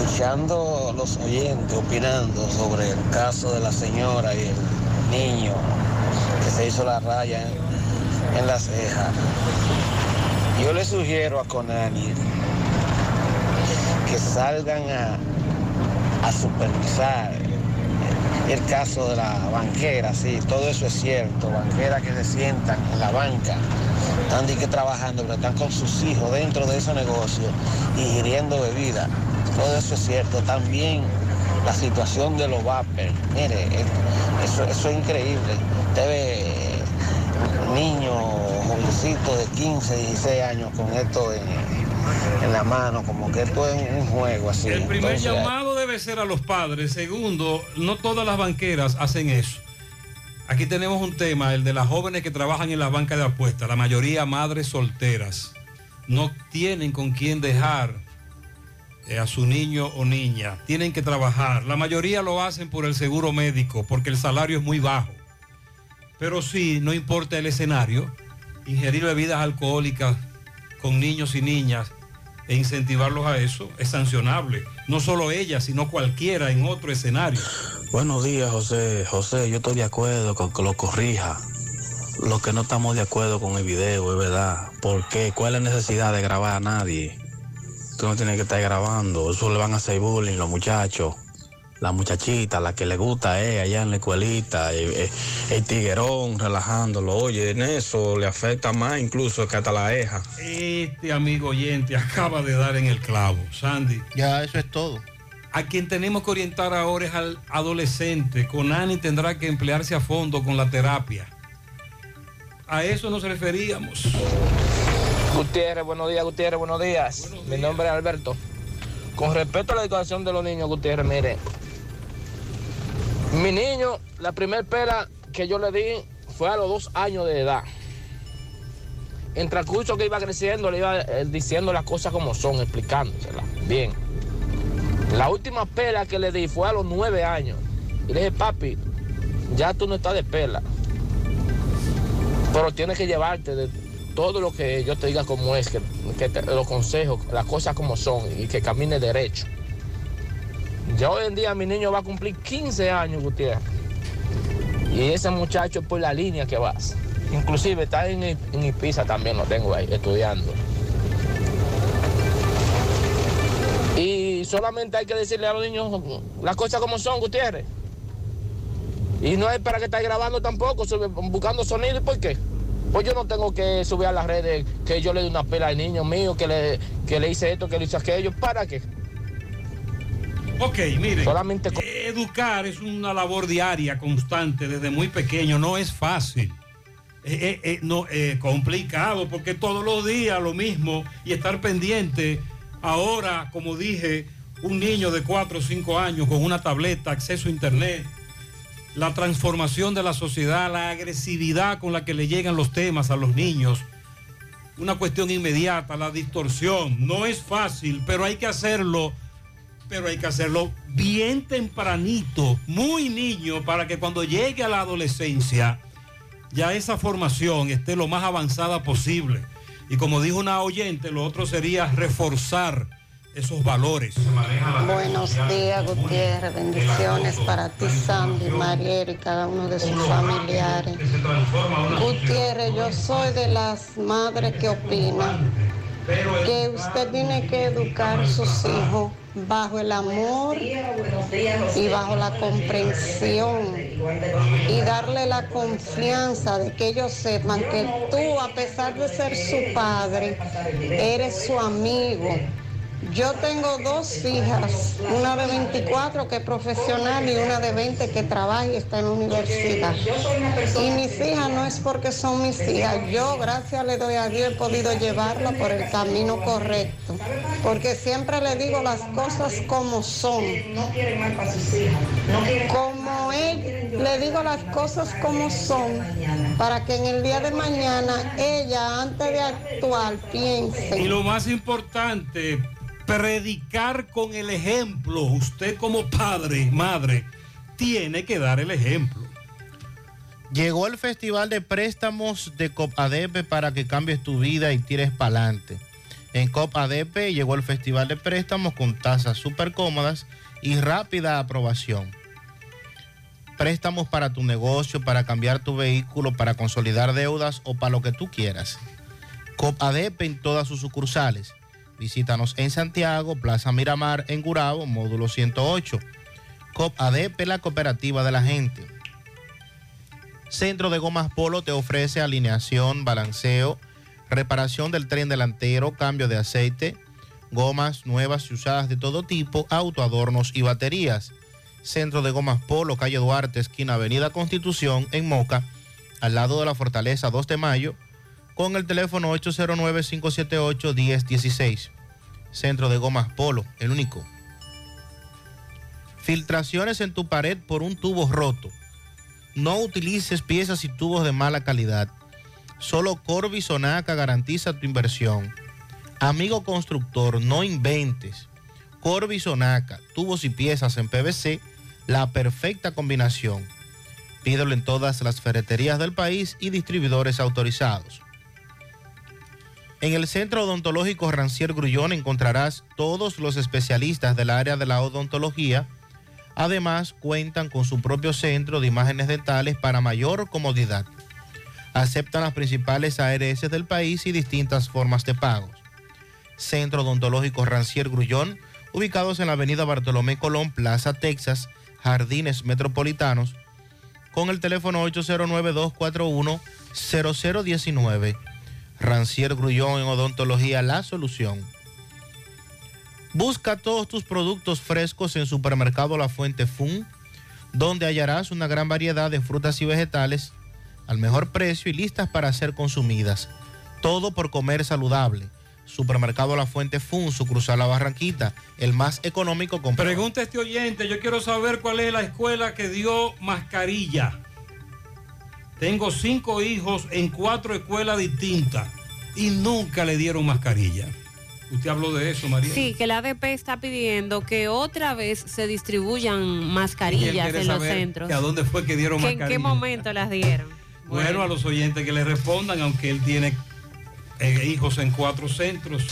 Escuchando los oyentes opinando sobre el caso de la señora y el niño que se hizo la raya en, en la ceja. Yo le sugiero a Conani que salgan a, a supervisar el caso de la banquera, sí, todo eso es cierto, banqueras que se sientan en la banca, están de que trabajando, pero están con sus hijos dentro de ese negocio ingiriendo bebida, todo eso es cierto, también la situación de los vapers, mire, eso, eso es increíble, usted ve niños, jovencitos de 15, 16 años con esto en, en la mano, como que esto es un juego así. El primer Entonces, llamado debe ser a los padres. Segundo, no todas las banqueras hacen eso. Aquí tenemos un tema, el de las jóvenes que trabajan en las bancas de apuestas. La mayoría madres solteras. No tienen con quién dejar eh, a su niño o niña. Tienen que trabajar. La mayoría lo hacen por el seguro médico, porque el salario es muy bajo. Pero sí, no importa el escenario, ingerir bebidas alcohólicas con niños y niñas e incentivarlos a eso es sancionable. No solo ella, sino cualquiera en otro escenario. Buenos días, José. José, yo estoy de acuerdo con que lo corrija. Lo que no estamos de acuerdo con el video, es verdad. ¿Por qué? ¿Cuál es la necesidad de grabar a nadie? Tú no tienes que estar grabando. Eso le van a hacer bullying los muchachos. La muchachita, la que le gusta es allá en la escuelita, el, el- el tiguerón relajándolo. Oye, en eso le afecta más incluso que hasta la eja. Este amigo oyente acaba de dar en el clavo, Sandy. Ya, eso es todo. A quien tenemos que orientar ahora es al adolescente. Conani tendrá que emplearse a fondo con la terapia. A eso nos referíamos. Gutiérrez, buenos días, Gutiérrez, buenos días. Mi nombre es Alberto. Con respecto a la educación de los niños, Gutiérrez, mire, mi niño, la primer pela que yo le di fue a los dos años de edad. En transcurso que iba creciendo, le iba eh, diciendo las cosas como son, explicándoselas. Bien. La última pela que le di fue a los nueve años. Y le dije, papi, ya tú no estás de pela. Pero tienes que llevarte de todo lo que yo te diga como es, que, que te- los consejos, las cosas como son y que camine derecho. Ya hoy en día mi niño va a cumplir 15 años, Gutiérrez. Y ese muchacho por la línea que vas. Inclusive está en, en Ibiza también, lo tengo ahí, estudiando. Y solamente hay que decirle a los niños las cosas como son, Gutiérrez. Y no es para que estés grabando tampoco, buscando sonido. ¿Y por qué? Pues yo no tengo que subir a las redes que yo le di una pela al niño mío, que le, que le hice esto, que le hice aquello. ¿Para qué? Ok, miren. Solamente Educar es una labor diaria, constante, desde muy pequeño. No es fácil. Eh, eh, eh, no, eh, complicado, porque todos los días lo mismo y estar pendiente. Ahora, como dije, un niño de 4 o 5 años con una tableta, acceso a internet, la transformación de la sociedad, la agresividad con la que le llegan los temas a los niños, una cuestión inmediata, la distorsión. No es fácil, pero hay que hacerlo pero hay que hacerlo bien tempranito, muy niño, para que cuando llegue a la adolescencia ya esa formación esté lo más avanzada posible. Y como dijo una oyente, lo otro sería reforzar esos valores. Buenos días, Gutiérrez. Bendiciones para ti, Sandy, Mariel y cada uno de sus familiares. Gutiérrez, yo soy de las madres que opinan que usted tiene que educar a sus hijos bajo el amor y bajo la comprensión y darle la confianza de que ellos sepan que tú, a pesar de ser su padre, eres su amigo. Yo tengo dos hijas, una de 24 que es profesional y una de 20 que trabaja y está en la universidad. Y mis hijas no es porque son mis hijas, yo gracias le doy a Dios he podido llevarla por el camino correcto, porque siempre le digo las cosas como son. Como él, le digo las cosas como son, para que en el día de mañana ella, antes de actuar, piense. Y lo más importante, predicar con el ejemplo. Usted como padre, madre, tiene que dar el ejemplo. Llegó el Festival de Préstamos de COPADEPE para que cambies tu vida y tires para adelante. En COPADEPE llegó el Festival de Préstamos con tasas súper cómodas y rápida aprobación. Préstamos para tu negocio, para cambiar tu vehículo, para consolidar deudas o para lo que tú quieras. COPADEPE en todas sus sucursales. Visítanos en Santiago, Plaza Miramar, en Gurabo, módulo 108. COPADEPE, la cooperativa de la gente. Centro de Gomas Polo te ofrece alineación, balanceo, reparación del tren delantero, cambio de aceite, gomas nuevas y usadas de todo tipo, autoadornos y baterías. Centro de Gomas Polo, calle Duarte, esquina Avenida Constitución, en Moca, al lado de la Fortaleza 2 de Mayo, con el teléfono 809-578-1016. Centro de Gomas Polo, el único. Filtraciones en tu pared por un tubo roto. No utilices piezas y tubos de mala calidad. Solo Corby Sonaca garantiza tu inversión. Amigo constructor, no inventes. Corby Sonaca, tubos y piezas en PVC, la perfecta combinación. Pídelo en todas las ferreterías del país y distribuidores autorizados. En el Centro Odontológico Rancier Grullón encontrarás todos los especialistas del área de la odontología. Además, cuentan con su propio centro de imágenes dentales para mayor comodidad. Aceptan las principales ARS del país y distintas formas de pagos. Centro Odontológico Rancier Grullón, ubicados en la avenida Bartolomé Colón, Plaza Texas, Jardines Metropolitanos, con el teléfono 809-241-0019. Rancier Grullón en Odontología La Solución. Busca todos tus productos frescos en Supermercado La Fuente Fun, donde hallarás una gran variedad de frutas y vegetales al mejor precio y listas para ser consumidas. Todo por comer saludable. Supermercado La Fuente Fun, sucursal La Barranquita, el más económico con Pregunta este oyente, yo quiero saber cuál es la escuela que dio mascarilla. Tengo cinco hijos en cuatro escuelas distintas y nunca le dieron mascarilla. Usted habló de eso, María. Sí, que la ADP está pidiendo que otra vez se distribuyan mascarillas en los centros. que ¿A dónde fue que dieron ¿Que ¿En qué mascarillas? momento las dieron? Bueno, a los oyentes que le respondan, aunque él tiene eh, hijos en cuatro centros.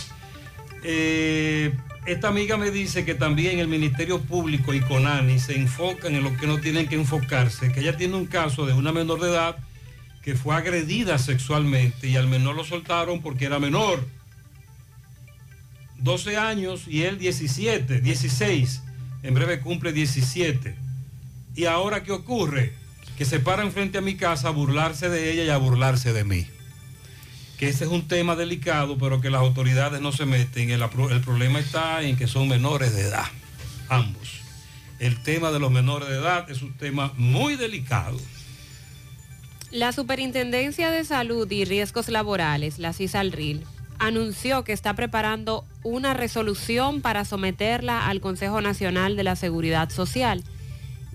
Eh, esta amiga me dice que también el Ministerio Público y CONANI se enfocan en lo que no tienen que enfocarse, que ella tiene un caso de una menor de edad que fue agredida sexualmente y al menor lo soltaron porque era menor. 12 años y él 17, 16. En breve cumple 17. ¿Y ahora qué ocurre? Que se paran frente a mi casa a burlarse de ella y a burlarse de mí. Que ese es un tema delicado, pero que las autoridades no se meten. El, problema está en que son menores de edad, ambos. El tema de los menores de edad es un tema muy delicado. La Superintendencia de Salud y Riesgos Laborales, la CISALRIL, anunció que está preparando una resolución para someterla al Consejo Nacional de la Seguridad Social.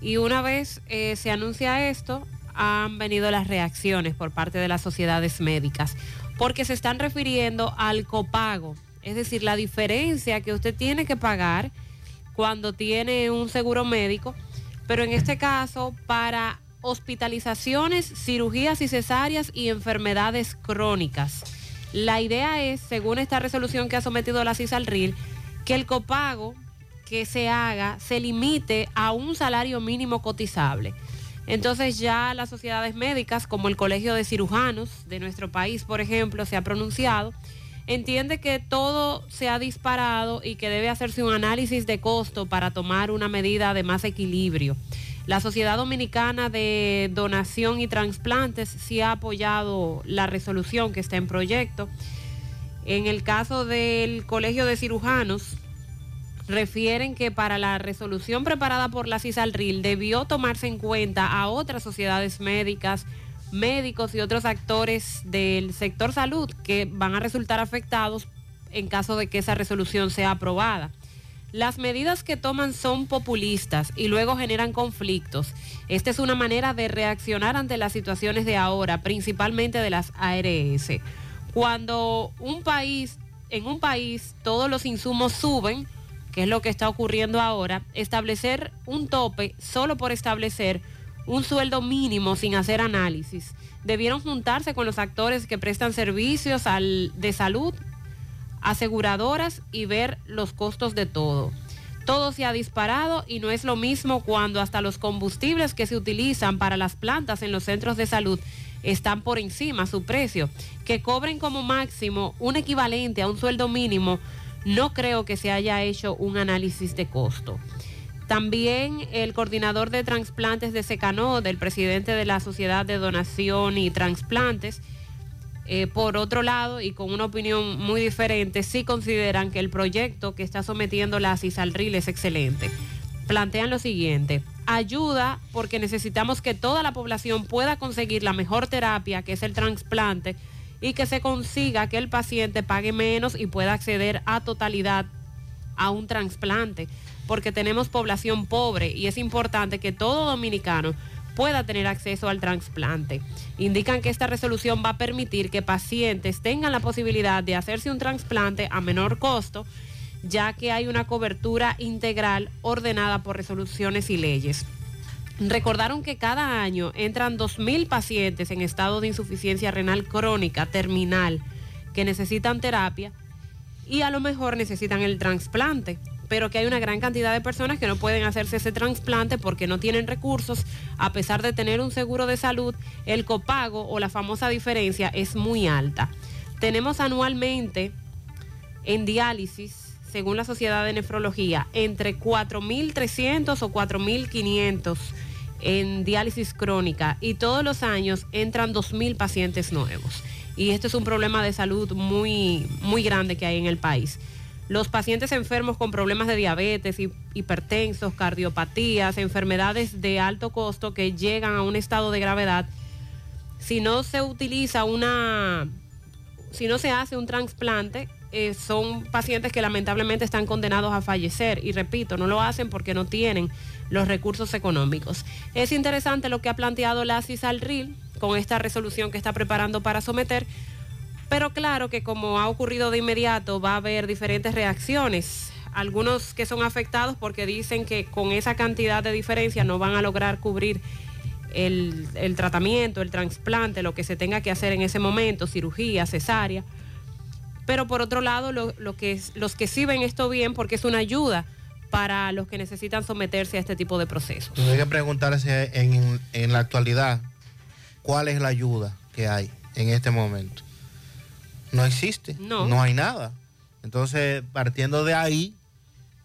Y una vez eh, se anuncia esto, han venido las reacciones por parte de las sociedades médicas, porque se están refiriendo al copago, es decir, la diferencia que usted tiene que pagar cuando tiene un seguro médico, pero en este caso para hospitalizaciones, cirugías y cesáreas y enfermedades crónicas. La idea es, según esta resolución que ha sometido la CISALRIL, que el copago que se haga se limite a un salario mínimo cotizable. Entonces ya las sociedades médicas, como el Colegio de Cirujanos de nuestro país, por ejemplo, se ha pronunciado, entiende que todo se ha disparado y que debe hacerse un análisis de costo para tomar una medida de más equilibrio. La Sociedad Dominicana de Donación y Transplantes sí ha apoyado la resolución que está en proyecto. En el caso del Colegio de Cirujanos, refieren que para la resolución preparada por la CISALRIL debió tomarse en cuenta a otras sociedades médicas, médicos y otros actores del sector salud que van a resultar afectados en caso de que esa resolución sea aprobada. Las medidas que toman son populistas y luego generan conflictos. Esta es una manera de reaccionar ante las situaciones de ahora, principalmente de las ARS. Cuando un país, en un país todos los insumos suben, que es lo que está ocurriendo ahora, establecer un tope solo por establecer un sueldo mínimo sin hacer análisis. Debieron juntarse con los actores que prestan servicios de salud, aseguradoras y ver los costos de todo. Todo se ha disparado y no es lo mismo cuando hasta los combustibles que se utilizan para las plantas en los centros de salud están por encima su precio. Que cobren como máximo un equivalente a un sueldo mínimo, no creo que se haya hecho un análisis de costo. También el coordinador de trasplantes de Secanó, del presidente de la Sociedad de Donación y Transplantes, eh, por otro lado, y con una opinión muy diferente, sí consideran que el proyecto que está sometiendo la CISALRIL es excelente. Plantean lo siguiente, ayuda porque necesitamos que toda la población pueda conseguir la mejor terapia, que es el trasplante, y que se consiga que el paciente pague menos y pueda acceder a totalidad a un trasplante, porque tenemos población pobre y es importante que todo dominicano pueda tener acceso al trasplante. Indican que esta resolución va a permitir que pacientes tengan la posibilidad de hacerse un trasplante a menor costo, ya que hay una cobertura integral ordenada por resoluciones y leyes. Recordaron que cada año entran 2.000 pacientes en estado de insuficiencia renal crónica terminal que necesitan terapia y a lo mejor necesitan el trasplante, pero que hay una gran cantidad de personas que no pueden hacerse ese trasplante porque no tienen recursos, a pesar de tener un seguro de salud, el copago o la famosa diferencia es muy alta. Tenemos anualmente en diálisis, según la Sociedad de Nefrología, entre 4.300 o 4.500 en diálisis crónica y todos los años entran 2.000 pacientes nuevos. Y este es un problema de salud muy, muy grande que hay en el país. Los pacientes enfermos con problemas de diabetes, hi- hipertensos, cardiopatías, enfermedades de alto costo que llegan a un estado de gravedad, si no se utiliza una, si no se hace un trasplante, eh, son pacientes que lamentablemente están condenados a fallecer. Y repito, no lo hacen porque no tienen los recursos económicos. Es interesante lo que ha planteado la CISALRIL con esta resolución que está preparando para someter, Pero claro que como ha ocurrido de inmediato, va a haber diferentes reacciones. Algunos que son afectados porque dicen que con esa cantidad de diferencia no van a lograr cubrir el, el tratamiento, el trasplante, lo que se tenga que hacer en ese momento, cirugía, cesárea. Pero por otro lado, lo, lo que, los que sí ven esto bien porque es una ayuda para los que necesitan someterse a este tipo de procesos. Hay que preguntarse en, en la actualidad cuál es la ayuda que hay en este momento. No existe, No. hay nada. Entonces, partiendo de ahí,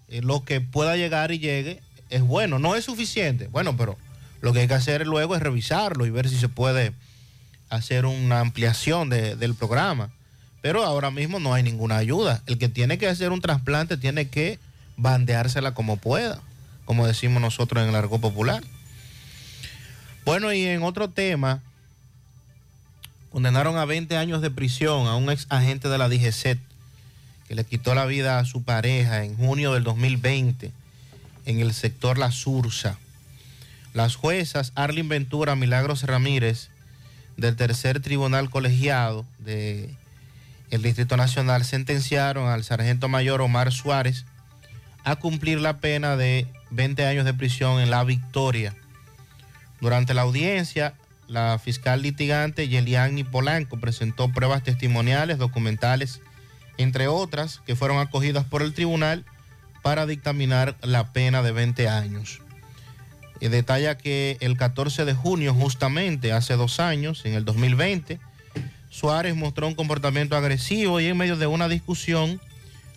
eh, lo que pueda llegar y llegue es bueno. No es suficiente, bueno, pero lo que hay que hacer luego es revisarlo y ver si se puede hacer una ampliación de- del programa. Pero ahora mismo no hay ninguna ayuda. El que tiene que hacer un trasplante tiene que bandeársela como pueda, como decimos nosotros en el argot popular. Bueno, y en otro tema, condenaron a 20 años de prisión a un ex agente de la DGCET que le quitó la vida a su pareja en junio del 2020 en el sector La Sursa. Las juezas Arlin Ventura, Milagros Ramírez, del tercer tribunal colegiado de el Distrito Nacional sentenciaron al sargento mayor Omar Suárez a cumplir la pena de 20 años de prisión en La Victoria. Durante la audiencia, la fiscal litigante Yeliani Polanco presentó pruebas testimoniales, documentales, entre otras, que fueron acogidas por el tribunal para dictaminar la pena de 20 años. Y detalla que el 14 de junio, justamente hace dos años, en el 2020, Suárez mostró un comportamiento agresivo y en medio de una discusión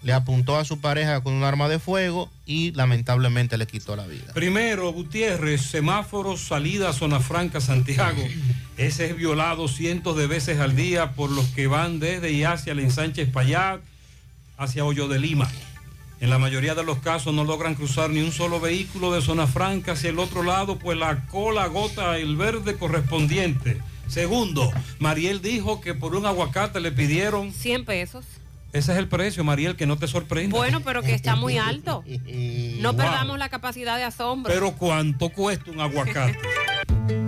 le apuntó a su pareja con un arma de fuego y lamentablemente le quitó la vida. Primero, Gutiérrez, semáforos, salida a Zona Franca, Santiago. <laughs> Ese es violado cientos de veces al día por los que van desde y hacia el ensanche Espaillat, hacia Hoyo de Lima. En la mayoría de los casos no logran cruzar ni un solo vehículo de Zona Franca hacia el otro lado, pues la cola agota el verde correspondiente. Segundo, Mariel dijo que por un aguacate le pidieron... 100 pesos. Ese es el precio, Mariel, que no te sorprenda. Bueno, pero que está muy alto. <laughs> No Wow. perdamos la capacidad de asombro. Pero ¿cuánto cuesta un aguacate? <laughs>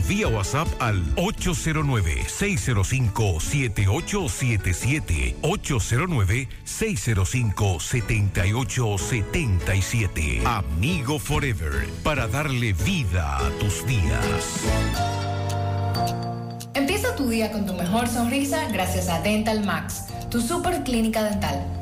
vía WhatsApp al 809-605-7877. 809-605-7877. Amigo Forever, para darle vida a tus días. Empieza tu día con tu mejor sonrisa gracias a Dental Max, tu super clínica dental.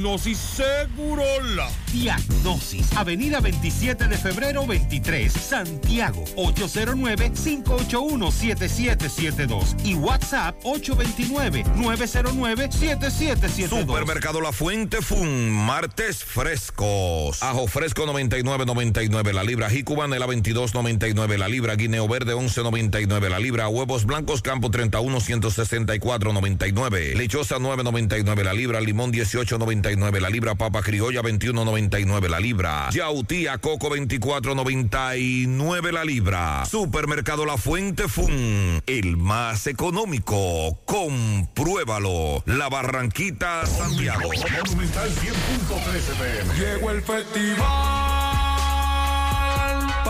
Segurola. Diagnosis, Avenida 27 de febrero 23, Santiago, 809-581-7772 y WhatsApp 829-909-7772. Supermercado La Fuente Fun, martes frescos. Ajo fresco 99.99 la libra, ají cubana 22.99 la libra, guineo verde 11.99 la libra, huevos blancos campo 31 164.99, lechosa 9.99 la libra, limón 18.99 la libra, papa criolla 21.99 la libra, yautí a coco 24.99 la libra. Supermercado La Fuente Fun, el más económico. Compruébalo. La Barranquita, Santiago. Monumental 100.13 pm. Llegó el festival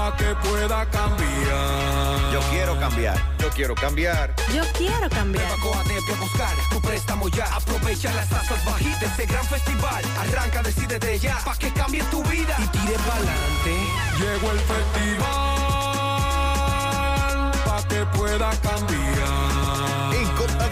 pa' que pueda cambiar. Yo quiero cambiar. Yo quiero cambiar. Yo quiero cambiar. Coatete a buscar tu préstamo ya. Aprovecha las tasas bajitas de este gran festival. Arranca, decide de ya, pa' que cambie tu vida y tire pa'lante. Llegó el festival pa' que pueda cambiar.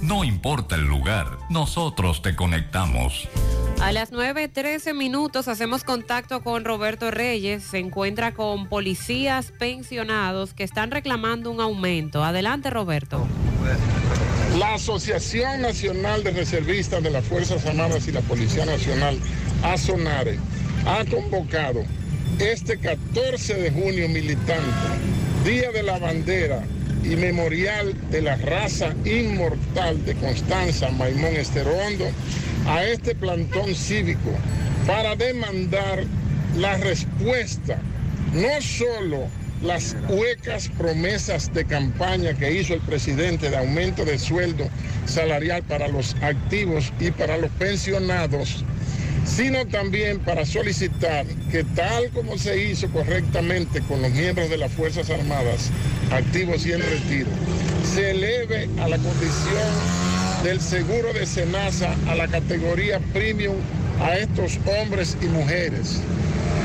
No importa el lugar, nosotros te conectamos. A las 9.13 minutos hacemos contacto con Roberto Reyes. Se encuentra con policías pensionados que están reclamando un aumento. Adelante, Roberto. La Asociación Nacional de Reservistas de las Fuerzas Armadas y la Policía Nacional, ASONARE, ha convocado este 14 de junio militante, Día de la Bandera y Memorial de la Raza Inmortal de Constanza Maimón Esterondo, a este plantón cívico para demandar la respuesta, no solo las huecas promesas de campaña que hizo el presidente de aumento de sueldo salarial para los activos y para los pensionados, sino también para solicitar que tal como se hizo correctamente con los miembros de las Fuerzas Armadas, activos y en retiro, se eleve a la condición del seguro de Senasa a la categoría premium a estos hombres y mujeres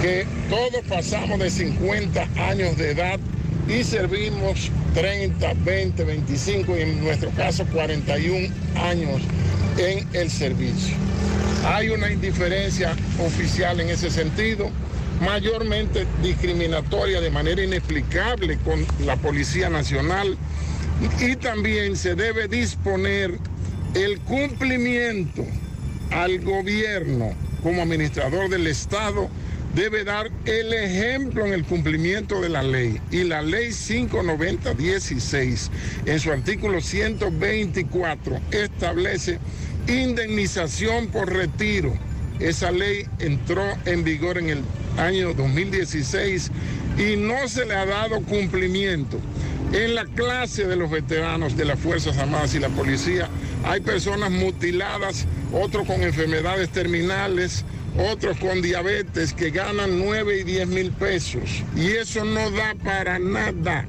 que todos pasamos de 50 años de edad y servimos 30, 20, 25 y en nuestro caso 41 años en el servicio. Hay una indiferencia oficial en ese sentido, mayormente discriminatoria de manera inexplicable con la Policía Nacional y también se debe disponer el cumplimiento al gobierno como administrador del Estado debe dar el ejemplo en el cumplimiento de la ley. Y la ley 590-16, en su artículo 124, establece indemnización por retiro. Esa ley entró en vigor en el año 2016 y no se le ha dado cumplimiento. En la clase de los veteranos de las Fuerzas Armadas y la policía hay personas mutiladas, otros con enfermedades terminales, otros con diabetes que ganan 9 y 10 mil pesos. Y eso no da para nada.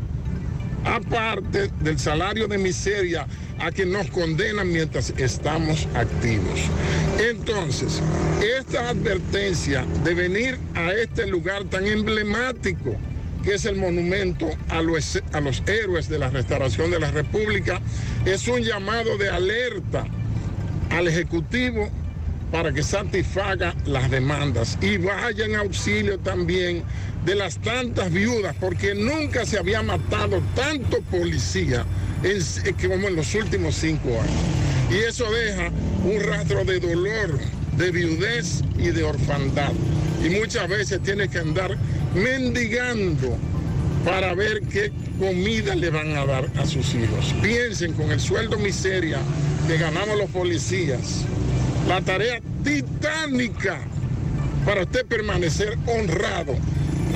Aparte del salario de miseria a que nos condenan mientras estamos activos. Entonces, esta advertencia de venir a este lugar tan emblemático, que es el monumento a los, a los héroes de la restauración de la República, es un llamado de alerta al Ejecutivo para que satisfaga las demandas y vaya en auxilio también de las tantas viudas, porque nunca se había matado tanto policía en- como en los últimos cinco años. Y eso deja un rastro de dolor, de viudez y de orfandad. Y muchas veces tiene que andar mendigando para ver qué comida le van a dar a sus hijos. Piensen con el sueldo miseria que ganamos los policías, la tarea titánica para usted permanecer honrado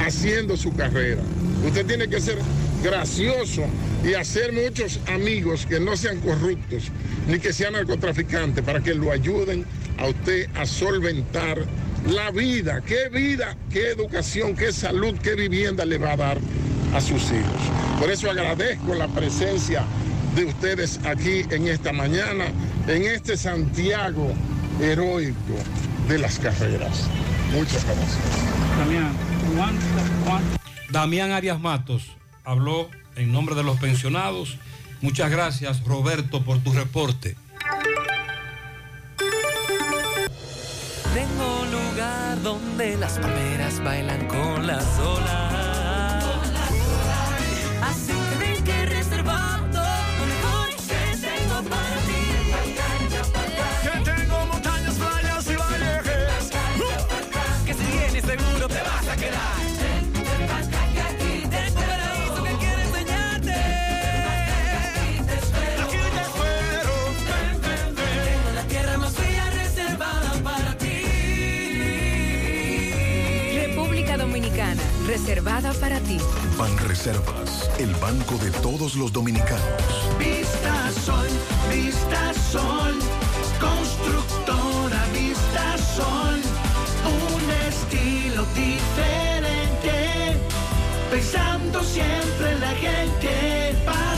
haciendo su carrera. Usted tiene que ser gracioso y hacer muchos amigos que no sean corruptos ni que sean narcotraficantes para que lo ayuden a usted a solventar la vida. ¿Qué vida, qué educación, qué salud, qué vivienda le va a dar a sus hijos? Por eso agradezco la presencia de ustedes aquí en esta mañana, en este Santiago heroico de las carreras. Muchas gracias. Damián, Damián Arias Matos habló en nombre de los pensionados. Muchas gracias, Roberto, por tu reporte. Tengo un lugar donde las palmeras bailan con las olas. Para ti. Ban Reservas, el banco de todos los dominicanos. Vista Sol, Vista Sol, constructora Vista Sol, un estilo diferente, pensando siempre en la gente,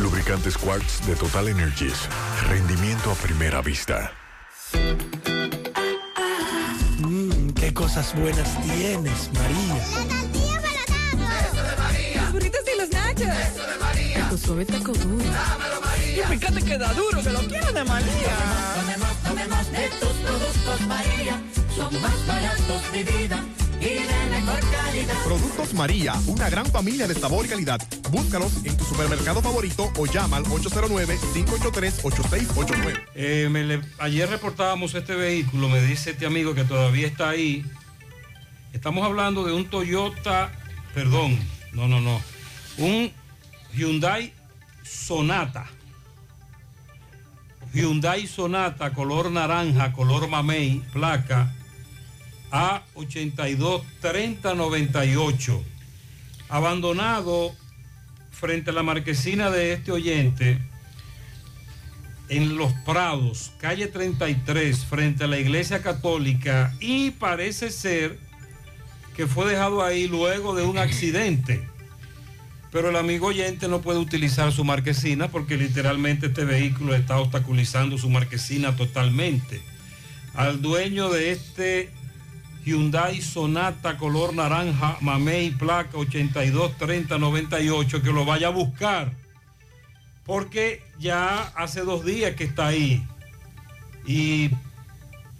Lubricantes Quartz de Total Energies. Rendimiento a primera vista. Mmm, qué cosas buenas tienes, María. La tortilla para Eso de María. Los burritos y los nachos. Eso de María. Tu suave taco duro. Dámelo, María. Y fíjate que da duro, que lo quiero de María. Tomemos, tomemos de tus productos María, son más baratos de vida y de mejor calidad. Productos María, una gran familia de sabor y calidad. Búscalos en tu supermercado favorito o llama al 809-583-8689. Eh, me le- ayer reportábamos este vehículo, me dice este amigo que todavía está ahí. Estamos hablando de un Toyota, perdón, no, no, no, un Hyundai Sonata. Hyundai Sonata, color naranja, color mamey, placa A823098. Abandonado frente a la marquesina de este oyente, en Los Prados, calle 33, frente a la iglesia católica, y parece ser que fue dejado ahí luego de un accidente. Pero el amigo oyente no puede utilizar su marquesina porque literalmente este vehículo está obstaculizando su marquesina totalmente. Al dueño de este Hyundai Sonata color naranja, mamey, placa 823098, que lo vaya a buscar. Porque ya hace dos días que está ahí. Y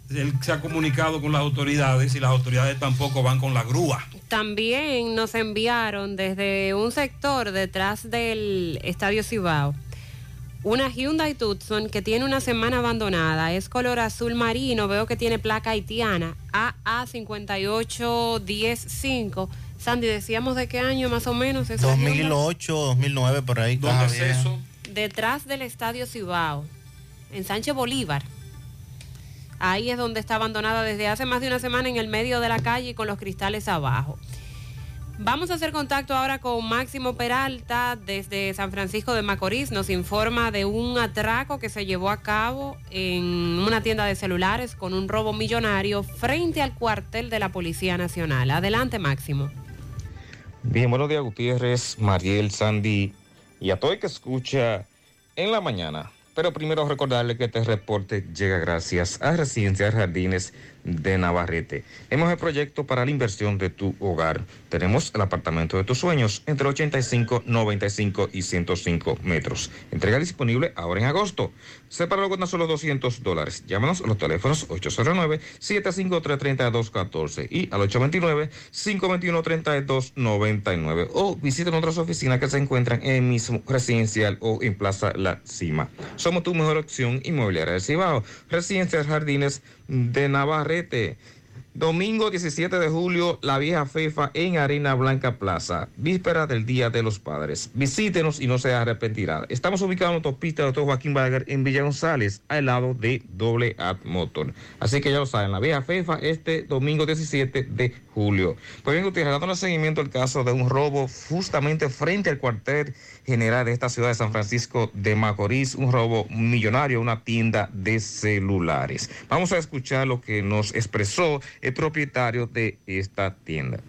él se ha comunicado con las autoridades y las autoridades tampoco van con la grúa. También nos enviaron desde un sector detrás del Estadio Cibao una Hyundai Tucson que tiene una semana abandonada. Es color azul marino. Veo que tiene placa haitiana AA58105. Sandy, decíamos de qué año más o menos esa Hyundai? 2008, 2009, por ahí. ¿Dónde es eso? Detrás del Estadio Cibao, en Sánchez Bolívar. Ahí es donde está abandonada desde hace más de una semana en el medio de la calle y con los cristales abajo. Vamos a hacer contacto ahora con Máximo Peralta desde San Francisco de Macorís. Nos informa de un atraco que se llevó a cabo en una tienda de celulares con un robo millonario frente al cuartel de la Policía Nacional. Adelante, Máximo. Bien, buenos días Gutiérrez, Mariel, Sandy y a todo el que escucha en la mañana. Pero primero recordarle que este reporte llega gracias a Residencias Jardines de Navarrete. Hemos el proyecto para la inversión de tu hogar. Tenemos el apartamento de tus sueños entre 85, 95 y 105 metros. Entrega disponible ahora en agosto. Sepáralo con solo 200 dólares. Llámanos a los teléfonos 809-753-3214 y al 829-521-3299 o visiten otras oficinas que se encuentran en mismo residencial o en Plaza La Cima. Somos tu mejor opción inmobiliaria del Cibao. Residencias Jardines de Navarrete. Domingo 17 de julio, la vieja FEFA en Arena Blanca Plaza, víspera del Día de los Padres. Visítenos y no se arrepentirá. Estamos ubicados en autopista Doctor Joaquín Balaguer en Villa González, al lado de Doble Ad Motor. Así que ya lo saben, la vieja FEFA este domingo 17 de julio. Pues bien, ustedes dando seguimiento al caso de un robo justamente frente al cuartel general de esta ciudad de San Francisco de Macorís, un robo millonario a una tienda de celulares. Vamos a escuchar lo que nos expresó el propietario de esta tienda.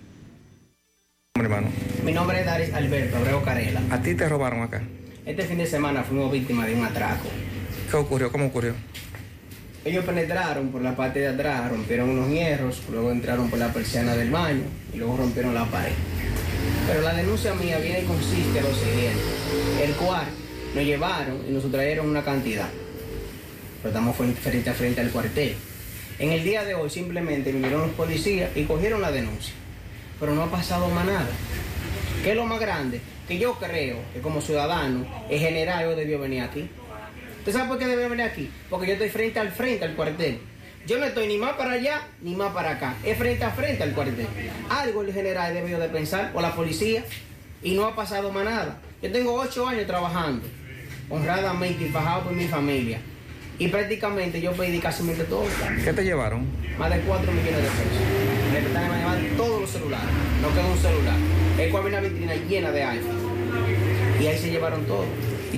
hermano. Mi nombre es Daris Alberto Abreu Carela. ¿A ti te robaron acá? Este fin de semana fuimos víctimas de un atraco. ¿Qué ocurrió? ¿Cómo ocurrió? Ellos penetraron por la parte de atrás, rompieron unos hierros, luego entraron por la persiana del baño y luego rompieron la pared. Pero la denuncia mía viene y consiste en lo siguiente, el cual nos llevaron y nos trajeron una cantidad. Pero estamos frente a frente al cuartel. En el día de hoy simplemente vinieron los policías y cogieron la denuncia. Pero no ha pasado más nada. ¿Qué es lo más grande? Que yo creo que como ciudadano, el general hoy debió venir aquí. ¿Usted sabe por qué debió venir aquí? Porque yo estoy frente al frente al cuartel. Yo no estoy ni más para allá ni más para acá. Es frente a frente al cuartel. Algo el general debió de pensar, o la policía, y no ha pasado más nada. Yo tengo ocho años trabajando, honradamente y fajado por mi familia. Y prácticamente yo pedí casi todo. ¿Qué te llevaron? Más de 4 millones de pesos. Me empezaron a llevar todos los celulares. No quedó un celular. El cual había una vitrina llena de iPhone. Y ahí se llevaron todo.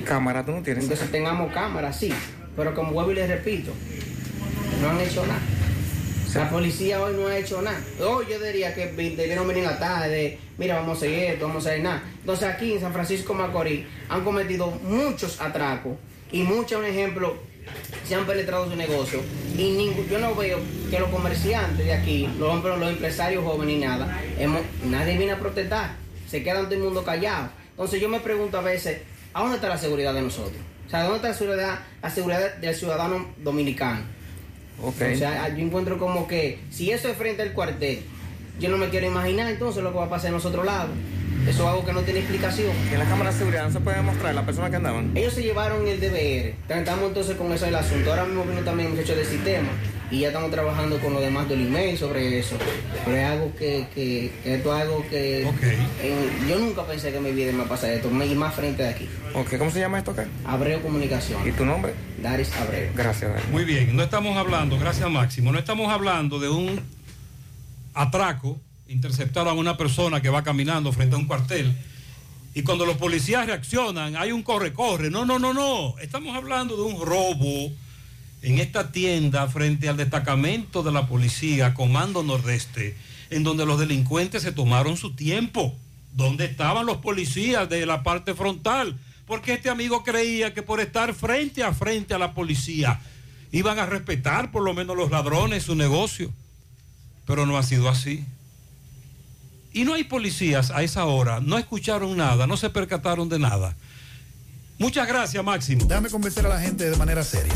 ¿Y cámara tú no tienes? Entonces tengamos cámara, sí. Pero como vuelvo y les repito, no han hecho nada. La policía hoy no ha hecho nada. Hoy yo diría que debieron venir en la tarde, mira, vamos a hacer esto, vamos a hacer nada. Entonces aquí en San Francisco Macorís han cometido muchos atracos y muchos, un ejemplo, se han penetrado su negocio y ningún, yo no veo que los comerciantes de aquí, los, hombres, los empresarios jóvenes ni nada, hemos- nadie viene a protestar, se quedan todo el mundo callado. Entonces yo me pregunto a veces, ¿a dónde está la seguridad de nosotros? O sea, ¿dónde está la seguridad, la seguridad del ciudadano dominicano? Ok. O sea, yo encuentro como que si eso es frente al cuartel, yo no me quiero imaginar entonces lo que va a pasar en los otros lados. Eso es algo que no tiene explicación. En la cámara de seguridad no se puede mostrar las personas que andaban. Ellos se llevaron el DVR. Estamos entonces con eso del asunto. Ahora mismo vino también un muchacho de sistema y ya estamos trabajando con los demás del email sobre eso. Pero es algo que, que, que esto es algo que en- yo nunca pensé que en mi vida me iba a pasar esto, y más frente de aquí. Ok, ¿cómo se llama esto acá? Abreu Comunicación. ¿Y tu nombre? Daris Abreu. Gracias, Daris. Muy bien, no estamos hablando, gracias Máximo, no estamos hablando de un atraco, interceptar a una persona que va caminando frente a un cuartel. Y cuando los policías reaccionan, hay un corre-corre. No, no, no, no. Estamos hablando de un robo en esta tienda frente al destacamento de la policía, Comando Nordeste, en donde los delincuentes se tomaron su tiempo. ¿Dónde estaban los policías de la parte frontal? Porque este amigo creía que por estar frente a frente a la policía iban a respetar por lo menos los ladrones su negocio. Pero no ha sido así. Y no hay policías a esa hora, no escucharon nada, no se percataron de nada. Muchas gracias, Máximo. Déjame convencer a la gente de manera seria.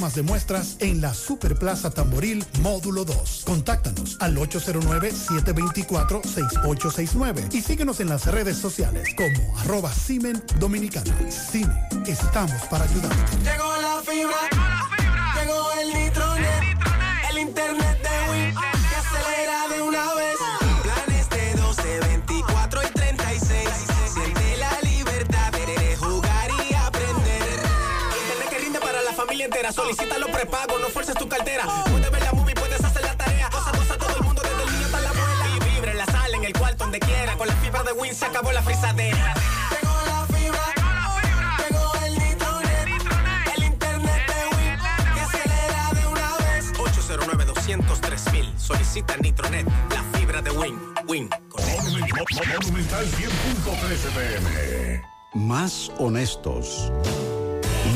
tomas de muestras en la Superplaza Tamboril Módulo 2. Contáctanos al 809-724-6869 y síguenos en las redes sociales como arroba Simen Dominicana. Simen, estamos para ayudarte. Llegó la fibra, llegó el nitronet, el internet de Win que acelera de una vez. Solicita los prepagos, no fuerces tu cartera. Puedes ver la movie, puedes hacer la tarea. Cosa, cosa, todo el mundo, desde el niño hasta la abuela. Y vibre en la sala, en el cuarto, donde quiera. Con la fibra de Win se acabó la frisadera. Llegó la fibra, llegó el nitronet, el internet de Win que acelera de una vez. 809 203 Solicita Nitronet, la fibra de Win. Win. Monumental 100.13 pm. Más honestos.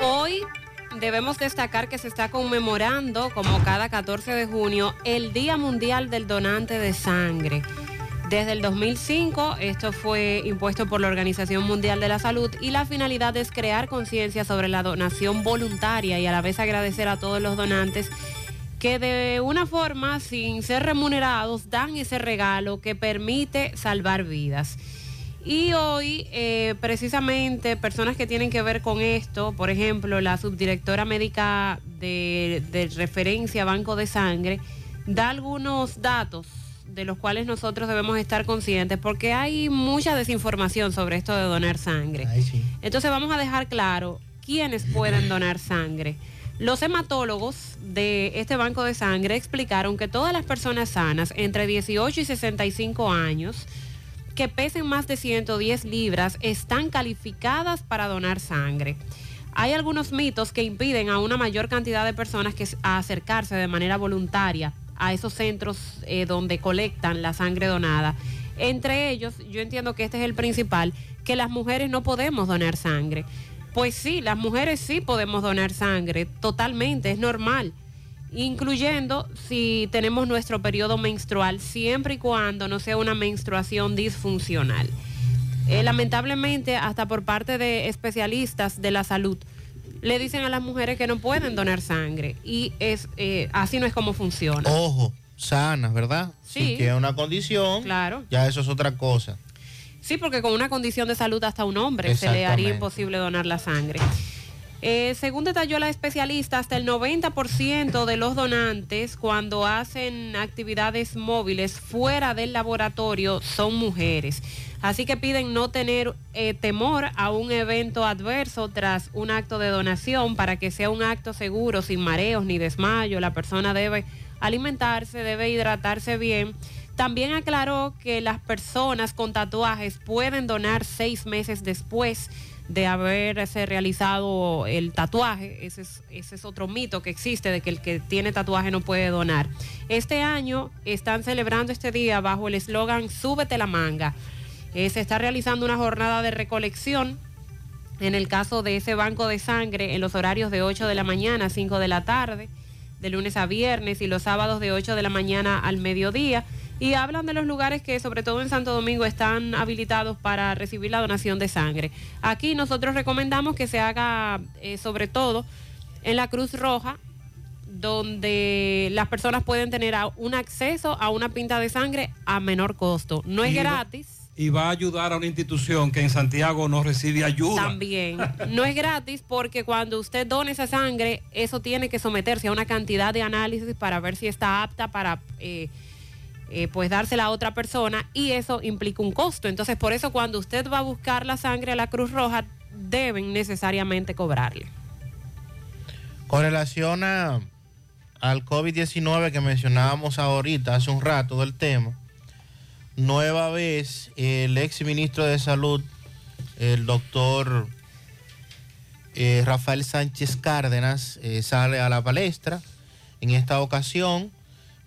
Hoy debemos destacar que se está conmemorando, como cada 14 de junio, el Día Mundial del Donante de Sangre. Desde el 2005, esto fue impuesto por la Organización Mundial de la Salud y la finalidad es crear conciencia sobre la donación voluntaria y a la vez agradecer a todos los donantes que de una forma, sin ser remunerados, dan ese regalo que permite salvar vidas. Y hoy, eh, precisamente, personas que tienen que ver con esto, por ejemplo, la subdirectora médica de, de referencia Banco de Sangre, da algunos datos de los cuales nosotros debemos estar conscientes porque hay mucha desinformación sobre esto de donar sangre. Entonces vamos a dejar claro quiénes pueden <laughs> donar sangre. Los hematólogos de este banco de sangre explicaron que todas las personas sanas entre 18 y 65 años que pesen más de 110 libras están calificadas para donar sangre. Hay algunos mitos que impiden a una mayor cantidad de personas que acercarse de manera voluntaria a esos centros eh, donde colectan la sangre donada. Entre ellos, yo entiendo que este es el principal, que las mujeres no podemos donar sangre. Pues sí, las mujeres sí podemos donar sangre, totalmente, es normal, incluyendo si tenemos nuestro periodo menstrual, siempre y cuando no sea una menstruación disfuncional. Eh, lamentablemente, hasta por parte de especialistas de la salud, le dicen a las mujeres que no pueden donar sangre y es eh, así no es como funciona. Ojo, sanas, ¿verdad? Sí. Si tiene una condición, Claro. ya eso es otra cosa. Sí, porque con una condición de salud hasta un hombre se le haría imposible donar la sangre. Eh, según detalló la especialista, hasta el 90% de los donantes cuando hacen actividades móviles fuera del laboratorio son mujeres. Así que piden no tener eh, temor a un evento adverso tras un acto de donación para que sea un acto seguro, sin mareos ni desmayo. La persona debe alimentarse, debe hidratarse bien. También aclaró que las personas con tatuajes pueden donar seis meses después de haberse realizado el tatuaje. Ese es, otro mito que existe de que el que tiene tatuaje no puede donar. Este año están celebrando este día bajo el eslogan Súbete la manga. Eh, se está realizando una jornada de recolección en el caso de ese banco de sangre en los horarios de 8 de la mañana a 5 de la tarde, de lunes a viernes y los sábados de 8 de la mañana al mediodía. Y hablan de los lugares que, sobre todo en Santo Domingo, están habilitados para recibir la donación de sangre. Aquí nosotros recomendamos que se haga, eh, sobre todo, en la Cruz Roja, donde las personas pueden tener un acceso a una pinta de sangre a menor costo. No es Y va- gratis. Y va a ayudar a una institución que en Santiago no recibe ayuda. También. No es gratis porque cuando usted dona esa sangre, eso tiene que someterse a una cantidad de análisis para ver si está apta para eh, eh, pues dársela a otra persona y eso implica un costo. Entonces, por eso cuando usted va a buscar la sangre a la Cruz Roja, deben necesariamente cobrarle. Con relación a, al COVID-19 que mencionábamos ahorita, hace un rato del tema, nueva vez el ex ministro de Salud, el doctor eh, Rafael Sánchez Cárdenas, eh, sale a la palestra. En esta ocasión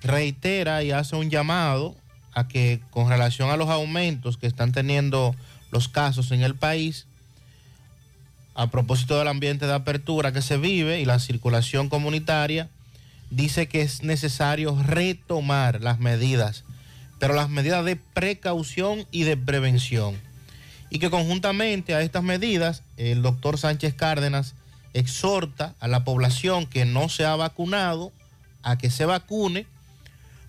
reitera y hace un llamado a que con relación a los aumentos que están teniendo los casos en el país, a propósito del ambiente de apertura que se vive y la circulación comunitaria, dice que es necesario retomar las medidas, pero las medidas de precaución y de prevención. Y que conjuntamente a estas medidas, el doctor Sánchez Cárdenas exhorta a la población que no se ha vacunado a que se vacune,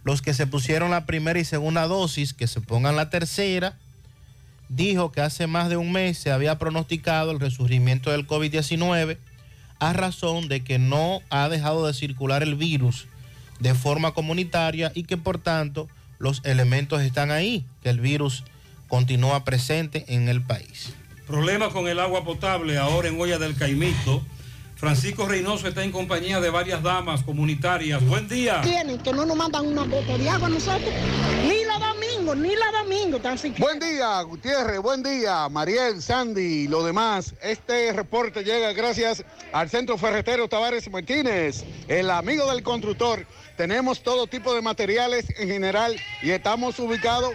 los que se pusieron la primera y segunda dosis, que se pongan la tercera, dijo que hace más de un mes se había pronosticado el resurgimiento del COVID-19 a razón de que no ha dejado de circular el virus de forma comunitaria y que por tanto los elementos están ahí, que el virus continúa presente en el país. Problema con el agua potable ahora en Olla del Caimito. Francisco Reynoso está en compañía de varias damas comunitarias. Buen día. Tienen que no nos mandan una gota de agua a nosotros. Ni la domingo, ni la domingo, tan siquiera. Buen día, Gutiérrez, buen día, Mariel, Sandy, lo demás. Este reporte llega gracias al Centro Ferretero Tavares Martínez, el amigo del constructor. Tenemos todo tipo de materiales en general y estamos ubicados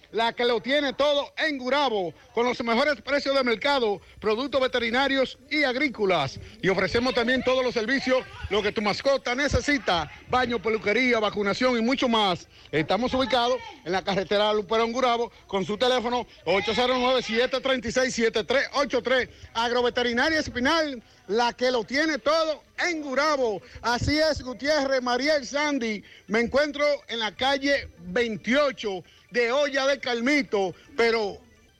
la que lo tiene todo en Gurabo, con los mejores precios de mercado, productos veterinarios y agrícolas. Y ofrecemos también todos los servicios, lo que tu mascota necesita, baño, peluquería, vacunación y mucho más. Estamos ubicados en la carretera Luperón Gurabo, con su teléfono 809-736-7383. Agroveterinaria Espinal, la que lo tiene todo en Gurabo. Así es, Gutiérrez, Mariel Sandy. Me encuentro en la calle 28 de Olla de Calmito, pero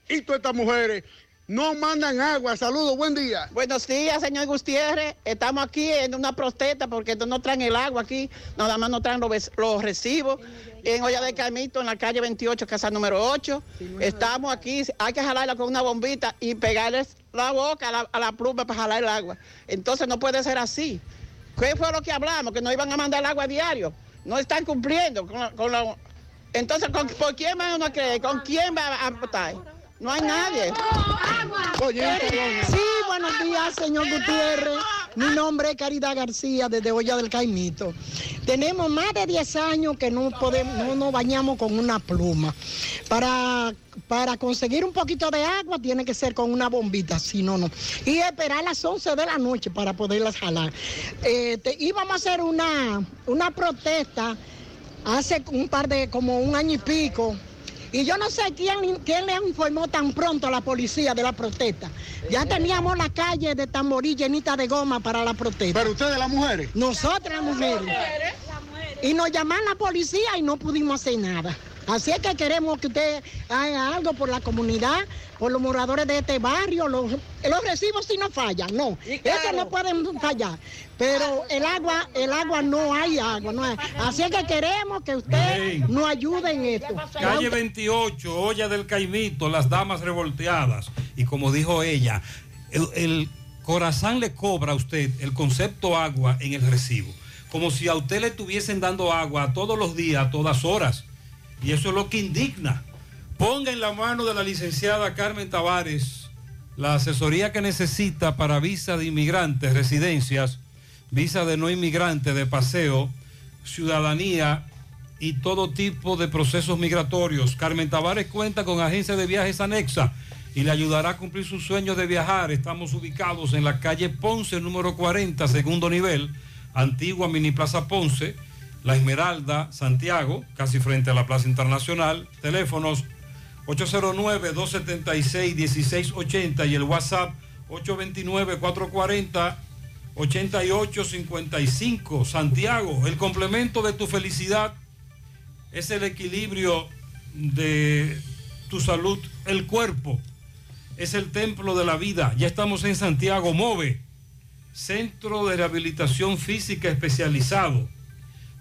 ¿y todas estas mujeres? No mandan agua. Saludos, buen día. Buenos días, señor Gutiérrez. Estamos aquí en una protesta porque no traen el agua aquí, nada más no traen los, recibos. En Olla de Carmito, en la calle 28, casa número 8. Estamos aquí, hay que jalarla con una bombita y pegarles la boca a la, pluma para jalar el agua. Entonces no puede ser así. ¿Qué fue lo que hablamos? Que no iban a mandar el agua a diario. No están cumpliendo con la- Entonces, ¿con- ¿por quién va uno a creer? ¿Con quién va a votar? No hay nadie. Sí, buenos días, señor Gutiérrez. Mi nombre es Caridad García, desde Olla del Caimito. Tenemos más de 10 años que no, podemos, no nos bañamos con una pluma. Para, para conseguir un poquito de agua tiene que ser con una bombita, si no, no. Y esperar las 11 de la noche para poderlas jalar. Eh, te- íbamos a hacer una, una protesta hace un par de, como un año y pico. Y yo no sé quién, quién le informó tan pronto a la policía de la protesta. Ya teníamos la calle de Tamborí llenita de goma para la protesta. ¿Pero ustedes las mujeres? Nosotras las mujeres. Y nos llaman la policía y no pudimos hacer nada. Así es que queremos que usted haga algo por la comunidad, por los moradores de este barrio. Los, los recibos sí no fallan, no. Eso no pueden fallar. Pero el agua, el agua no hay agua, no hay. Así es que queremos que usted Ey. nos ayude en esto. Calle 28, olla del Caimito, las damas revolteadas. Y como dijo ella, el, el corazón le cobra a usted el concepto agua en el recibo. Como si a usted le estuviesen dando agua todos los días, a todas horas. Y eso es lo que indigna. Ponga en la mano de la licenciada Carmen Tavares la asesoría que necesita para visa de inmigrantes, residencias, visa de no inmigrante, de paseo, ciudadanía y todo tipo de procesos migratorios. Carmen Tavares cuenta con agencia de viajes anexa y le ayudará a cumplir sus sueños de viajar. Estamos ubicados en la calle Ponce, número 40, segundo nivel, antigua Mini Plaza Ponce, La Esmeralda, Santiago, casi frente a la Plaza Internacional. Teléfonos 809-276-1680 y el WhatsApp 829-440-8855. Santiago, el complemento de tu felicidad es el equilibrio de tu salud, el cuerpo. Es el templo de la vida. Ya estamos en Santiago, MOVE, Centro de Rehabilitación Física Especializado.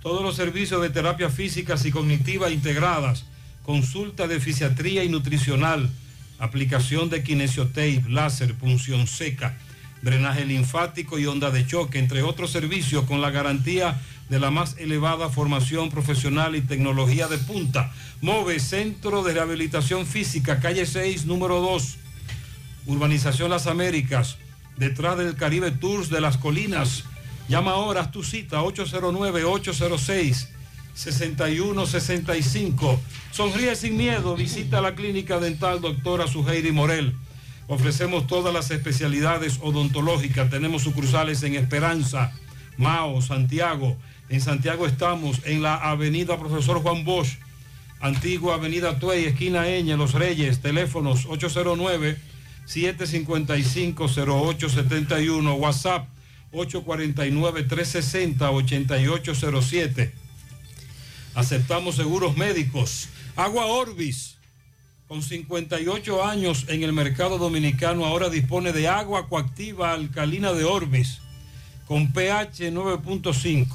Todos los servicios de terapia física y cognitiva integradas, consulta de fisiatría y nutricional, aplicación de kinesiotape, láser, punción seca, drenaje linfático y onda de choque, entre otros servicios con la garantía de la más elevada formación profesional y tecnología de punta. MOVE, Centro de Rehabilitación Física, calle 6, número 2, Urbanización Las Américas, detrás del Caribe Tours de las Colinas. Llama ahora, haz tu cita, 809-806-6165. Sonríe sin miedo, visita la clínica dental doctora Suheiri Morel. Ofrecemos todas las especialidades odontológicas. Tenemos sucursales en Esperanza, Mao, Santiago. En Santiago estamos en la avenida Profesor Juan Bosch, antigua avenida Tuey, esquina Eñe, Los Reyes. Teléfonos 809-755-0871. WhatsApp 849-360-8807. Aceptamos seguros médicos. Agua Orbis, con 58 años en el mercado dominicano, ahora dispone de agua coactiva alcalina de Orbis, con pH 9.5.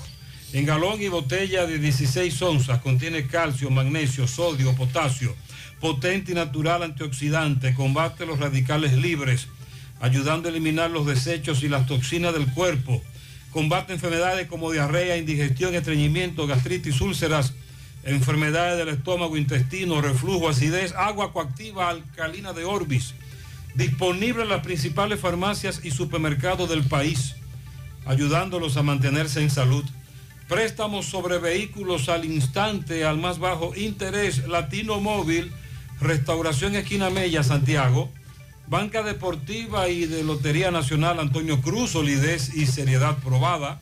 En galón y botella de 16 onzas, contiene calcio, magnesio, sodio, potasio, potente y natural antioxidante, combate los radicales libres, ayudando a eliminar los desechos y las toxinas del cuerpo. Combate enfermedades como diarrea, indigestión, estreñimiento, gastritis, úlceras, enfermedades del estómago, intestino, reflujo, acidez, agua coactiva alcalina de Orbis. Disponible en las principales farmacias y supermercados del país, ayudándolos a mantenerse en salud. Préstamos sobre vehículos al instante, al más bajo interés, Latino Móvil, Restauración Esquina Mella, Santiago. Banca Deportiva y de Lotería Nacional Antonio Cruz, solidez y seriedad probada.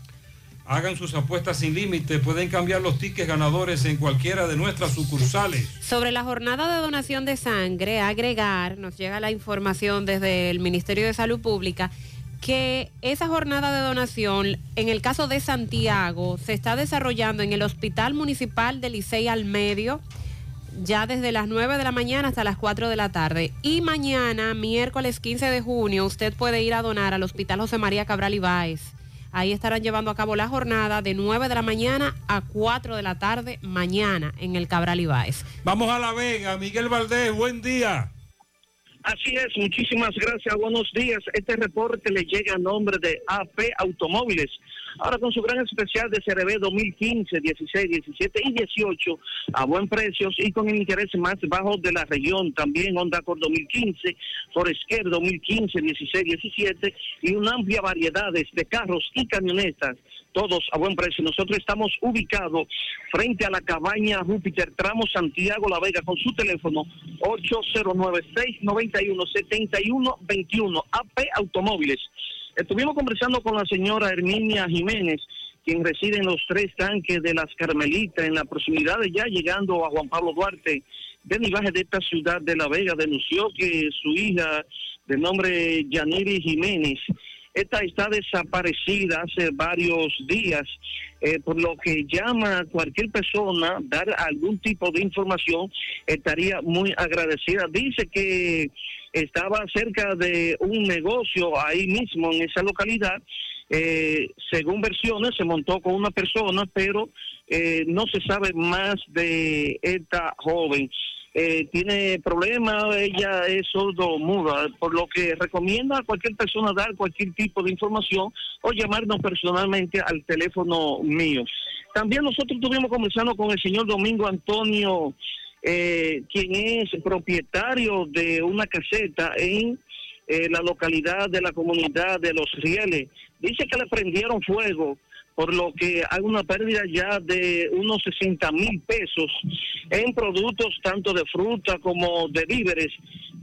Hagan sus apuestas sin límite, pueden cambiar los tickets ganadores en cualquiera de nuestras sucursales. Sobre la jornada de donación de sangre, agregar, nos llega la información desde el Ministerio de Salud Pública, que esa jornada de donación, en el caso de Santiago, se está desarrollando en el Hospital Municipal de Licey al Medio, ya desde las 9 de la mañana hasta las 4 de la tarde. Y mañana, miércoles 15 de junio, usted puede ir a donar al Hospital José María Cabral Ibáez. Ahí estarán llevando a cabo la jornada de 9 de la mañana a 4 de la tarde mañana en el Cabral Ibáez. Vamos a La Vega, Miguel Valdés, buen día. Así es, muchísimas gracias, buenos días. Este reporte le llega a nombre de AP Automóviles. Ahora con su gran especial de CRB 2015, 16, 17 y 18 a buen precios y con el interés más bajo de la región. También Honda Accord 2015, Forester 2015, 16, 17 y una amplia variedad de carros y camionetas todos a buen precio. Nosotros estamos ubicados frente a la cabaña Júpiter, tramo Santiago La Vega, con su teléfono 809-691-7121, AP Automóviles. Estuvimos conversando con la señora Herminia Jiménez, quien reside en los tres tanques de las Carmelitas, en la proximidad de ya llegando a Juan Pablo Duarte, de nivaje de esta ciudad de La Vega, denunció que su hija, de nombre Yaniri Jiménez, esta está desaparecida hace varios días, eh, por lo que llama a cualquier persona dar algún tipo de información, estaría muy agradecida. Dice que estaba cerca de un negocio ahí mismo en esa localidad. Eh, según versiones, se montó con una persona, pero eh, no se sabe más de esta joven. Eh, tiene problemas, ella es sordo muda, por lo que recomienda a cualquier persona dar cualquier tipo de información o llamarnos personalmente al teléfono mío. También nosotros estuvimos conversando con el señor Domingo Antonio, eh, quien es propietario de una caseta en eh, la localidad de la comunidad de Los Rieles. Dice que le prendieron fuego por lo que hay una pérdida ya de unos 60 mil pesos en productos tanto de fruta como de víveres.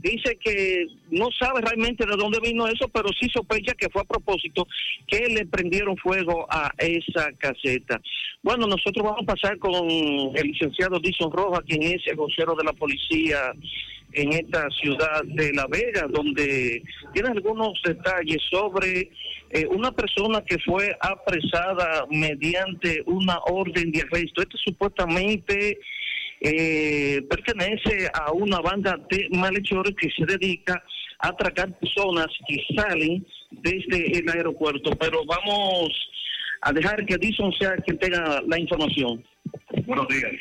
Dice que no sabe realmente de dónde vino eso, pero sí sospecha que fue a propósito que le prendieron fuego a esa caseta. Bueno, nosotros vamos a pasar con el licenciado Dison Rojas, quien es el vocero de la policía en esta ciudad de La Vega, donde tiene algunos detalles sobre eh, una persona que fue apresada mediante una orden de arresto. Este supuestamente eh, pertenece a una banda de malhechores que se dedica a atracar personas que salen desde el aeropuerto. Pero vamos a dejar que Dison sea quien tenga la información. Buenos días.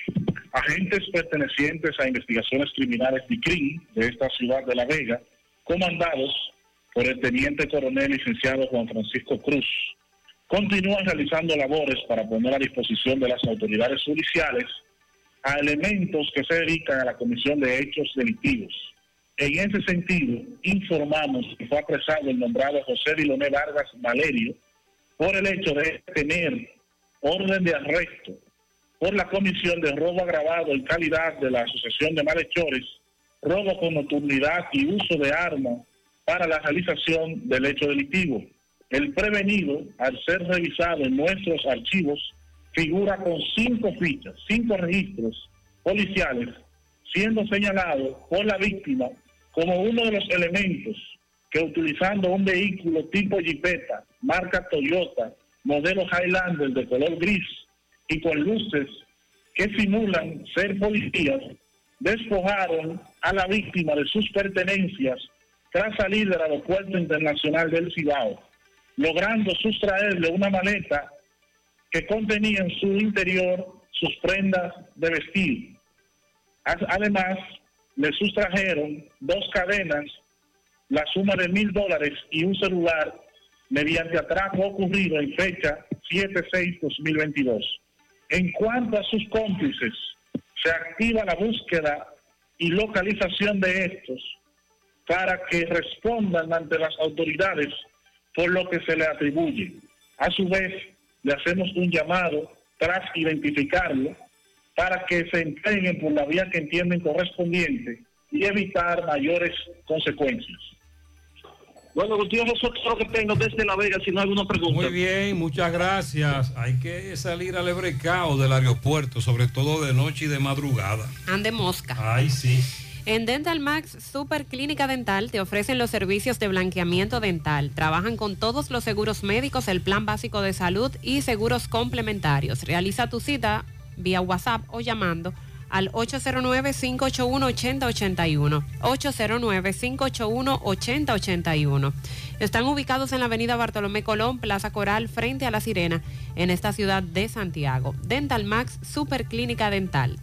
Agentes pertenecientes a investigaciones criminales de CRIM de esta ciudad de La Vega, comandados por el teniente coronel licenciado Juan Francisco Cruz, continúan realizando labores para poner a disposición de las autoridades judiciales a elementos que se dedican a la comisión de hechos delictivos. En ese sentido, informamos que fue apresado el nombrado José Diloné Vargas Valerio por el hecho de tener orden de arresto por la comisión de robo agravado en calidad de la Asociación de Malhechores, robo con nocturnidad y uso de armas para la realización del hecho delictivo. El prevenido, al ser revisado en nuestros archivos, figura con cinco fichas, cinco registros policiales, siendo señalado por la víctima como uno de los elementos que utilizando un vehículo tipo Jeepeta, marca Toyota, modelo Highlander de color gris, y con luces que simulan ser policías, despojaron a la víctima de sus pertenencias tras salir del aeropuerto internacional del Cibao, logrando sustraerle una maleta que contenía en su interior sus prendas de vestir. Además, le sustrajeron dos cadenas, la suma de mil dólares y un celular mediante atraco ocurrido en fecha 7-6-2022. En cuanto a sus cómplices, se activa la búsqueda y localización de estos para que respondan ante las autoridades por lo que se le atribuye. A su vez, le hacemos un llamado tras identificarlo para que se entreguen por la vía que entienden correspondiente y evitar mayores consecuencias. Bueno, Gutiérrez, eso es lo que tengo desde La Vega, si no hay alguna pregunta. Muy bien, muchas gracias. Hay que salir al ebrecao del aeropuerto, sobre todo de noche y de madrugada. Ande mosca. Ay, sí. En Dental Max Super Clínica Dental te ofrecen los servicios de blanqueamiento dental. Trabajan con todos los seguros médicos, el plan básico de salud y seguros complementarios. Realiza tu cita vía WhatsApp o llamando al 809-581-8081. 809-581-8081. Están ubicados en la avenida Bartolomé Colón, Plaza Coral, frente a La Sirena, en esta ciudad de Santiago. Dental Max Super Clínica Dental.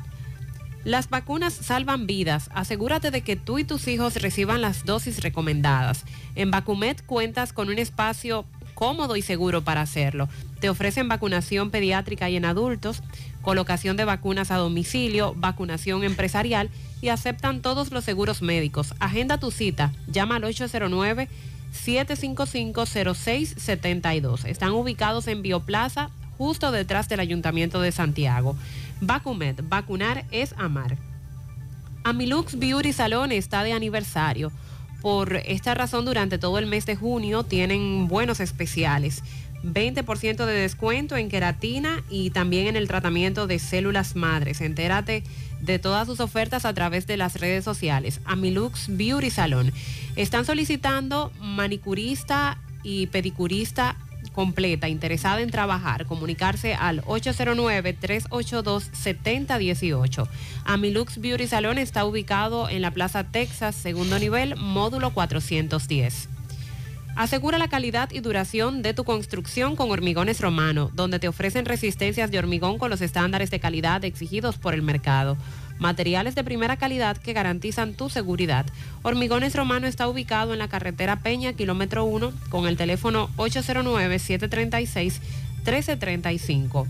Las vacunas salvan vidas. Asegúrate de que tú y tus hijos reciban las dosis recomendadas. En Vacumet cuentas con un espacio cómodo y seguro para hacerlo. Te ofrecen vacunación pediátrica y en adultos, colocación de vacunas a domicilio, vacunación empresarial y aceptan todos los seguros médicos. Agenda tu cita. Llama al 809 755-0672. Están ubicados en Bioplaza, justo detrás del Ayuntamiento de Santiago. Vacumet, vacunar es amar. Amilux Beauty Salon está de aniversario. Por esta razón, durante todo el mes de junio tienen buenos especiales. 20% de descuento en queratina y también en el tratamiento de células madres. Entérate de todas sus ofertas a través de las redes sociales. Amilux Beauty Salon. Están solicitando manicurista y pedicurista completa, interesada en trabajar, comunicarse al 809-382-7018. Amilux Beauty Salon está ubicado en la Plaza Texas, segundo nivel, módulo 410. Asegura la calidad y duración de tu construcción con Hormigones Romano, donde te ofrecen resistencias de hormigón con los estándares de calidad exigidos por el mercado. Materiales de primera calidad que garantizan tu seguridad. Hormigones Romano está ubicado en la carretera Peña, kilómetro 1, con el teléfono 809-736-1335.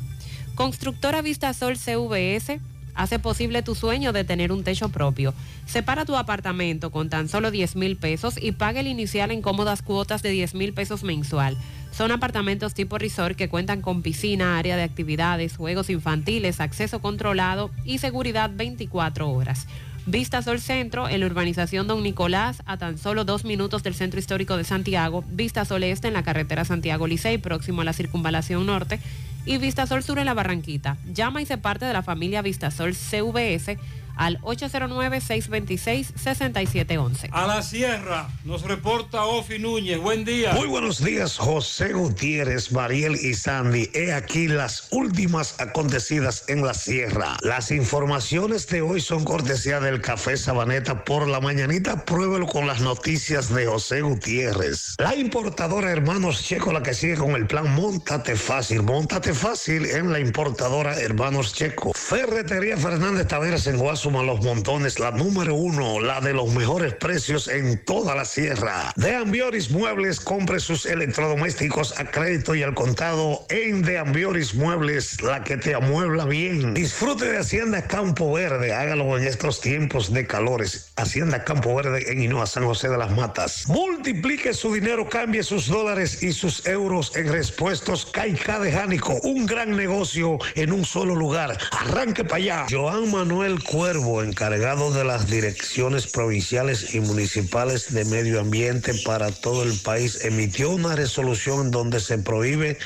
Constructora Vistasol CVS hace posible tu sueño de tener un techo propio. Separa tu apartamento con tan solo 10 mil pesos y paga el inicial en cómodas cuotas de 10 mil pesos mensual. Son apartamentos tipo resort que cuentan con piscina, área de actividades, juegos infantiles, acceso controlado y seguridad 24 horas. Vista Sol Centro, en la urbanización Don Nicolás, a tan solo dos minutos del centro histórico de Santiago. Vista Sol Este en la carretera Santiago Licey, próximo a la circunvalación norte. Y Vista Sol Sur en la Barranquita. Llama y se parte de la familia Vista Sol CVS al 809-626-6711. A la sierra nos reporta Ofi Núñez. Buen día. Muy buenos días, José Gutiérrez, Mariel y Sandy. He aquí las últimas acontecidas en la sierra. Las informaciones de hoy son cortesía del Café Sabaneta por la mañanita. Pruébelo con las noticias de José Gutiérrez. La importadora Hermanos Checo, la que sigue con el plan Montate Fácil. Montate Fácil en la importadora Hermanos Checo. Ferretería Fernández Taveras en Los Montones, la número uno, la de los mejores precios en toda la sierra. De Ambioris Muebles, compre sus electrodomésticos a crédito y al contado en De Ambioris Muebles, la que te amuebla bien. Disfrute de Hacienda Campo Verde, hágalo en estos tiempos de calores. Hacienda Campo Verde en Hinoa, San José de las Matas. Multiplique su dinero, cambie sus dólares y sus euros en respuestos Caica de Jánico. Un gran negocio en un solo lugar. Arranque para allá. Joan Manuel Cuervo, encargado de las direcciones provinciales y municipales de medio ambiente para todo el país, emitió una resolución donde se prohíbe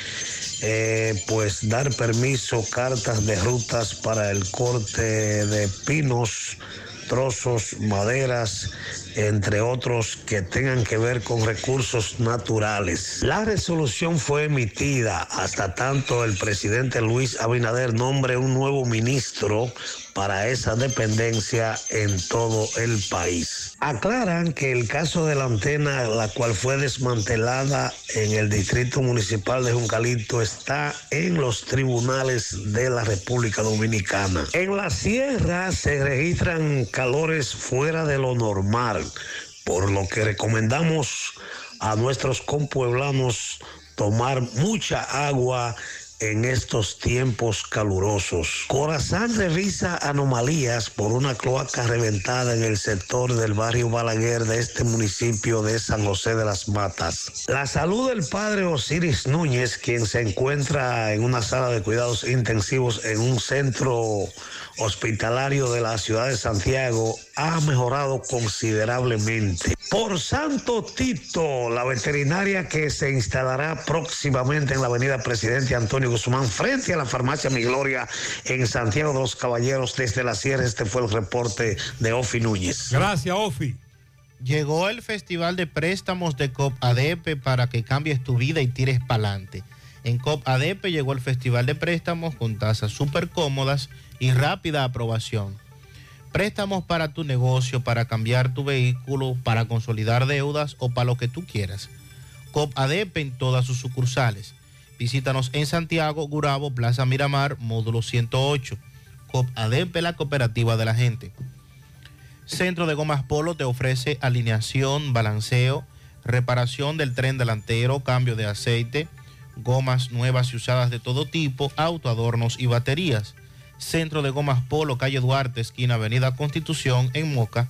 eh, pues dar permiso, cartas de rutas para el corte de pinos, trozos, maderas, entre otros que tengan que ver con recursos naturales. La resolución fue emitida hasta tanto el presidente Luis Abinader nombre un nuevo ministro para esa dependencia en todo el país. Aclaran que el caso de la antena, la cual fue desmantelada en el distrito municipal de Juncalito, está en los tribunales de la República Dominicana. En la sierra se registran calores fuera de lo normal, por lo que recomendamos a nuestros compueblanos tomar mucha agua en estos tiempos calurosos. Corazán revisa anomalías por una cloaca reventada en el sector del barrio Balaguer de este municipio de San José de las Matas. La salud del padre Osiris Núñez, quien se encuentra en una sala de cuidados intensivos en un centro hospitalario de la ciudad de Santiago ha mejorado considerablemente. Por Santo Tito, la veterinaria que se instalará próximamente en la avenida Presidente Antonio Guzmán frente a la farmacia Mi Gloria en Santiago de los Caballeros desde la Sierra. Este fue el reporte de Ofi Núñez. Gracias, Ofi. Llegó el Festival de Préstamos de COP ADP para que cambies tu vida y tires para adelante. En COP ADP llegó el Festival de Préstamos con tasas súper cómodas y rápida aprobación. Préstamos para tu negocio, para cambiar tu vehículo, para consolidar deudas o para lo que tú quieras. COP ADP en todas sus sucursales. Visítanos en Santiago, Gurabo, Plaza Miramar, módulo 108. COP ADP, la cooperativa de la gente. Centro de Gomas Polo te ofrece alineación, balanceo, reparación del tren delantero, cambio de aceite, gomas nuevas y usadas de todo tipo, autoadornos y baterías. Centro de Gomas Polo, calle Duarte, esquina Avenida Constitución, en Moca,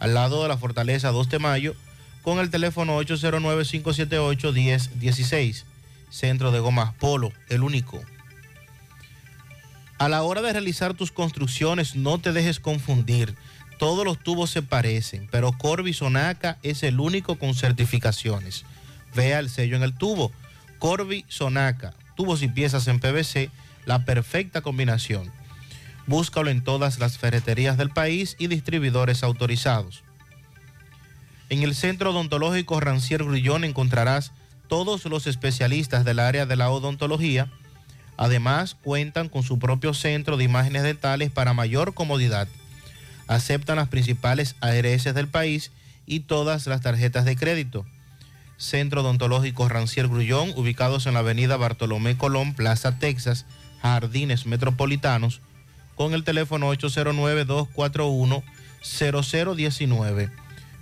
al lado de la Fortaleza 2 de Mayo, con el teléfono 809-578-1016. Centro de Gomas Polo, el único. A la hora de realizar tus construcciones, no te dejes confundir. Todos los tubos se parecen, pero Corby Sonaca es el único con certificaciones. Vea el sello en el tubo Corby Sonaca, tubos y piezas en PVC, la perfecta combinación. Búscalo en todas las ferreterías del país y distribuidores autorizados. En el Centro Odontológico Rancier Grullón encontrarás todos los especialistas del área de la odontología. Además, cuentan con su propio centro de imágenes dentales para mayor comodidad. Aceptan las principales ARS del país y todas las tarjetas de crédito. Centro Odontológico Rancier Grullón, ubicados en la avenida Bartolomé Colón, Plaza Texas, Jardines Metropolitanos, con el teléfono 809-241-0019.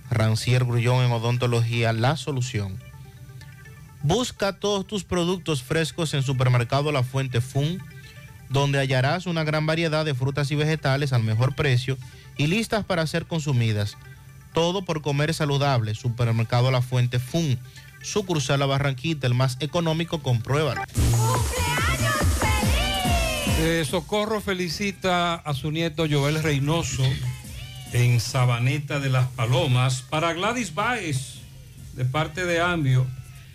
Rancier Grullón en Odontología, la solución. Busca todos tus productos frescos en Supermercado La Fuente Fun, donde hallarás una gran variedad de frutas y vegetales al mejor precio y listas para ser consumidas. Todo por comer saludable. Supermercado La Fuente Fun. Sucursal La Barranquita, el más económico, compruébalo. Eh, Socorro felicita a su nieto Joel Reynoso en Sabaneta de las Palomas. Para Gladys Baez, de parte de Ambio.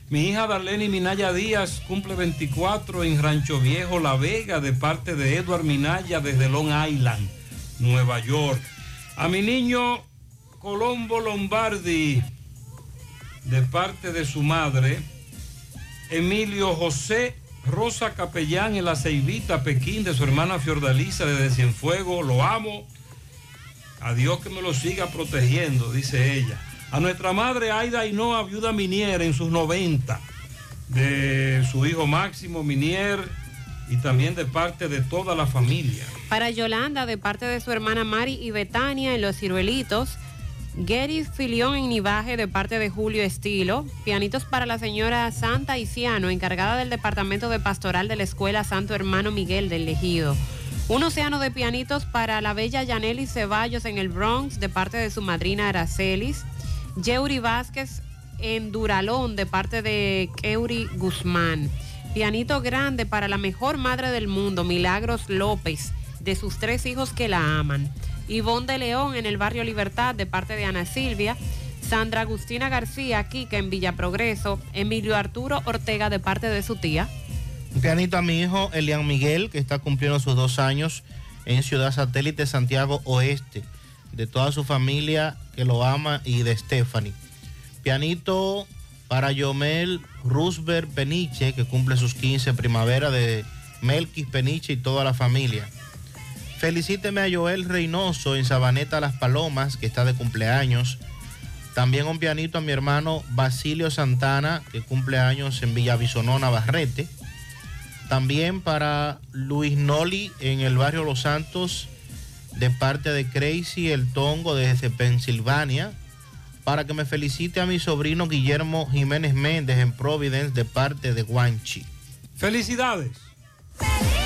Mi hija Darlene Minaya Díaz cumple 24 en Rancho Viejo, La Vega, de parte de Edward Minaya desde Long Island, Nueva York. A mi niño Colombo Lombardi, de parte de su madre, Emilio José Rosa Capellán en la Ceibita, Pekín, de su hermana Fiordalisa desde Cienfuego, lo amo. A Dios que me lo siga protegiendo, dice ella. A nuestra madre Aida Ainoa, viuda Minier, en sus 90, de su hijo Máximo Minier y también de parte de toda la familia. Para Yolanda, de parte de su hermana Mari y Betania en Los Ciruelitos. Gary Filión en Nivaje, de parte de Julio Estilo. Pianitos para la señora Santa Isiano, encargada del Departamento de Pastoral de la Escuela Santo Hermano Miguel del Ejido. Un océano de pianitos para la bella Yaneli Ceballos en el Bronx, de parte de su madrina Aracelis. Yeuri Vázquez en Duralón, de parte de Keuri Guzmán. Pianito grande para la mejor madre del mundo, Milagros López, de sus tres hijos que la aman. Ivonne de León en el barrio Libertad, de parte de Ana Silvia. Sandra Agustina García, Kika en Villa Progreso. Emilio Arturo Ortega, de parte de su tía. Un pianito a mi hijo Elian Miguel, que está cumpliendo sus dos años en Ciudad Satélite, Santiago Oeste. De toda su familia que lo ama y de Stephanie. Pianito para Yomel Roosevelt Peniche, que cumple sus 15 en primavera, de Melquis Peniche y toda la familia. Felicíteme a Joel Reynoso en Sabaneta Las Palomas, que está de cumpleaños. También un pianito a mi hermano Basilio Santana, que cumple años en Villavisonó, Navarrete. También para Luis Noli en el barrio Los Santos, de parte de Crazy El Tongo desde Pensilvania. Para que me felicite a mi sobrino Guillermo Jiménez Méndez en Providence, de parte de Guanchi. Felicidades. Hay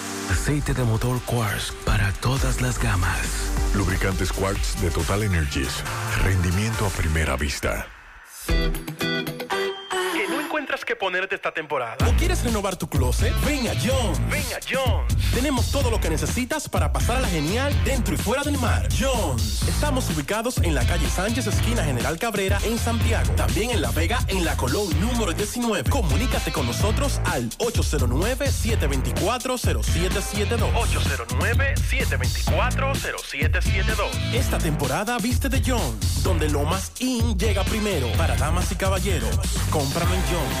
Aceite de motor Quartz para todas las gamas. Lubricantes Quartz de Total Energies. Rendimiento a primera vista. ¿Que encuentras qué ponerte esta temporada? ¿O quieres renovar tu closet? Ven a John. Ven a John. Tenemos todo lo que necesitas para pasar a la genial dentro y fuera del mar. Jones. Estamos ubicados en la calle Sánchez, esquina General Cabrera, en Santiago. También en La Vega, en la Colón número 19. Comunícate con nosotros al 809-724-0772. 809-724-0772. Esta temporada viste de Jones, donde lo más in llega primero. Para damas y caballeros, cómprame en Jones.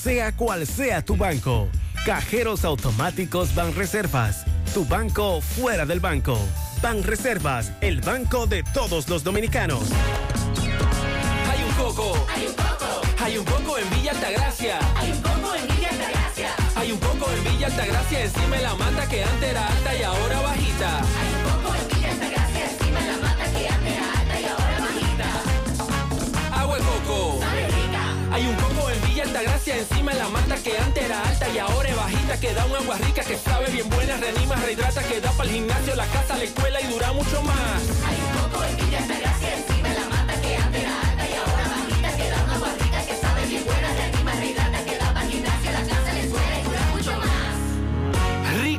sea cual sea tu banco. Cajeros automáticos Banreservas, tu banco fuera del banco. Banreservas, el banco de todos los dominicanos. Hay un coco. Hay un coco. Hay un coco en Villa Altagracia. Hay un coco en Villa Altagracia. Hay un coco en Villa Altagracia encima de la mata que antes era alta y ahora bajita. Hay un coco en Villa Altagracia encima de la mata que antes era alta y ahora es bajita. Que da un agua rica que sabe bien buena, reanima, rehidrata, que da para el gimnasio, la casa, la escuela y dura mucho más. Hay un coco en Villa Altagracia encima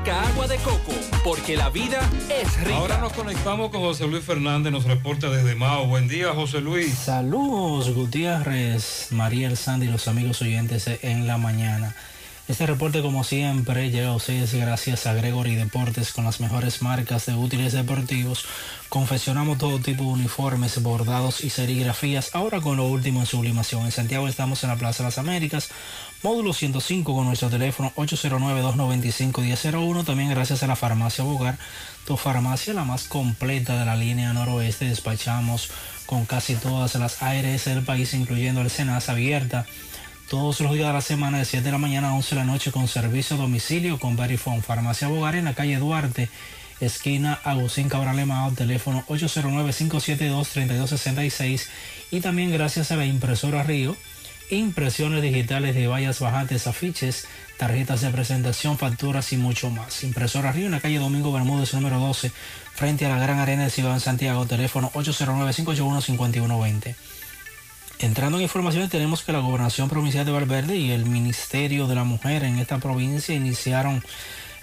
Rica agua de coco, porque la vida es rica. Ahora nos conectamos con José Luis Fernández, nos reporta desde Mao. Buen día, José Luis. Saludos, Gutiérrez, María El Sandy y los amigos oyentes en la mañana. Este reporte, como siempre, llega a ustedes gracias a Gregory Deportes con las mejores marcas de útiles deportivos. Confeccionamos todo tipo de uniformes, bordados y serigrafías, ahora con lo último en sublimación. En Santiago estamos en la Plaza de las Américas, módulo 105 con nuestro teléfono 809-295-1001. También gracias a la farmacia Bogar, tu farmacia la más completa de la línea noroeste. Despachamos con casi todas las ARS del país, incluyendo el Senas abierta todos los días de la semana de 7 de la mañana a 11 de la noche con servicio a domicilio con Verifone. Farmacia Bogar en la calle Duarte, esquina Agustín Cabral Emao, teléfono 809-572-3266 y también gracias a la impresora Río, impresiones digitales de vallas bajantes, afiches, tarjetas de presentación, facturas y mucho más. Impresora Río en la calle Domingo Bermúdez número 12 frente a la Gran Arena de Ciudad de Santiago, teléfono 809-581-5120. Entrando en informaciones, tenemos que la Gobernación Provincial de Valverde y el Ministerio de la Mujer en esta provincia iniciaron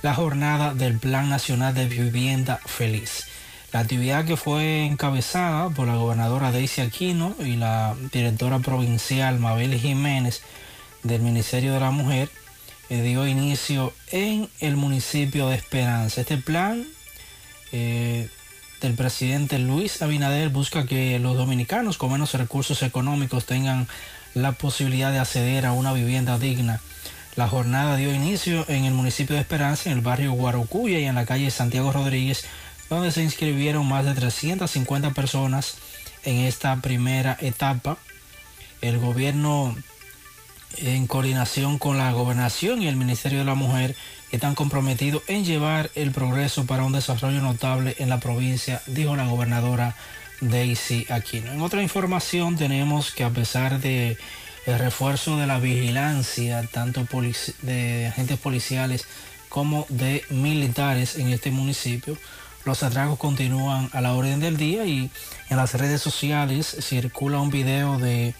la jornada del Plan Nacional de Vivienda Feliz. La actividad que fue encabezada por la gobernadora Daisy Aquino y la directora provincial Mabel Jiménez del Ministerio de la Mujer eh, dio inicio en el municipio de Esperanza. Este plan eh, del presidente Luis Abinader busca que los dominicanos con menos recursos económicos tengan la posibilidad de acceder a una vivienda digna. La jornada dio inicio en el municipio de Esperanza, en el barrio Guarocuya y en la calle Santiago Rodríguez, donde se inscribieron más de 350 personas en esta primera etapa. El gobierno, en coordinación con la gobernación y el Ministerio de la Mujer, están comprometidos en llevar el progreso para un desarrollo notable en la provincia, dijo la gobernadora Daisy Aquino. En otra información tenemos que a pesar de el refuerzo de la vigilancia, tanto de agentes policiales como de militares en este municipio, los atracos continúan a la orden del día y en las redes sociales circula un video de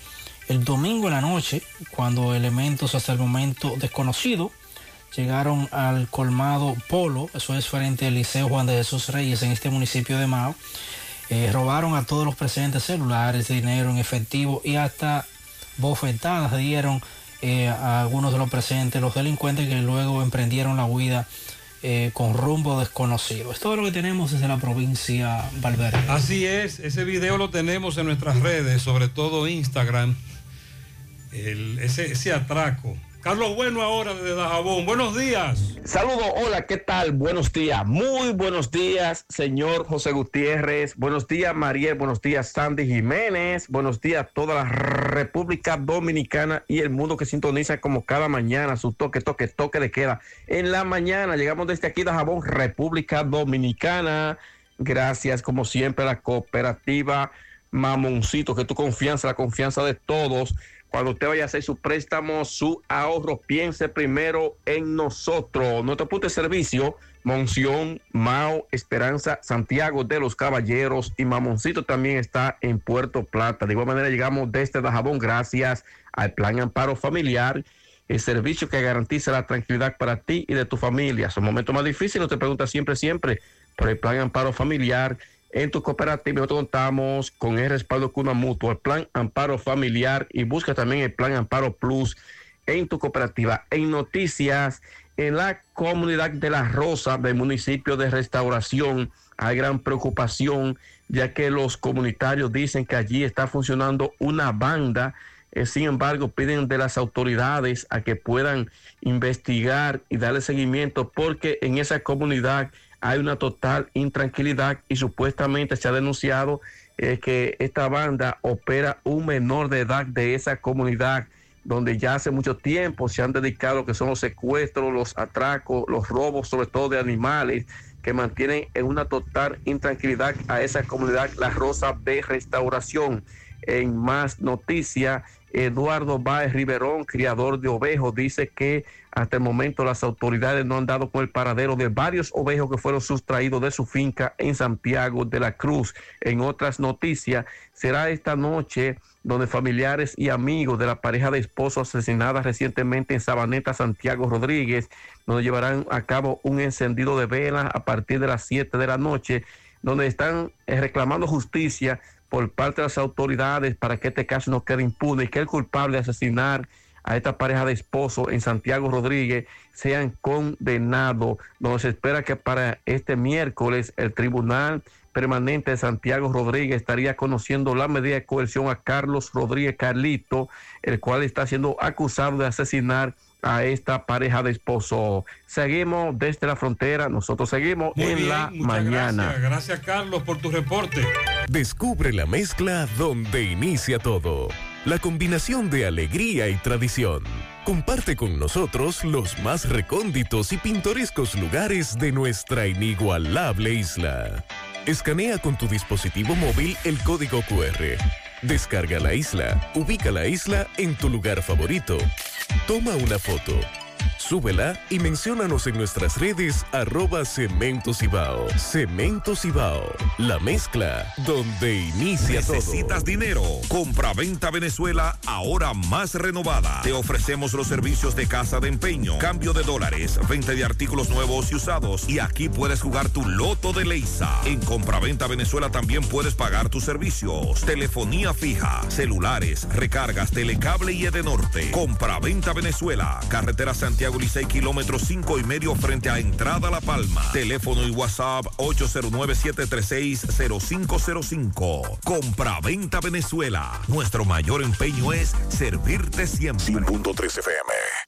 el domingo en la noche, cuando elementos hasta el momento desconocidos llegaron al colmado Polo, eso es frente al Liceo Juan de Jesús Reyes en este municipio de Mao. Eh, robaron a todos los presentes celulares, dinero en efectivo y hasta bofetadas dieron eh, a algunos de los presentes, los delincuentes que luego emprendieron la huida eh, con rumbo desconocido. Es todo lo que tenemos desde la provincia Valverde. Así es, ese video lo tenemos en nuestras redes, sobre todo Instagram, ese, ese atraco Carlos Bueno ahora desde Dajabón. Buenos días. Saludos, hola, ¿qué tal? Buenos días. Muy buenos días, señor José Gutiérrez. Buenos días, Mariel. Buenos días, Sandy Jiménez. Buenos días, toda la República Dominicana y el mundo que sintoniza como cada mañana su toque, toque, toque de queda. En la mañana llegamos desde aquí, Dajabón, República Dominicana. gracias como siempre a la cooperativa Mamoncito, que tu confianza, la confianza de todos. Cuando usted vaya a hacer su préstamo, su ahorro, piense primero en nosotros. Nuestro punto de servicio, Monción, Mao, Esperanza, Santiago de los Caballeros y Mamoncito también está en Puerto Plata. De igual manera llegamos desde Dajabón gracias al Plan Amparo Familiar, el servicio que garantiza la tranquilidad para ti y de tu familia. Son momentos más difíciles, te preguntas siempre, siempre por el Plan Amparo Familiar. En tu cooperativa nosotros contamos con el respaldo Cuna Mutua, el Plan Amparo Familiar y busca también el Plan Amparo Plus en tu cooperativa. En noticias, en la comunidad de La Rosa del municipio de Restauración hay gran preocupación ya que los comunitarios dicen que allí está funcionando una banda. Eh, sin embargo, piden de las autoridades a que puedan investigar y darle seguimiento porque en esa comunidad hay una total intranquilidad y supuestamente se ha denunciado eh, que esta banda opera un menor de edad de esa comunidad donde ya hace mucho tiempo se han dedicado que son los secuestros, los atracos, los robos, sobre todo de animales, que mantienen en una total intranquilidad a esa comunidad, la Rosa de Restauración. En más noticias, Eduardo Báez Riverón, criador de ovejos, dice que hasta el momento las autoridades no han dado con el paradero de varios ovejos que fueron sustraídos de su finca en Santiago de la Cruz. En otras noticias, será esta noche donde familiares y amigos de la pareja de esposos asesinada recientemente en Sabaneta, Santiago Rodríguez, donde llevarán a cabo un encendido de velas a partir de las 7 de la noche, donde están eh, reclamando justicia por parte de las autoridades para que este caso no quede impune y que el culpable de asesinar a esta pareja de esposos en Santiago Rodríguez sean condenados. Se espera que para este miércoles el Tribunal Permanente de Santiago Rodríguez estaría conociendo la medida de coerción a Carlos Rodríguez Carlito, el cual está siendo acusado de asesinar a esta pareja de esposos. Seguimos desde la frontera, nosotros seguimos Muy en bien, la muchas mañana. Gracias, gracias Carlos por tu reporte. Descubre la mezcla donde inicia todo. La combinación de alegría y tradición. Comparte con nosotros los más recónditos y pintorescos lugares de nuestra inigualable isla. Escanea con tu dispositivo móvil el código QR. Descarga la isla, ubica la isla en tu lugar favorito. Toma una foto. Súbela y menciónanos en nuestras redes arroba Cemento Cibao. Cemento Cibao, la mezcla donde inicia todo. ¿Necesitas dinero? Compra-venta Venezuela, ahora más renovada. Te ofrecemos los servicios de casa de empeño, cambio de dólares, venta de artículos nuevos y usados. Y aquí puedes jugar tu loto de Leisa. En Compra-venta Venezuela también puedes pagar tus servicios. Telefonía fija, celulares, recargas, telecable y Edenorte. Compra-venta Venezuela, carretera Santiago Licey, kilómetro 5 y medio frente a Entrada La Palma. Teléfono y WhatsApp 809-736-0505. Compra-venta Venezuela. Nuestro mayor empeño es servirte siempre. 100.3 FM.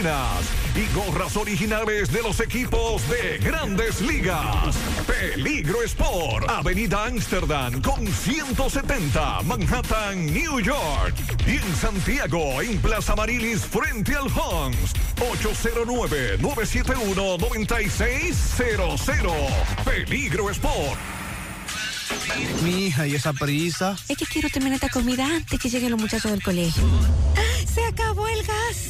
y gorras originales de los equipos de grandes ligas. Peligro Sport, Avenida Amsterdam con 170, Manhattan, New York. Y en Santiago, en Plaza Marilis, frente al Hans, 809-971-9600. Peligro Sport. Mi hija, ¿y esa prisa? Es que quiero terminar esta comida antes que lleguen los muchachos del colegio. ¡Ah! ¡Se acabó el gas!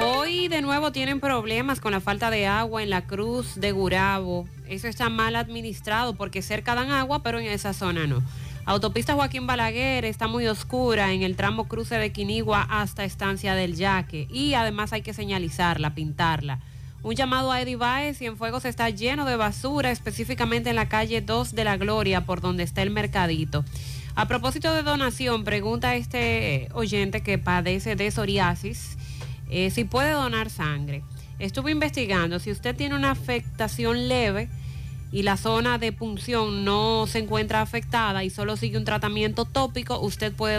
Hoy de nuevo tienen problemas con la falta de agua en la cruz de Gurabo. Eso está mal administrado porque cerca dan agua, pero en esa zona no. Autopista Joaquín Balaguer está muy oscura en el tramo cruce de Quinigua hasta Estancia del Yaque y además hay que señalizarla, pintarla. Un llamado a Eddie Baez, Cienfuegos está lleno de basura, específicamente en la calle 2 de la Gloria, por donde está el mercadito. A propósito de donación, pregunta este oyente que padece de psoriasis eh, si puede donar sangre. Estuve investigando, si usted tiene una afectación leve y la zona de punción no se encuentra afectada y solo sigue un tratamiento tópico, usted puede